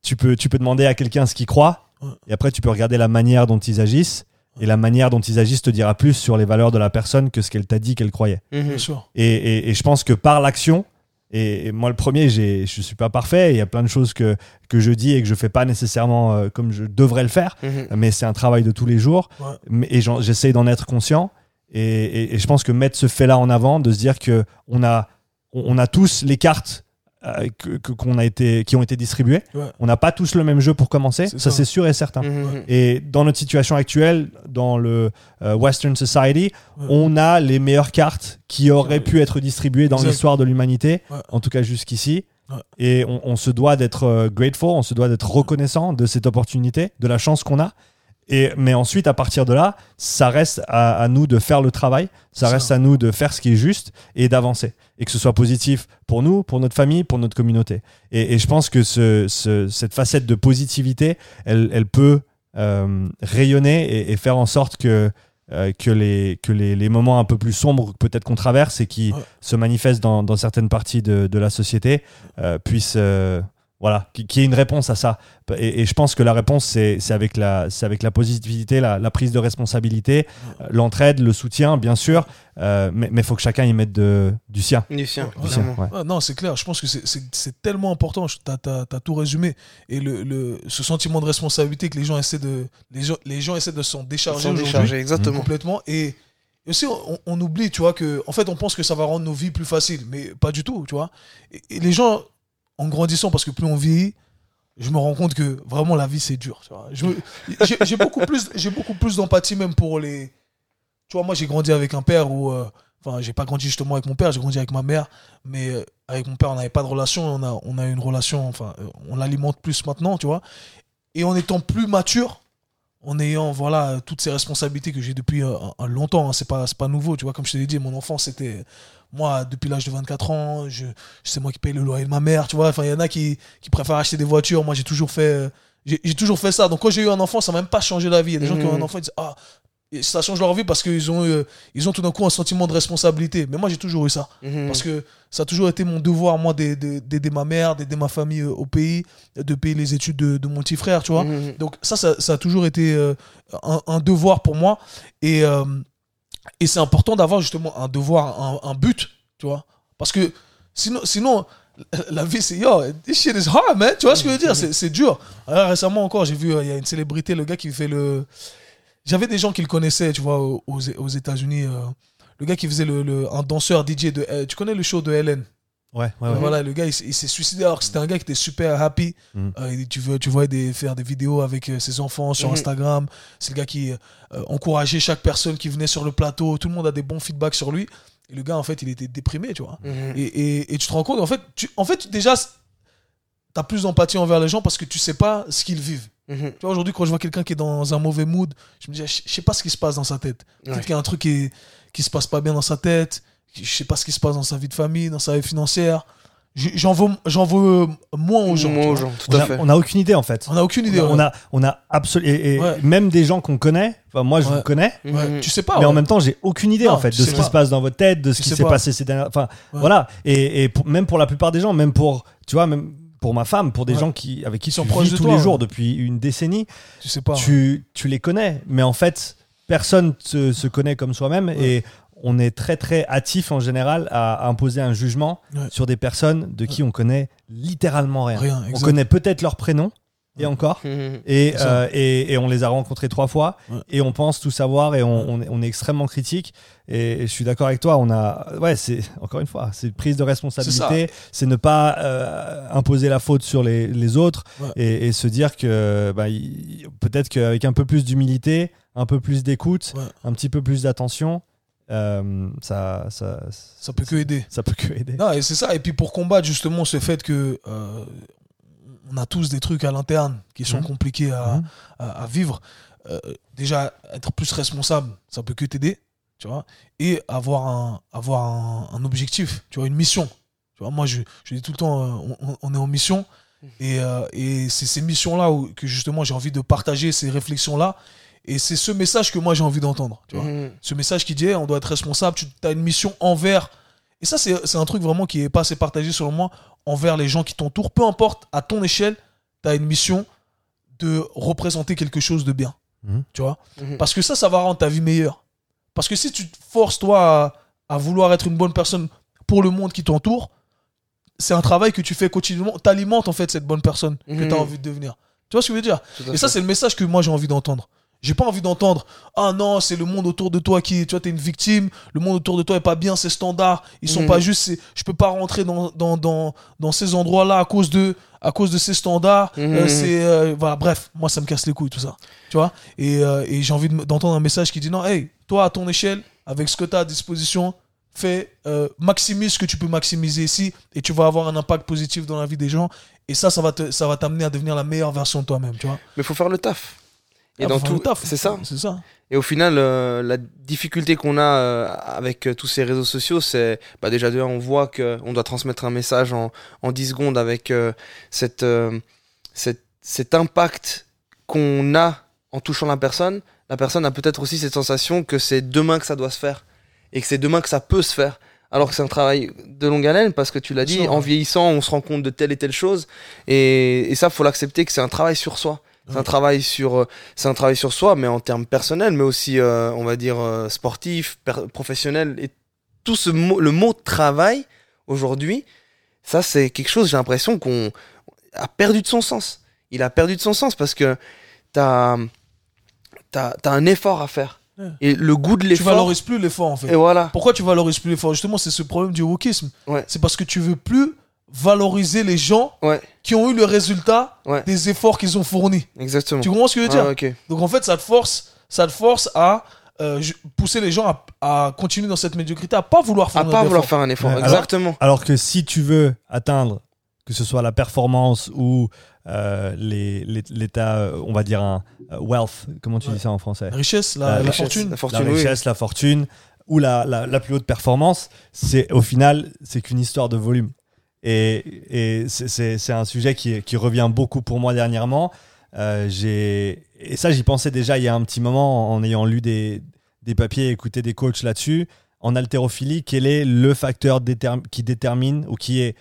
tu peux tu peux demander à quelqu'un ce qu'il croit, Ouais. et après tu peux regarder la manière dont ils agissent. Et la manière dont ils agissent te dira plus sur les valeurs de la personne que ce qu'elle t'a dit qu'elle croyait. Mhm. Bien sûr. Et, et- et je pense que par l'action, et, et moi le premier, j'ai- je suis pas parfait, il y a plein de choses que, que je dis et que je fais pas nécessairement euh, comme je devrais le faire, Mhm. mais c'est un travail de tous les jours, Ouais. et j'essaye d'en être conscient. Et, et- et je pense que mettre ce fait-là en avant, de se dire que on a, on a tous les cartes euh, que- qu'on a été, qui ont été distribuées. Ouais. On n'a pas tous le même jeu pour commencer, ça, ça. c'est sûr et certain. Mhm. Et dans notre situation actuelle, dans le euh, Western Society, Ouais. on a les meilleures cartes qui auraient pu être distribuées dans Exact. l'histoire de l'humanité, Ouais. en tout cas jusqu'ici. Ouais. Et on, on se doit d'être euh, grateful, on se doit d'être reconnaissant de cette opportunité, de la chance qu'on a. Et, mais ensuite, à partir de là, ça reste à, à nous de faire le travail, ça reste à nous de faire ce qui est juste et d'avancer. Et que ce soit positif pour nous, pour notre famille, pour notre communauté. Et, et je pense que ce- ce- cette facette de positivité, elle, elle peut euh, rayonner et, et faire en sorte que, euh, que, les, que les, les moments un peu plus sombres peut-être qu'on traverse et qui Ouais. se manifestent dans, dans certaines parties de, de la société euh, puissent... voilà, qui- qu'il y ait une réponse à ça. Et, et je pense que la réponse, c'est c'est avec, la- c'est avec la positivité, la, la prise de responsabilité, euh, l'entraide, le soutien, bien sûr, euh, mais il faut que chacun y mette de, du sien. Du sien, Ouais, clairement. Ouais. Ah, non, c'est clair. Je pense que c'est- tellement important. Tu as, tout résumé. Et le, le- ce sentiment de responsabilité que les gens essaient de, les gens, les gens essaient de s'en décharger exactement. complètement. Et, et aussi, on, on oublie, tu vois, que en fait, on pense que ça va rendre nos vies plus faciles, mais pas du tout, tu vois. Et, et les gens, en grandissant, parce que plus on vieillit, je me rends compte que vraiment la vie c'est dur. J'ai beaucoup plus, j'ai d'empathie même pour les. Tu vois, moi j'ai grandi avec un père où, euh, enfin, j'ai pas grandi justement avec mon père, j'ai grandi avec ma mère, mais euh, avec mon père on n'avait pas de relation, on a, une relation, enfin, euh, on l'alimente plus maintenant, tu vois. Et en étant plus mature, en ayant voilà toutes ces responsabilités que j'ai depuis longtemps, hein, c'est pas pas nouveau, tu vois. Comme je te l'ai dit, mon enfance c'était moi depuis l'âge de 24 ans, je c'est moi qui paye le loyer de ma mère, tu vois. Enfin, il y en a qui, qui préfèrent acheter des voitures, moi j'ai toujours fait euh, j'ai toujours fait ça. Donc quand j'ai eu un enfant, ça m'a même pas changé la vie. Il y a des gens qui ont un enfant, ils disent ah et ça change leur vie parce qu'ils ont eu, euh, ils ont tout d'un coup un sentiment de responsabilité. Mais moi j'ai toujours eu ça. Mhm. Parce que ça a toujours été mon devoir, moi, d'aider ma mère, d'aider ma famille euh, au pays, de payer les études de, de mon petit frère, tu vois. Mhm. Donc ça, ça, ça a toujours été un, un devoir pour moi. Et, euh, et c'est important d'avoir justement un devoir, un, but, tu vois. Parce que sinon, sinon la vie, c'est yo, this shit is hard, man. Tu vois ce que je veux dire? C'est c'est dur. Alors, récemment encore, j'ai vu, euh, il y a une célébrité, le gars qui fait le. J'avais des gens qui le connaissaient, tu vois, aux, aux États-Unis. euh, le gars qui faisait le, le- un danseur DJ de. euh, tu connais le show de Hélène? Ouais, ouais, ouais. voilà, le gars, il, s'est suicidé alors que c'était un gars qui était super happy. Mhm. Euh, tu, vois, tu vois des, faire des vidéos avec euh, ses enfants sur Mhm. Instagram. C'est le gars qui euh, encourageait chaque personne qui venait sur le plateau. Tout le monde a des bons feedbacks sur lui. Et le gars, en fait, il était déprimé, tu vois. Mhm. Et, et- et tu te rends compte, en fait, tu, en fait déjà, tu as plus d'empathie envers les gens parce que tu sais pas ce qu'ils vivent. Mhm. Tu vois, aujourd'hui, quand je vois quelqu'un qui est dans un mauvais mood, je me dis, je je sais pas ce qui se passe dans sa tête. Peut-être Ouais. qu'il y a un truc qui, qui se passe pas bien dans sa tête. Je sais pas ce qui se passe dans sa vie de famille, dans sa vie financière. J'en veux, j'en veux moins aux gens. Moins aux gens, tout On à a, fait. on a aucune idée en fait. On n'a aucune idée. on, a, ouais. on a, on a absolument. Et, et Ouais. même des gens qu'on connaît, enfin, moi je Ouais. vous connais, Ouais, Mhm. Tu sais pas. mais en même temps j'ai aucune idée Non, en fait de ce qui pas. se passe dans votre tête, de ce Tu qui s'est pas. passé ces dernières. Enfin Ouais. voilà. Et, et pour- même pour la plupart des gens, même pour, tu vois, même pour ma femme, pour des Ouais. gens qui, avec qui Ils sont tu proches vis de tous toi, les ouais. jours depuis une décennie, Tu sais pas. ouais. tu, tu les connais. Mais en fait, personne se, se connaît comme soi-même Ouais. et on est très très hâtif en général à, à imposer un jugement Ouais. sur des personnes de qui on connaît littéralement rien. Rien, on connaît peut-être leur prénom et encore. <laughs> Et, euh, et, et on les a rencontrés trois fois Ouais. et on pense tout savoir et on, on est, on est extrêmement critique et, je suis d'accord avec toi on a ouais c'est encore une fois c'est prise de responsabilité c'est ne pas euh, imposer la faute sur les, les autres Ouais. et, et se dire que bah, peut-être qu'avec un peu plus d'humilité un peu plus d'écoute Ouais. un petit peu plus d'attention euh, ça, ça, Ça peut que aider. ça peut que aider. Non, et c'est ça. Et puis pour combattre justement ce fait que euh, on a tous des trucs à l'interne qui sont Mhm. compliqués à, Mhm. à- à vivre. euh, déjà, être plus responsable, ça peut que t'aider, tu vois. Et avoir un, avoir un, un objectif, tu vois, une mission. Tu vois, moi, je, je dis tout le temps, euh, on, on- est en mission. Et, euh, et c'est ces missions-là que justement j'ai envie de partager ces réflexions-là. Et c'est ce message que moi j'ai envie d'entendre. Tu vois Mhm. ce message qui dit hey, on doit être responsable, tu as une mission envers. Et ça, c'est c'est un truc vraiment qui est pas assez partagé selon moi envers les gens qui t'entourent. Peu importe, à ton échelle, tu as une mission de représenter quelque chose de bien. Mhm. Tu vois Mhm. Parce que ça, ça va rendre ta vie meilleure. Parce que si tu te forces, toi, à, à vouloir être une bonne personne pour le monde qui t'entoure, c'est un travail que tu fais quotidiennement. Tu alimentes en fait cette bonne personne que tu as envie de devenir. Tu vois ce que je veux dire? Et ça, c'est le message que moi j'ai envie d'entendre. J'ai pas envie d'entendre Ah non, c'est le monde autour de toi qui. Tu vois, t'es une victime, le monde autour de toi est pas bien, c'est standard, ils sont Mhm. pas justes, je peux pas rentrer dans, dans, dans, dans ces endroits-là à cause de, à cause de ces standards. Mhm. Euh, c'est, euh, voilà, bref, moi ça me casse les couilles tout ça. Tu vois? Et, euh, et j'ai envie d'entendre un message qui dit Non, hey, toi à ton échelle, avec ce que tu as à disposition, fais, maximise ce que tu peux maximiser ici et tu vas avoir un impact positif dans la vie des gens. Et ça, ça va te- ça va t'amener à devenir la meilleure version de toi-même, tu vois Mais il faut faire le taf. Et Ah, dans tout, c'est ça. C'est ça. Et au final, euh, la difficulté qu'on a euh, avec euh, tous ces réseaux sociaux, c'est bah, déjà de on voit qu'on doit transmettre un message en, en 10 secondes avec cette, cette- cet impact qu'on a en touchant la personne. La personne a peut-être aussi cette sensation que c'est demain que ça doit se faire et que c'est demain que ça peut se faire. Alors que c'est un travail de longue haleine parce que tu l'as dit, en vieillissant, on se rend compte de telle et telle chose. Et, et ça, faut l'accepter que c'est un travail sur soi. C'est un travail sur, euh, c'est un travail sur soi, mais en termes personnels, mais aussi, euh, on va dire, euh, sportif, professionnel. Et tout ce mot, le mot travail, aujourd'hui, ça, c'est quelque chose, j'ai l'impression qu'on a perdu de son sens. Il a perdu de son sens parce que t'as, t'as, t'as un effort à faire. Ouais. Et le goût de Tu l'effort. valorises plus l'effort en fait. Et voilà. Pourquoi tu valorises plus l'effort? Justement, c'est ce problème du wokisme. Ouais. C'est parce que tu veux plus valoriser les gens Ouais. qui ont eu le résultat Ouais. des efforts qu'ils ont fournis. Exactement. Tu comprends ce que je veux dire Ah, ok. Donc en fait, ça te force, ça te force à euh, pousser les gens à, à continuer dans cette médiocrité, à pas vouloir À fournir pas vouloir faire un effort. Ouais, Exactement. Alors que si tu veux atteindre, que ce soit la performance ou euh, l'état, euh, on va dire un wealth, comment tu Ouais. dis ça en français? La richesse, la, La la richesse, fortune. La fortune, La oui. richesse, la fortune ou la, la, la plus haute performance, c'est au final, c'est qu'une histoire de volume. Et, et c'est- un sujet qui, qui revient beaucoup pour moi dernièrement. Euh, j'ai et ça, j'y pensais déjà il y a un petit moment en ayant lu des, des papiers et écouté des coachs là-dessus. En haltérophilie, quel est le facteur déterm- qui détermine ou qui est,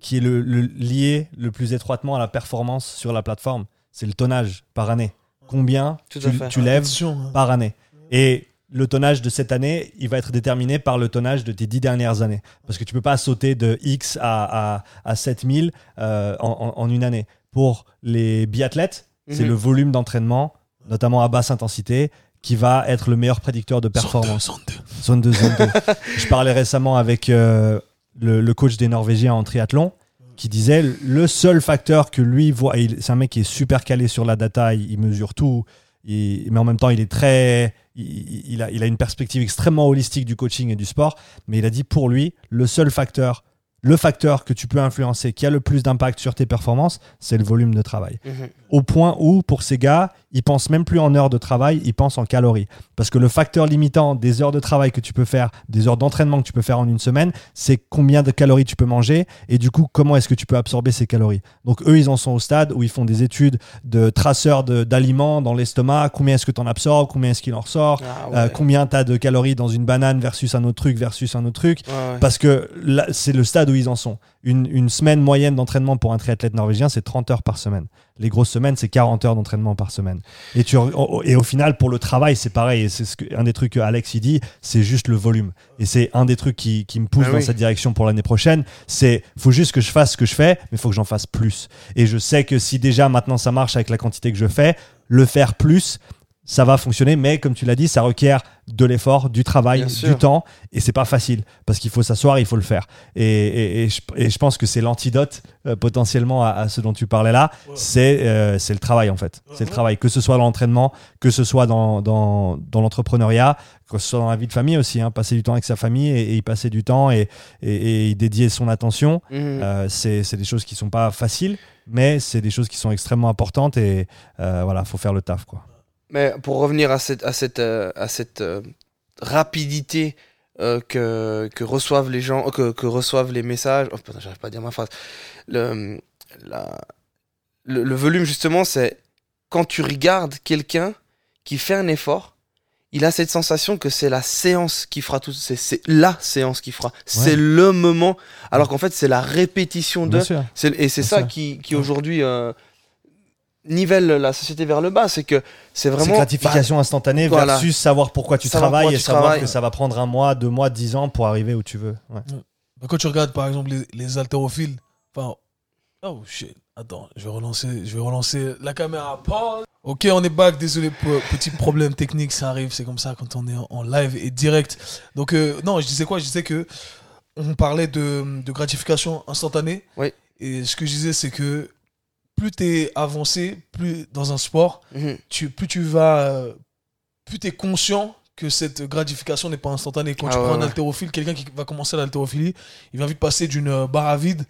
qui est le, le- lié le plus étroitement à la performance sur la plateforme? C'est le tonnage par année. Combien Tout tu, lèves hein. par année? Et le tonnage de cette année, il va être déterminé par le tonnage de tes dix dernières années. Parce que tu peux pas sauter de X à, à, à 7000 euh, en, en- une année. Pour les biathlètes, c'est Mhm. le volume d'entraînement, notamment à basse intensité, qui va être le meilleur prédicteur de performance. Zone deux, Zone 2, zone 2. <laughs> Je parlais récemment avec euh, le, le coach des Norvégiens en triathlon qui disait le seul facteur que lui voit, c'est un mec qui est super calé sur la data, il, il mesure tout, il- mais en même temps il est très, il, a, il a une perspective extrêmement holistique du coaching et du sport, mais il a dit pour lui le seul facteur, le facteur que tu peux influencer, qui a le plus d'impact sur tes performances, c'est le volume de travail Mhm. au point où, pour ces gars, ils pensent même plus en heures de travail, ils pensent en calories. Parce que le facteur limitant des heures de travail que tu peux faire, des heures d'entraînement que tu peux faire en une semaine, c'est combien de calories tu peux manger et du coup, comment est-ce que tu peux absorber ces calories. Donc, eux, ils en sont au stade où ils font des études de traceurs d'aliments dans l'estomac, combien est-ce que tu en absorbes, combien est-ce qu'il en ressort, Ah, euh, combien tu as de calories dans une banane versus un autre truc versus un autre truc? Ouais. Parce que c'est le stade où ils en sont. Une, une semaine moyenne d'entraînement pour un triathlète norvégien, c'est 30 heures par semaine. Les grosses semaines, c'est 40 heures d'entraînement par semaine. Et, tu, et au final, pour le travail, c'est pareil. Et c'est ce que, un des trucs que Alex il dit, c'est juste le volume. Et c'est un des trucs qui, qui me pousse Ah dans cette direction pour l'année prochaine. C'est faut juste que je fasse ce que je fais, mais il faut que j'en fasse plus. Et je sais que si déjà maintenant ça marche avec la quantité que je fais, le faire plus, ça va fonctionner, mais comme tu l'as dit, ça requiert de l'effort, du travail, Bien du sûr. temps, et c'est pas facile parce qu'il faut s'asseoir, il faut le faire. Et, et- et je, et je pense que c'est l'antidote euh, potentiellement à, à ce dont tu parlais là, Ouais. c'est euh, c'est le travail en fait. C'est le travail, que ce soit dans l'entraînement, que ce soit dans, dans, dans l'entrepreneuriat, que ce soit dans la vie de famille aussi, hein, passer du temps avec sa famille et, et y passer du temps et, et, et y dédier son attention. Mhm. Euh, c'est c'est des choses qui sont pas faciles, mais c'est des choses qui sont extrêmement importantes et euh, voilà, faut faire le taf quoi. Mais pour revenir à cette, à cette, euh, à cette euh, rapidité euh, que, que reçoivent les gens, que, que reçoivent les messages, oh putain, j'arrive pas à dire ma phrase. Le, la- le, le volume, justement, c'est quand tu regardes quelqu'un qui fait un effort, il a cette sensation que c'est la séance qui fera tout. C'est la séance qui fera. C'est le moment. Alors qu'en fait, c'est la répétition de. Et c'est ça sûr. qui, qui aujourd'hui euh, nivelle la société vers le bas. C'est que c'est C'est vraiment. gratification instantanée voilà. versus savoir pourquoi tu Savoir travailles pourquoi et savoir travailles. que ça va prendre un mois, deux mois, dix ans pour arriver où tu veux. Ouais. Bah, Quand tu regardes par exemple les, les haltérophiles, enfin. Oh shit, attends, je vais relancer, je vais relancer la caméra. Pause. Ok, on est back, désolé pour petit problème technique, ça arrive, c'est comme ça quand on est en, en live et direct. Donc, euh, non, je disais quoi? Je disais que on parlait de, de gratification instantanée. Oui. Et ce que je disais, c'est que plus tu es avancé, plus dans un sport, Mhm. tu, plus tu vas, euh, plus tu es conscient que cette gratification n'est pas instantanée. Quand Ah tu ouais, prends un haltérophile, quelqu'un qui va commencer l'haltérophilie, il va vite passer d'une euh, barre à vide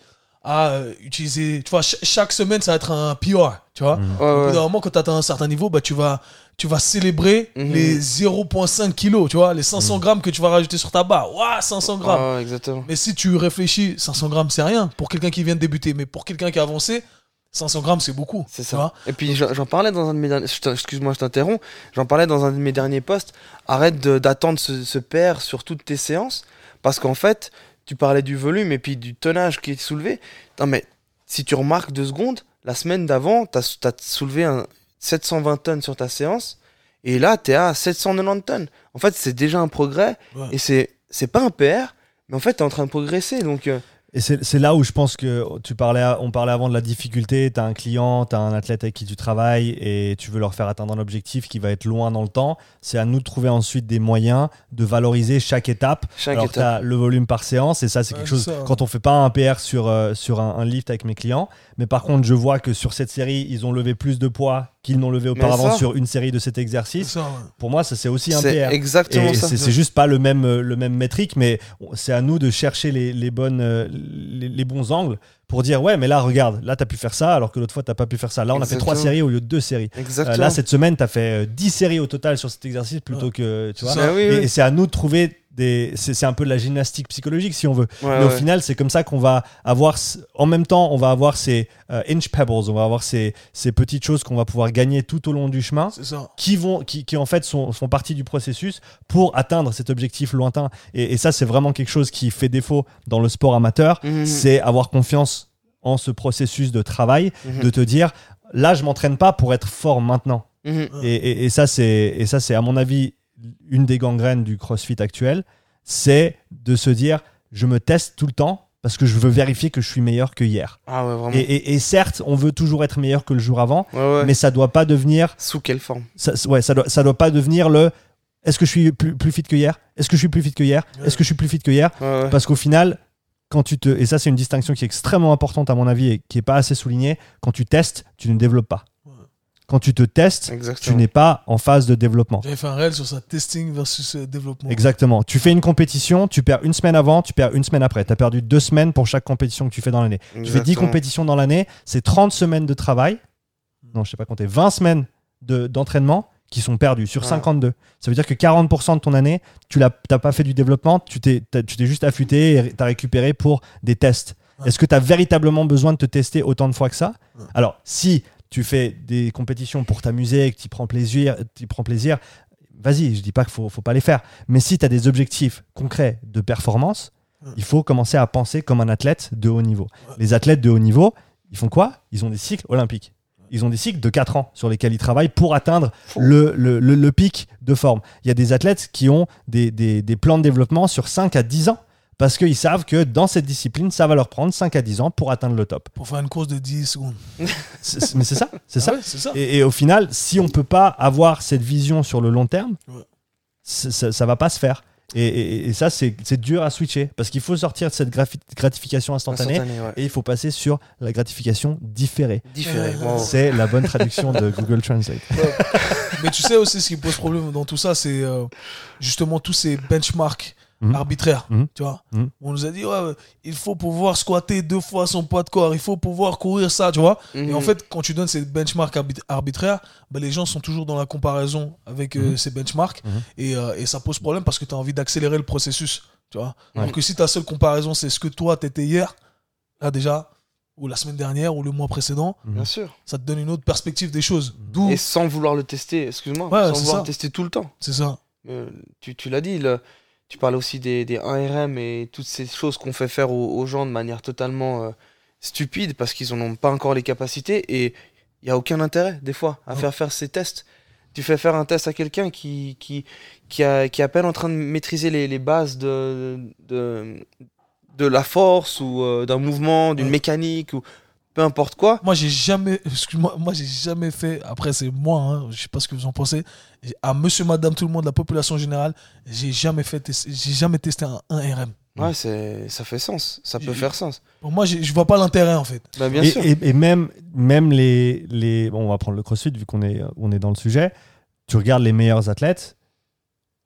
à euh, utiliser. Tu vois, ch- chaque semaine, ça va être un PR. Tu vois, Mhm. Ouais, au bout ouais. d'un moment, quand tu atteins un certain niveau, bah, tu, vas, tu vas célébrer Mhm. les 0,5 kilos, tu vois, les 500 grammes que tu vas rajouter sur ta barre. Waouh, 500 grammes. Exactement. Mais si tu réfléchis, 500 grammes, c'est rien pour quelqu'un qui vient de débuter. Mais pour quelqu'un qui a avancé, 500 grammes, c'est beaucoup. C'est ça. Et puis j'en parlais dans un de mes derniers. Excuse-moi, je t'interromps. J'en parlais dans un de mes derniers posts. Arrête d'attendre ce, ce pair sur toutes tes séances. Parce qu'en fait, tu parlais du volume et puis du tonnage qui est soulevé. Non, mais si tu remarques deux secondes, la semaine d'avant, tu as, soulevé un 720 tonnes sur ta séance. Et là, tu es à 790 tonnes. En fait, c'est déjà un progrès. Ouais. Et c'est c'est pas un PR. Mais en fait, tu es en train de progresser. Donc, euh, Et c'est là où je pense que tu parlais, on parlait avant de la difficulté. Tu as un client, tu as un athlète avec qui tu travailles et tu veux leur faire atteindre un objectif qui va être loin dans le temps. C'est à nous de trouver ensuite des moyens de valoriser chaque étape. chaque Alors, étape. as le volume par séance et ça, c'est Ouais, quelque chose. ça. Quand on fait pas un PR sur, euh, sur un, un lift avec mes clients, mais par contre, je vois que sur cette série, ils ont levé plus de poids qu'ils n'ont levé auparavant ça- sur une série de cet exercice. ça, ouais. Pour moi, ça, c'est aussi un C'est PR. exactement Et ça. c'est juste pas le même, euh, le même métrique, mais c'est à nous de chercher les, les bonnes, euh, les, les bons angles pour dire ouais, mais là, regarde, là, tu as pu faire ça, alors que l'autre fois, tu pas pu faire ça. Là, on a fait trois séries au lieu de deux séries. Euh, Exactement. là, cette semaine, tu as fait euh, 10 séries au total sur cet exercice plutôt Ouais. que. Tu vois ça. Oui, oui. et c'est à nous de trouver des. C'est un peu de la gymnastique psychologique, si on veut. Ouais, Mais au ouais. final, c'est comme ça qu'on va avoir, en même temps, on va avoir ces euh, inch pebbles, on va avoir ces, ces petites choses qu'on va pouvoir gagner tout au long du chemin, qui vont, qui, qui en fait sont, font partie du processus pour atteindre cet objectif lointain. Et, et ça, c'est vraiment quelque chose qui fait défaut dans le sport amateur, Mhm. c'est avoir confiance en ce processus de travail, Mhm. de te dire, là, je m'entraîne pas pour être fort maintenant. Mhm. Et, et- et ça, c'est, et ça, c'est à mon avis une des gangrènes du CrossFit actuel, c'est de se dire, je me teste tout le temps parce que je veux vérifier que je suis meilleur que hier. Ah ouais, vraiment. Et, et- et certes, on veut toujours être meilleur que le jour avant, Ouais, ouais. mais ça doit pas devenir, Sous quelle forme? Ça, ouais, ça doit, ça doit pas devenir le, est-ce que je suis plus, plus fit que hier? Est-ce que je suis plus fit que hier? Est-ce que je suis plus fit que hier? Parce qu'au final, quand tu te, et ça c'est une distinction qui est extrêmement importante à mon avis et qui est pas assez soulignée, quand tu testes, tu ne développes pas. Quand tu te testes, tu Exactement. n'es pas en phase de développement. J'avais fait un réel sur ça, testing versus euh, développement. Exactement. Tu fais une compétition, tu perds une semaine avant, tu perds une semaine après. Tu as perdu deux semaines pour chaque compétition que tu fais dans l'année. Tu fais 10 Exactement. compétitions dans l'année, c'est 30 semaines de travail. Non, je sais pas compter, 20 semaines de- d'entraînement qui sont perdues sur Ouais. 52. Ça veut dire que 40% de ton année, tu n'as pas fait du développement, tu t'es tu juste affûté et tu as récupéré pour des tests. Ouais. Est-ce que tu as véritablement besoin de te tester autant de fois que ça? Ouais. Alors, si tu fais des compétitions pour t'amuser, que tu prends plaisir, tu prends plaisir, vas-y, je dis pas qu'il faut, faut pas les faire. Mais si tu as des objectifs concrets de performance, il faut commencer à penser comme un athlète de haut niveau. Ouais. Les athlètes de haut niveau, ils font quoi? Ils ont des cycles olympiques. Ils ont des cycles de 4 ans sur lesquels ils travaillent pour atteindre le, le- le pic de forme. Il y a des athlètes qui ont des, des- des plans de développement sur 5 à 10 ans Parce qu'ils savent que dans cette discipline, ça va leur prendre 5 à 10 ans pour atteindre le top. Pour faire une course de 10 secondes. <laughs> C'est- mais c'est ça, c'est ça. Ah ouais, c'est ça. Et, et au final, si on peut pas avoir cette vision sur le long terme, Ouais. ça, ça va pas se faire. Et, et- et ça, c'est c'est dur à switcher parce qu'il faut sortir de cette grafi- gratification instantanée ouais. et il faut passer sur la gratification différée. Différé. Euh, wow. C'est la bonne traduction de Google Translate. Mais tu sais aussi ce qui pose problème dans tout ça, c'est euh, justement tous ces benchmarks Mhm. arbitraires. Mhm. Tu vois Mhm. On nous a dit, ouais, il faut pouvoir squatter deux fois son poids de corps, il faut pouvoir courir ça, tu vois Et en fait, quand tu donnes ces benchmarks arbit- arbitraires, bah, les gens sont toujours dans la comparaison avec euh, ces benchmarks. Et, euh, et ça pose problème parce que tu as envie d'accélérer le processus. Tu vois Ouais. Alors que si ta seule comparaison, c'est ce que toi, t'étais hier, là déjà, ou la semaine dernière, ou le mois précédent, Bien sûr. ça te donne une autre perspective des choses. D'où, Et sans vouloir le tester, excuse-moi, Ouais, sans vouloir ça. le tester tout le temps. c'est ça. Euh, tu tu l'as dit, le- tu parles aussi des, des 1RM et toutes ces choses qu'on fait faire aux, aux gens de manière totalement euh, stupide parce qu'ils n'en ont pas encore les capacités et il n'y a aucun intérêt, des fois, à faire faire ces tests. Tu fais faire un test à quelqu'un qui, qui, qui, a- qui est à peine en train de maîtriser les, les bases de, de, de la force ou euh, d'un mouvement, d'une Ouais. mécanique ou peu importe quoi. Moi, j'ai jamais, excuse-moi, moi, j'ai jamais fait, après, c'est moi, hein, je sais pas ce que vous en pensez, à monsieur, madame, tout le monde, la population générale, j'ai jamais fait, j'ai jamais testé un, un RM. Ouais, c'est, ça fait sens, ça peut faire sens. Pour moi, je vois pas l'intérêt, en fait. Bah, bien et, sûr. et- et même, même les, les. Bon, on va prendre le crossfit vu qu'on est, on est dans le sujet. Tu regardes les meilleurs athlètes,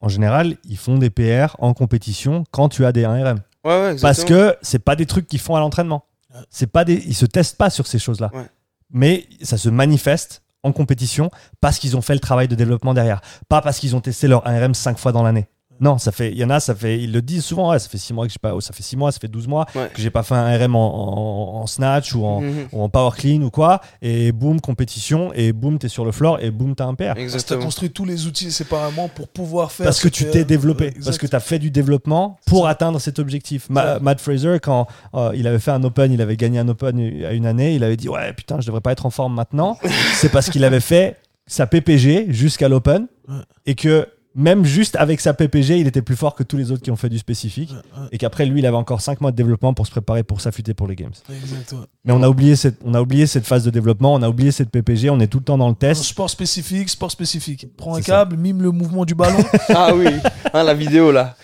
en général, ils font des PR en compétition quand tu as des 1RM. Ouais, ouais, Parce que c'est pas des trucs qu'ils font à l'entraînement. C'est pas des, ils se testent pas sur ces choses-là. Ouais. Mais ça se manifeste en compétition parce qu'ils ont fait le travail de développement derrière, pas parce qu'ils ont testé leur 1RM 5 fois dans l'année. Non, ça fait, il y en a, ça fait, ils le disent souvent, ouais, ça fait 6 mois que j'ai pas, oh, ça fait 6 mois, ça fait 12 mois Ouais. que j'ai pas fait un RM en, en- en snatch ou en, Mhm. ou en power clean ou quoi, et boum, compétition, et boum, t'es sur le floor, et boum, t'as un que tu as Exactement. construit tous les outils séparément pour pouvoir faire. Parce ce que tu t'es développé, Ouais, parce que exact. tu as fait du développement pour atteindre cet objectif. Ma-. Matt Fraser, quand euh, il avait fait un Open, il avait gagné un Open à une année, il avait dit Ouais, putain, je devrais pas être en forme maintenant. <laughs> C'est parce qu'il avait fait sa PPG jusqu'à l'Open Ouais. et que même juste avec sa PPG, il était plus fort que tous les autres qui ont fait du spécifique. Ouais, ouais, Et qu'après, lui, il avait encore 5 mois de développement pour se préparer pour s'affûter pour les Games. exact, ouais. Mais on a, oublié cette, on a oublié cette phase de développement, on a oublié cette PPG, on est tout le temps dans le Un test. sport spécifique, sport spécifique. Prends un ça. câble, mime le mouvement du ballon. <laughs> Ah oui, Ah, la vidéo là.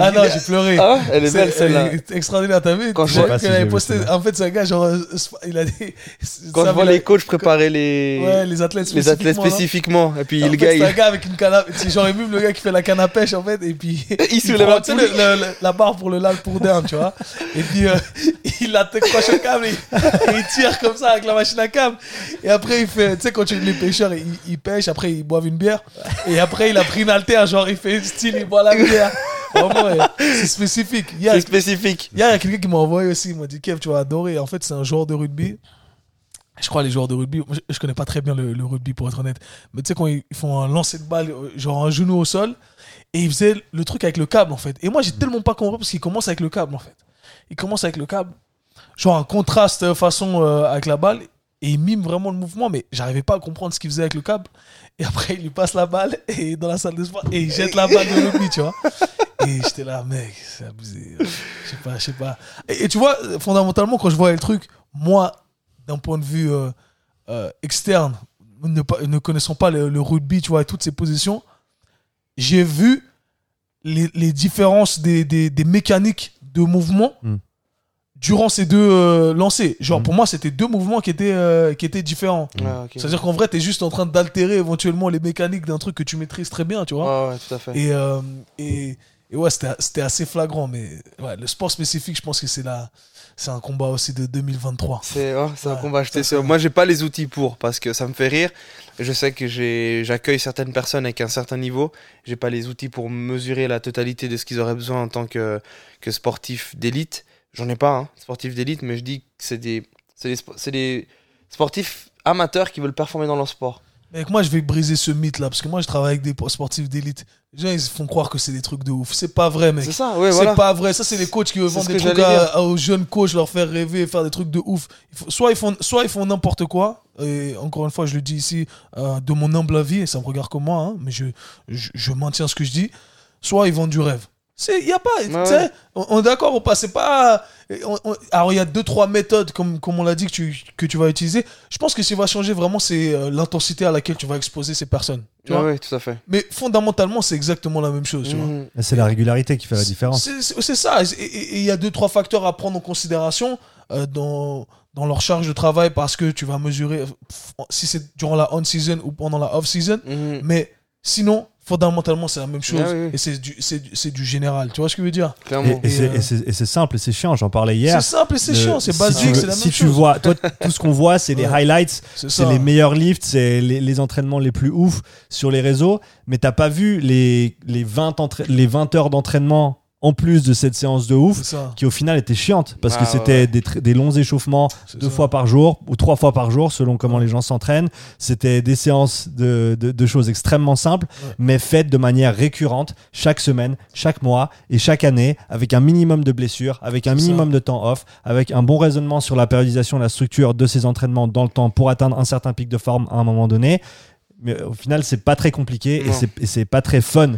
Ah non, j'ai pleuré. Ah, elle est C'est- belle celle-là. extraordinaire, t'as vu? Quand je vois qu'elle avait posté-. En fait, c'est un gars, genre, euh, il a dit. Quand je vois les coachs préparer les, Ouais, les athlètes les athlètes spécifiquement, spécifiquement, et puis En le fait, gars, c'est il, un gars avec une canne à... C'est genre même le gars qui fait la canne à pêche en fait et puis <laughs> il soulève le- la barre pour le lal pour down tu vois et puis euh, <laughs> il accroche le câble et, et il tire comme ça avec la machine à câble et après il fait tu sais quand tu les pêcheurs ils, pêchent après ils boivent une bière et après il a pris une haltère genre il fait style il boit la bière c'est spécifique il y a, C'est spécifique. il y a quelqu'un qui m'a envoyé aussi il m'a dit Kev tu vas adorer en fait c'est un joueur de rugby je crois les joueurs de rugby, je, je connais pas très bien le, le rugby pour être honnête, mais tu sais quand ils ils font un lancer de balle, euh, genre un genou au sol, et ils faisaient le truc avec le câble en fait. Et moi j'ai tellement pas compris parce qu'ils commencent avec le câble en fait. Ils commencent avec le câble, genre un contraste euh, façon euh, avec la balle, et ils miment vraiment le mouvement, mais j'arrivais pas à comprendre ce qu'ils faisaient avec le câble. Et après il lui passe la balle et dans la salle de sport et il jette la balle de rugby, tu vois. Et j'étais là, mec, c'est abusé. Je sais pas, je sais pas. Et, tu vois, fondamentalement, quand je voyais le truc, moi, d'un point de vue euh, euh, externe, ne, pas, ne connaissant pas le, rugby, tu vois, et toutes ces positions, j'ai vu les, les différences des, des, mécaniques de mouvement Mm. Durant ces deux euh, lancers. Genre, Mm. pour moi, c'était deux mouvements qui étaient, euh, qui étaient différents. Ah. C'est-à-dire qu'en vrai, tu es juste en train d'altérer éventuellement les mécaniques d'un truc que tu maîtrises très bien, tu vois. Ouais, ouais, tout à fait. Et, euh, et, et ouais, c'était assez flagrant, mais ouais, le sport spécifique, je pense que c'est la- c'est un combat aussi de 2023. C'est ouais, c'est un Ouais, combat acheté. ça, c'est- Moi, j'ai pas les outils pour parce que ça me fait rire. Je sais que j'accueille certaines personnes avec un certain niveau. J'ai pas les outils pour mesurer la totalité de ce qu'ils auraient besoin en tant que, que sportif d'élite. J'en ai pas, hein, sportif d'élite, mais je dis que c'est des, c'est des, c'est des sportifs amateurs qui veulent performer dans leur sport. Avec moi, je vais briser ce mythe-là, parce que moi, je travaille avec des sportifs d'élite. Les gens, ils font croire que c'est des trucs de ouf. C'est pas vrai, mec. C'est ça, ouais, C'est voilà. pas vrai. Ça, c'est les coachs qui veulent C'est vendre ce des trucs à- aux jeunes coachs, leur faire rêver faire des trucs de ouf. Soit ils font, soit ils font n'importe quoi. Et encore une fois, je le dis ici euh, de mon humble avis, et ça me regarde comme moi, hein, mais je, je, je maintiens ce que je dis. Soit ils vendent du rêve. C'est, y a pas, tu Ouais, on, on est d'accord ou pas, c'est pas. on- on- alors, il y a deux, trois méthodes, comme, comme on l'a dit, que tu, que tu vas utiliser. Je pense que ce qui va changer vraiment, c'est euh, l'intensité à laquelle tu vas exposer ces personnes. Tu Ouais, vois ouais, tout à fait. Mais fondamentalement, c'est exactement la même chose. Mhm. C'est la régularité qui fait la différence. C'est- ça. Et- il y a deux, trois facteurs à prendre en considération euh, dans, dans leur charge de travail parce que tu vas mesurer euh, si c'est durant la on-season ou pendant la off-season. Mhm. Mais sinon, fondamentalement, c'est la même chose. Ah oui, oui. Et c'est du, c'est du- c'est du général. Tu vois ce que je veux dire? Clairement. Et, et c'est- Et, euh, et c'est simple et c'est chiant, j'en parlais hier. C'est simple et c'est Le- chiant, c'est si basique, tu c'est la Si même tu chose. vois, toi, tout ce qu'on voit, c'est les highlights, C'est les meilleurs lifts, c'est les, les entraînements les plus ouf sur les réseaux, mais t'as pas vu les, les, 20, entra- les 20 heures d'entraînement en plus de cette séance de ouf qui au final était chiante parce Ah, que c'était ouais. des, longs échauffements deux ça. fois par jour ou trois fois par jour selon comment les gens s'entraînent. C'était des séances de, de- de choses extrêmement simples Ouais. mais faites de manière récurrente chaque semaine, chaque mois et chaque année avec un minimum de blessures, avec un ça. minimum de temps off, avec un bon raisonnement sur la périodisation, la structure de ces entraînements dans le temps pour atteindre un certain pic de forme à un moment donné. Mais au final, c'est pas très compliqué Non. et c'est pas très fun.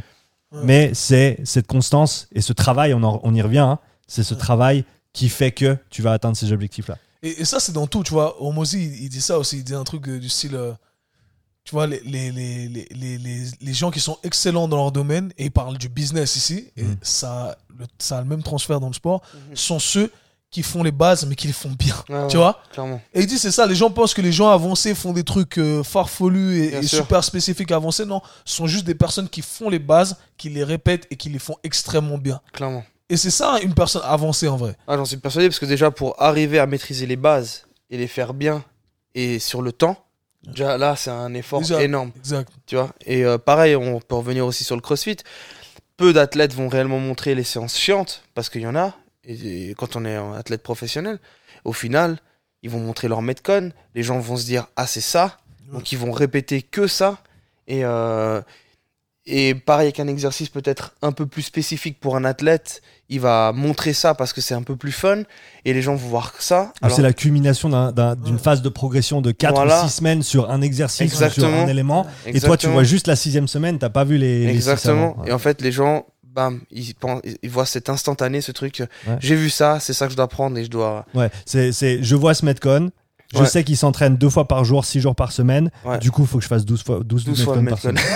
Ouais. Mais c'est cette constance et ce travail, on, en- on y revient, hein, c'est ce Ouais. travail qui fait que tu vas atteindre ces objectifs-là. Et, et ça, c'est dans tout, tu vois. Omozi, il, il dit ça aussi. Il dit un truc euh, du style. euh, tu vois, les, les, les, les, les, gens qui sont excellents dans leur domaine, et il parle du business ici, et Mhm. ça, le- ça a le même transfert dans le sport, Mhm. sont ceux qui font les bases, mais qui les font bien. Tu ouais, vois Clairement. Et il dit, c'est ça, les gens pensent que les gens avancés font des trucs euh, farfelus et, super spécifiques avancés. Non, ce sont juste des personnes qui font les bases, qui les répètent et qui les font extrêmement bien. Clairement. Et c'est ça, une personne avancée en vrai. Ah, j'en suis persuadé parce que déjà pour arriver à maîtriser les bases et les faire bien et sur le temps, déjà là c'est un effort énorme, Exact. tu vois? Et euh, pareil, on peut revenir aussi sur le CrossFit. Peu d'athlètes vont réellement montrer les séances chiantes parce qu'il y en a. Et, et quand on est un athlète professionnel, au final, ils vont montrer leur metcon. Les gens vont se dire ah c'est ça, donc ils vont répéter que ça. Et euh, et pareil avec un exercice peut-être un peu plus spécifique pour un athlète, il va montrer ça parce que c'est un peu plus fun et les gens vont voir ça. Alors, c'est la culmination d'un- d'un- d'une Ouais. phase de progression de 4 Voilà. ou 6 semaines sur un exercice ou sur un élément. Et toi, tu vois juste la sixième semaine, t'as pas vu les. les six Exactement. Et en fait, les gens, bam, ils voient cet instantané, ce truc. Ouais. J'ai vu ça, c'est ça que je dois prendre et je dois. Ouais, c'est, c'est, je vois ce Metcon. Je Ouais. sais qu'il s'entraîne deux fois par jour, six jours par semaine. Ouais. Du coup, il faut que je fasse 12 fois 12, 12 fois par semaine. <laughs>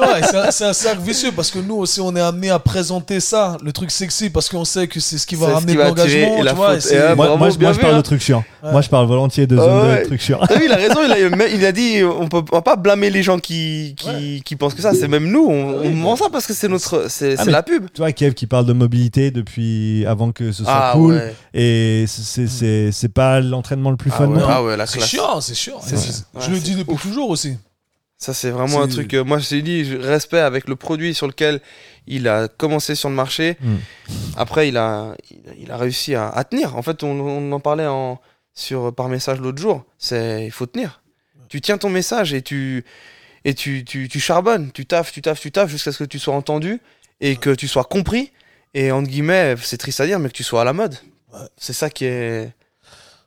Ouais, c'est un- cercle vicieux parce que nous aussi on est amené à présenter ça, le truc sexy, parce qu'on sait que c'est ce qui va ramener l'engagement. la euh, moi, moi, je- vu, parle hein. de trucs chiants. Ouais. Moi, je parle volontiers de Ah zone ouais. de trucs chiants. T'as vu, il a raison, il a, il a dit on peut on va pas blâmer les gens qui, qui, qui pensent que ça, c'est même nous, on, Oui, on mais- ment ça parce que c'est notre c'est Ah, la pub. Tu vois, Kev qui parle de mobilité depuis avant que ce soit Ah cool. Et c'est, pas l'entraînement le plus Ah fun. Ouais, non ah ouais, la C'est classe. chiant, c'est chiant. C'est- je le dis depuis toujours aussi. Ça, c'est vraiment un C'est- truc. euh, moi, je t'ai dit, je- respect avec le produit sur lequel il a commencé sur le marché. Mm. Après, il a, il, a- il a réussi à, à tenir. En fait, on, on en parlait en, sur, par message l'autre jour. C'est, il faut tenir. Tu tiens ton message et tu, et tu, tu, tu charbonnes. Tu taffes, tu taffes, tu taffes jusqu'à ce que tu sois entendu et que tu sois compris. Et entre guillemets, c'est triste à dire, mais que tu sois à la mode. Ouais. C'est ça qui est.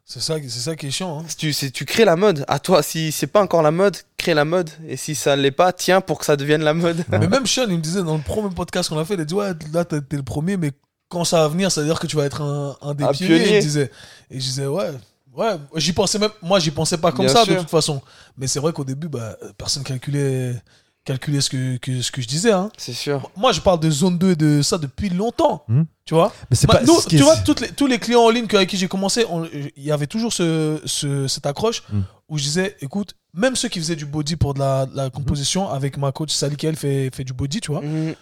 C'est ça, qui- c'est ça qui est chiant. hein. Tu, tu crées la mode, à toi, si c'est pas encore la mode, crée la mode. Et si ça l'est pas, tiens pour que ça devienne la mode. <laughs> Mais même Sean, il me disait dans le premier podcast qu'on a fait, il a dit Ouais, là, t'es t'es le premier, mais quand ça va venir, ça veut dire que tu vas être un, un des Un pionniers. pionnier. Il disait. Et je disais Ouais, ouais, j'y pensais même. Moi, j'y pensais pas comme Bien ça sûr. de toute façon. Mais c'est vrai qu'au début, bah, personne calculait, calculait ce, que, que- ce que je disais. Hein. C'est sûr. Moi, je parle de zone 2 et de ça depuis longtemps. Hmm. Tu vois Mais c'est pas. nous, ce tu vois, toutes les- tous les clients en ligne avec qui j'ai commencé, il y avait toujours ce, ce- cette accroche Mm. où je disais, écoute, même ceux qui faisaient du body pour de la, de la composition, avec ma coach Sally qui elle fait, fait du body, tu vois, Mhm.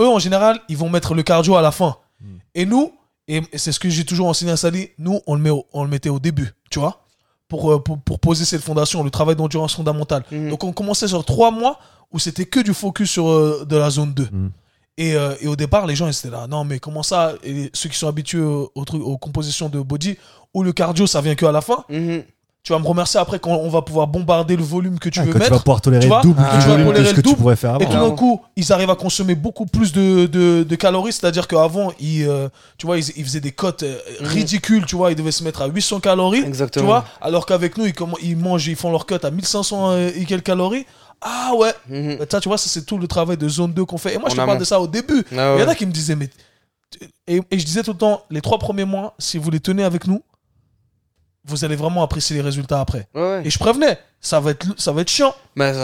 eux en général, ils vont mettre le cardio à la fin. Mm. Et nous, et c'est ce que j'ai toujours enseigné à Sally, nous, on le, met au- on le mettait au début, tu vois, pour, euh, pour, pour poser cette fondation, le travail d'endurance fondamentale. Mhm. Donc on commençait sur trois mois où c'était que du focus sur euh, de la zone 2. Mm. Et, euh, et au départ, les gens ils étaient là, non mais comment ça? Et ceux qui sont habitués au- au truc- aux compositions de body, où le cardio ça vient que à la fin, Mhm. Tu vas me remercier après quand on va pouvoir bombarder le volume que tu Ah, veux quand tu vas mettre. pouvoir tolérer tu vois, double Ah, du tu vas volume que ce le que tu double, pourrais faire Et avant. tout d'un coup, ils arrivent à consommer beaucoup plus de, de, de calories, c'est-à-dire qu'avant, ils, euh, tu vois, ils, ils faisaient des cotes euh, Mhm. ridicules, tu vois, ils devaient se mettre à 800 calories, tu Exactement. vois, alors qu'avec nous, ils, mangent, ils font leur cut à 1500 et quelques calories. Ah ouais. Mhm. Bah, ça, tu vois, ça, c'est tout le travail de zone 2 qu'on fait. Et moi, je te parle de ça au début. Ah Il y en ouais. a qui me disaient, mais. Et, et je disais tout le temps, les trois premiers mois, si vous les tenez avec nous, vous allez vraiment apprécier les résultats après. Ouais, ouais. Et je prévenais, ça va être, ça va être chiant.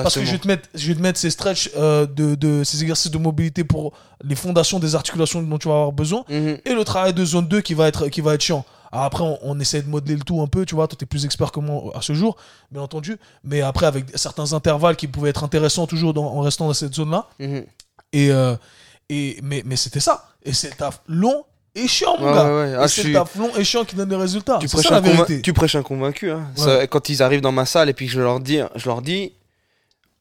Parce que je vais te mettre, je vais te mettre ces stretch, euh, de, de, ces exercices de mobilité pour les fondations des articulations dont tu vas avoir besoin. Mhm. Et le travail de zone 2 qui va être, qui va être chiant. Alors après, on, on essaie de modeler le tout un peu, tu vois. Toi, tu es plus expert que moi à ce jour, bien entendu. Mais après, avec certains intervalles qui pouvaient être intéressants toujours dans- en restant dans cette zone-là. Mhm. Et, euh, et, mais mais c'était ça. Et c'est taf long et chiant, mon Ouais, gars. ouais, ouais. Et Ah, c'est le suis- taf long et chiant qui donne les résultats. tu prêches, ça un convain- vérité. tu prêches un convaincu. hein. Ouais. Ça, quand ils arrivent dans ma salle et puis que je leur dis, je leur dis,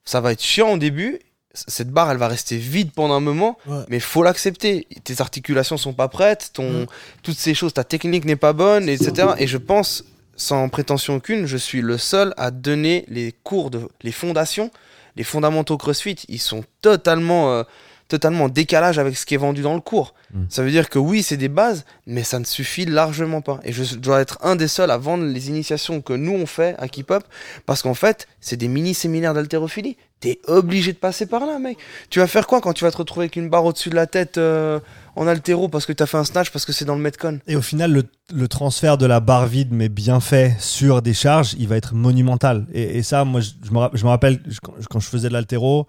ça va être chiant au début. Cette barre, elle va rester vide pendant un moment, mais faut l'accepter. Tes articulations sont pas prêtes, ton, toutes ces choses, ta technique n'est pas bonne, etc. Et je pense, sans prétention aucune, je suis le seul à donner les cours de, les fondations, les fondamentaux CrossFit. Ils sont totalement, euh, totalement en décalage avec ce qui est vendu dans le cours. Mm. Ça veut dire que oui, c'est des bases, mais ça ne suffit largement pas. Et je dois être un des seuls à vendre les initiations que nous on fait à Keep Up, parce qu'en fait, c'est des mini-séminaires d'haltérophilie. T'es obligé de passer par là, mec. Tu vas faire quoi quand tu vas te retrouver avec une barre au-dessus de la tête euh, en haltéro parce que t'as fait un snatch, parce que c'est dans le Metcon? Et au final, le, le transfert de la barre vide, mais bien fait sur des charges, il va être monumental. Et, et ça, moi, je, je me, rapp- je me rappelle, je- quand, quand je faisais de l'altéro,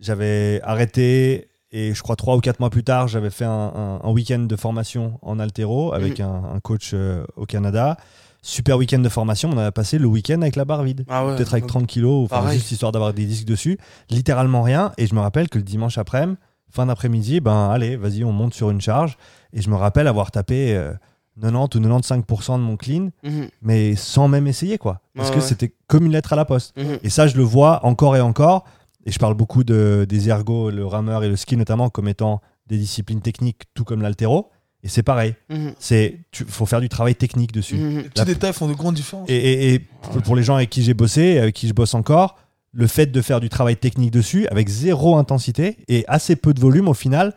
j'avais arrêté et je crois trois ou quatre mois plus tard, j'avais fait un, un- un week-end de formation en altéro avec Mhm. un, un coach euh, au Canada. Super week-end de formation, on avait passé le week-end avec la barre vide. Ah ouais. Peut-être avec 30 kilos, enfin, juste histoire d'avoir des disques dessus. Littéralement rien. Et je me rappelle que le dimanche après-midi, fin d'après-midi, ben allez, vas-y, on monte sur une charge. Et je me rappelle avoir tapé euh, 90 ou 95% de mon clean, Mhm, mais sans même essayer, quoi. Parce Ouais, que c'était comme une lettre à la poste. mhm. Et ça, je le vois encore et encore. Et je parle beaucoup de, des ergos, le rameur et le ski notamment, comme étant des disciplines techniques, tout comme l'altéro. Et c'est pareil. C'est, tu, faut faire du travail technique dessus. mhm. Les petits La- détails font de grandes différences. Et, et- et pour- pour les gens avec qui j'ai bossé, avec qui je bosse encore, le fait de faire du travail technique dessus avec zéro intensité et assez peu de volume au final,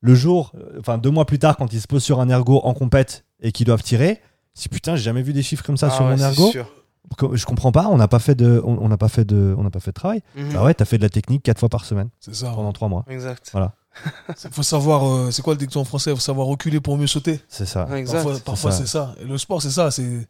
le jour, euh, enfin deux mois plus tard, quand ils se posent sur un ergo en compète et qu'ils doivent tirer, si putain, j'ai jamais vu des chiffres comme ça Ah sur ouais, mon c'est ergo, sûr. Je comprends pas, on n'a pas fait de, on n'a pas fait de, on n'a pas fait de travail. Mhm. Bah ouais, t'as fait de la technique quatre fois par semaine C'est ça. pendant trois mois. Exact. Il faut savoir, euh, c'est quoi le dicton en français? Il faut savoir reculer pour mieux sauter. C'est ça. Exact. Parfois, c'est ça. Et le sport, c'est ça. C'est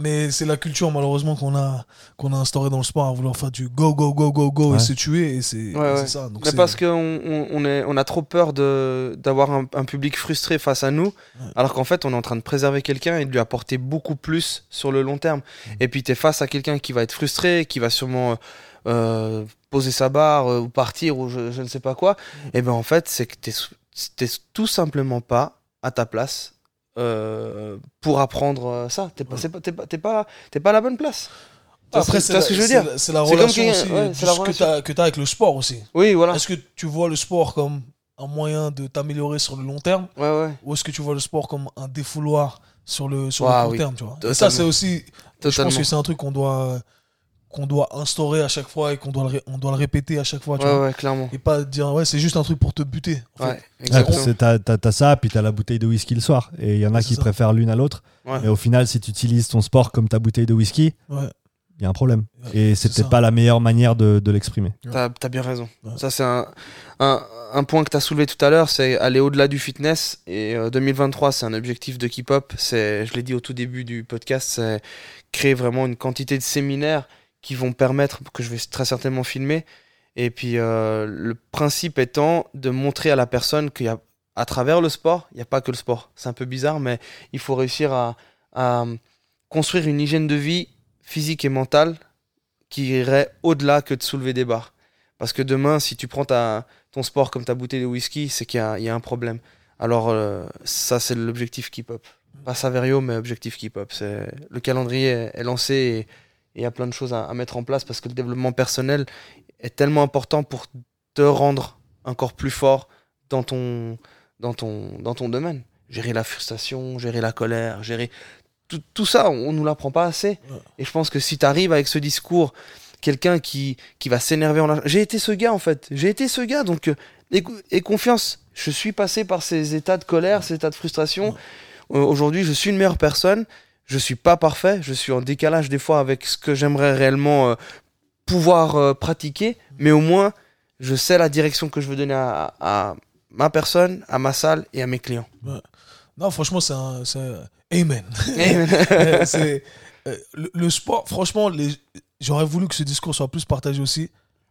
mais c'est la culture malheureusement qu'on a qu'on a instauré dans le sport à vouloir faire du go go go go go Ouais. et se tuer et c'est Ouais, c'est ouais. ça. Donc Mais parce qu'on on, on a trop peur de- d'avoir un, un public frustré face à nous, Ouais. alors qu'en fait, on est en train de préserver quelqu'un et de lui apporter beaucoup plus sur le long terme. Mm. Et puis, tu es face à quelqu'un qui va être frustré, qui va sûrement euh, poser sa barre euh, ou partir ou je, je ne sais pas quoi. Mm. Et ben en fait, c'est que tu n'es tout simplement pas à ta place. Euh, pour apprendre euh, ça, t'es pas, c'est pas, pas, pas, à la bonne place. Tu après ce- c'est tu ce que je veux dire C'est la relation aussi ouais, la ce que que t'as avec le sport aussi. Oui, voilà. Est-ce que tu vois le sport comme un moyen de t'améliorer sur le long terme Ouais, ouais. ou est-ce que tu vois le sport comme un défouloir sur le sur le court oui, terme, tu vois? Et ça c'est aussi je Totalement. pense que c'est un truc qu'on doit qu'on doit instaurer à chaque fois et qu'on doit le ré- on doit le répéter à chaque fois, tu Ouais, vois. ouais, clairement. Et pas dire ouais, c'est juste un truc pour te buter. en fait. Ouais, que t'as, t'as- t'as ça, puis t'as la bouteille de whisky le soir. Et il y en a C'est qui ça. préfèrent l'une à l'autre. Ouais. Mais au final, si tu utilises ton sport comme ta bouteille de whisky, Ouais. il y a un problème. Ouais, Et c'est peut-être pas la meilleure manière de, de l'exprimer. T'as as bien raison. Ouais. Ça, c'est un, un, un point que tu as soulevé tout à l'heure, c'est aller au-delà du fitness. Et euh, 2023, c'est un objectif de Keep Up. C'est, je l'ai dit au tout début du podcast, c'est créer vraiment une quantité de séminaires qui vont permettre, que je vais très certainement filmer. Et puis, euh, le principe étant de montrer à la personne qu'il y a, à travers le sport, il n'y a pas que le sport. C'est un peu bizarre, mais il faut réussir à, à construire une hygiène de vie physique et mentale qui irait au-delà que de soulever des barres. Parce que demain, si tu prends ton sport comme ta bouteille de whisky, c'est qu'il y a, un problème. Alors, euh, ça, c'est l'objectif Keep Up. Pas Saverio, mais objectif Keep Up. Le calendrier est, est lancé et et il y a plein de choses à, à mettre en place parce que le développement personnel est tellement important pour te rendre encore plus fort dans ton, dans ton, dans ton domaine. Gérer la frustration, gérer la colère, gérer tout, tout ça, on, on nous l'apprend pas assez. Et je pense que si tu arrives avec ce discours, quelqu'un qui, qui va s'énerver en J'ai été ce gars en fait, j'ai été ce gars, donc euh, aie, aie confiance. Je suis passé par ces états de colère, ces états de frustration. Euh, Aujourd'hui, je suis une meilleure personne. Je suis pas parfait, je suis en décalage des fois avec ce que j'aimerais réellement euh, pouvoir euh, pratiquer, mais au moins, je sais la direction que je veux donner à, à ma personne, à ma salle et à mes clients. Non, franchement, c'est un, Amen. <laughs> C'est, euh, le, le sport, franchement, j'aurais voulu que ce discours soit plus partagé aussi.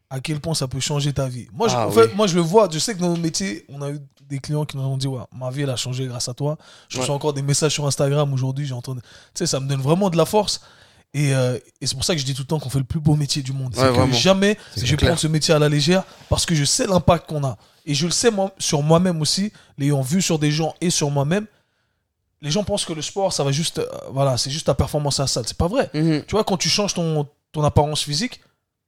À quel point ça peut changer ta vie. Moi, je, Ah en fait, oui. moi, je le vois. Je sais que dans notre métier, on a eu des clients qui nous ont dit ouais, Ma vie, elle a changé grâce à toi. Je reçois encore des messages sur Instagram aujourd'hui. J'entends. Tu sais, ça me donne vraiment de la force. Et, euh, et c'est pour ça que je dis tout le temps qu'on fait le plus beau métier du monde. C'est que jamais je vais prendre ce métier à la légère parce que je sais l'impact qu'on a. Et je le sais moi, sur moi-même aussi, l'ayant vu sur des gens et sur moi-même. Les gens pensent que le sport, ça va juste. euh, voilà, c'est juste ta performance à la salle. C'est pas vrai. Mhm. Tu vois, quand tu changes ton, ton apparence physique,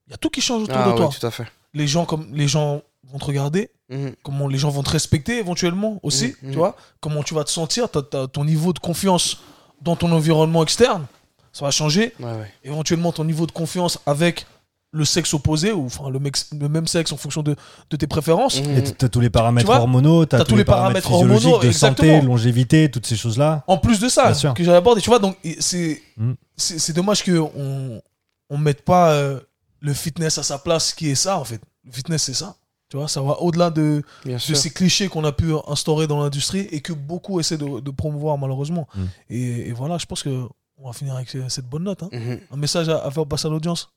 il y a tout qui change autour Ah de toi. oui, tout à fait. Les gens, comme, les gens vont te regarder, Mhm. comment les gens vont te respecter éventuellement aussi, Mhm, mhm. tu vois, comment tu vas te sentir, t'as- t'as ton niveau de confiance dans ton environnement externe, ça va changer. Ouais, ouais. Éventuellement, ton niveau de confiance avec le sexe opposé, ou enfin le, même sexe en fonction de, de tes préfences. Mhm. Et tu as tous les paramètres vois, hormonaux, tu as t'as tous les paramètres, hormonaux, physiologiques de santé, exactement. longévité, toutes ces choses-là. En plus de ça, que j'avais abordé, tu vois, donc Mm. c'est c'est dommage qu'on on mette pas euh, le fitness à sa place, qui est ça en fait. Le fitness, c'est ça. Tu vois, ça va au-delà de, de ces clichés qu'on a pu instaurer dans l'industrie et que beaucoup essaient de, de promouvoir malheureusement. Mm. Et, et voilà, je pense que on va finir avec ce- cette bonne note. hein. Mhm. Un message à, à faire passer à l'audience.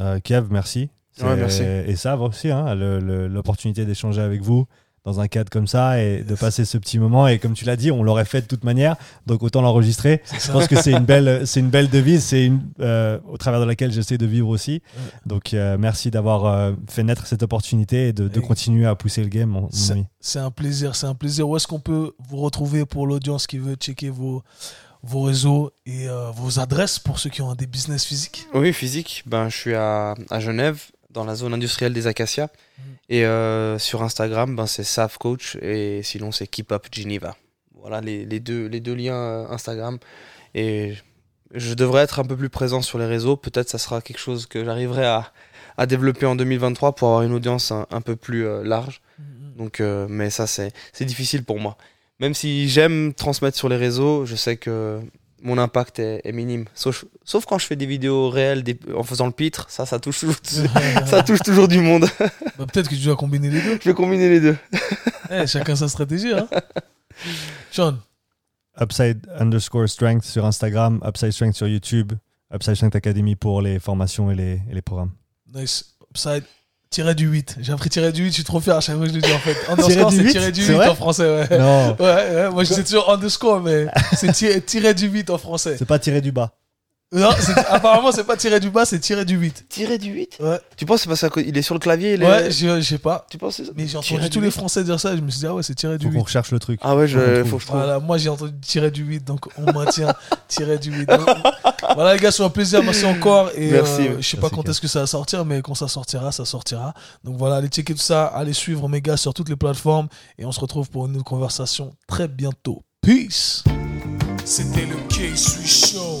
Euh, Kev, merci. Ouais, C'est- merci. Et ça va aussi, hein, l'opportunité d'échanger avec vous dans un cadre comme ça et de passer ce petit moment. Et comme tu l'as dit, on l'aurait fait de toute manière, donc autant l'enregistrer. Je pense que c'est une belle, c'est une belle devise, c'est une euh, au travers de laquelle j'essaie de vivre aussi. Donc euh, merci d'avoir euh, fait naître cette opportunité et de, de Et- continuer à pousser le game, mon, mon C'est- ami. C'est un plaisir, c'est un plaisir. Où est-ce qu'on peut vous retrouver pour l'audience qui veut checker vos, vos réseaux et euh, vos adresses pour ceux qui ont des business physiques? Oui, physique. Ben, je suis à, à Genève, dans la zone industrielle des Acacias. Mhm. Et euh, sur Instagram, ben, c'est SAF Coach. Et sinon, c'est Keep Up Geneva. Voilà les, les deux, les deux liens euh, Instagram. Et je devrais être un peu plus présent sur les réseaux. Peut-être ça sera quelque chose que j'arriverai à, à développer en 2023 pour avoir une audience un, un peu plus euh, large. Donc, euh, mais ça, c'est difficile pour moi. Même si j'aime transmettre sur les réseaux, je sais que mon impact est, est minime. Sauf, sauf quand je fais des vidéos réelles des- en faisant le pitre, ça, ça touche toujours, <laughs> ça touche toujours du monde. <laughs> Bah, Peut-être que tu dois combiner les deux. je vais combiner les deux. Eh, chacun sa stratégie. Hein. <laughs> Sean, Upside underscore strength sur Instagram, Upside strength sur YouTube, Upside strength academy pour les formations et les, et les programmes. nice. Upside, tiré du 8. J'ai appris tiré du 8, je suis trop fier à chaque fois que je le dis en fait. <laughs> Underscore, c'est 8, tiré du c'est 8 vrai en français, ouais. Non, <laughs> Ouais, ouais, moi je dis toujours underscore, mais <laughs> c'est tiré, tiré du 8 en français. c'est pas tiré du bas. Non, apparemment, c'est pas tiré du bas, c'est tiré du 8. Tirer du 8 Ouais, Tu penses que c'est parce qu'il est sur le clavier il est- ouais je sais pas. Tu penses que c'est ça Mais j'ai entendu du tous les 8. Français dire ça, je me suis dit, ah ouais, c'est tiré du Faut 8. qu'on recherche le truc. Ah ouais, Faut je, faut que je trouve. Voilà, moi j'ai entendu tirer du 8, donc on maintient <laughs> tirer du 8. Donc, voilà les gars, c'est un plaisir, merci encore. Et Merci, euh, je sais pas quand est-ce que ça va sortir, mais quand ça sortira, ça sortira. Donc voilà, allez checker tout ça, allez suivre mes gars sur toutes les plateformes et on se retrouve pour une autre conversation très bientôt. Peace C'était le K-Swiss Show.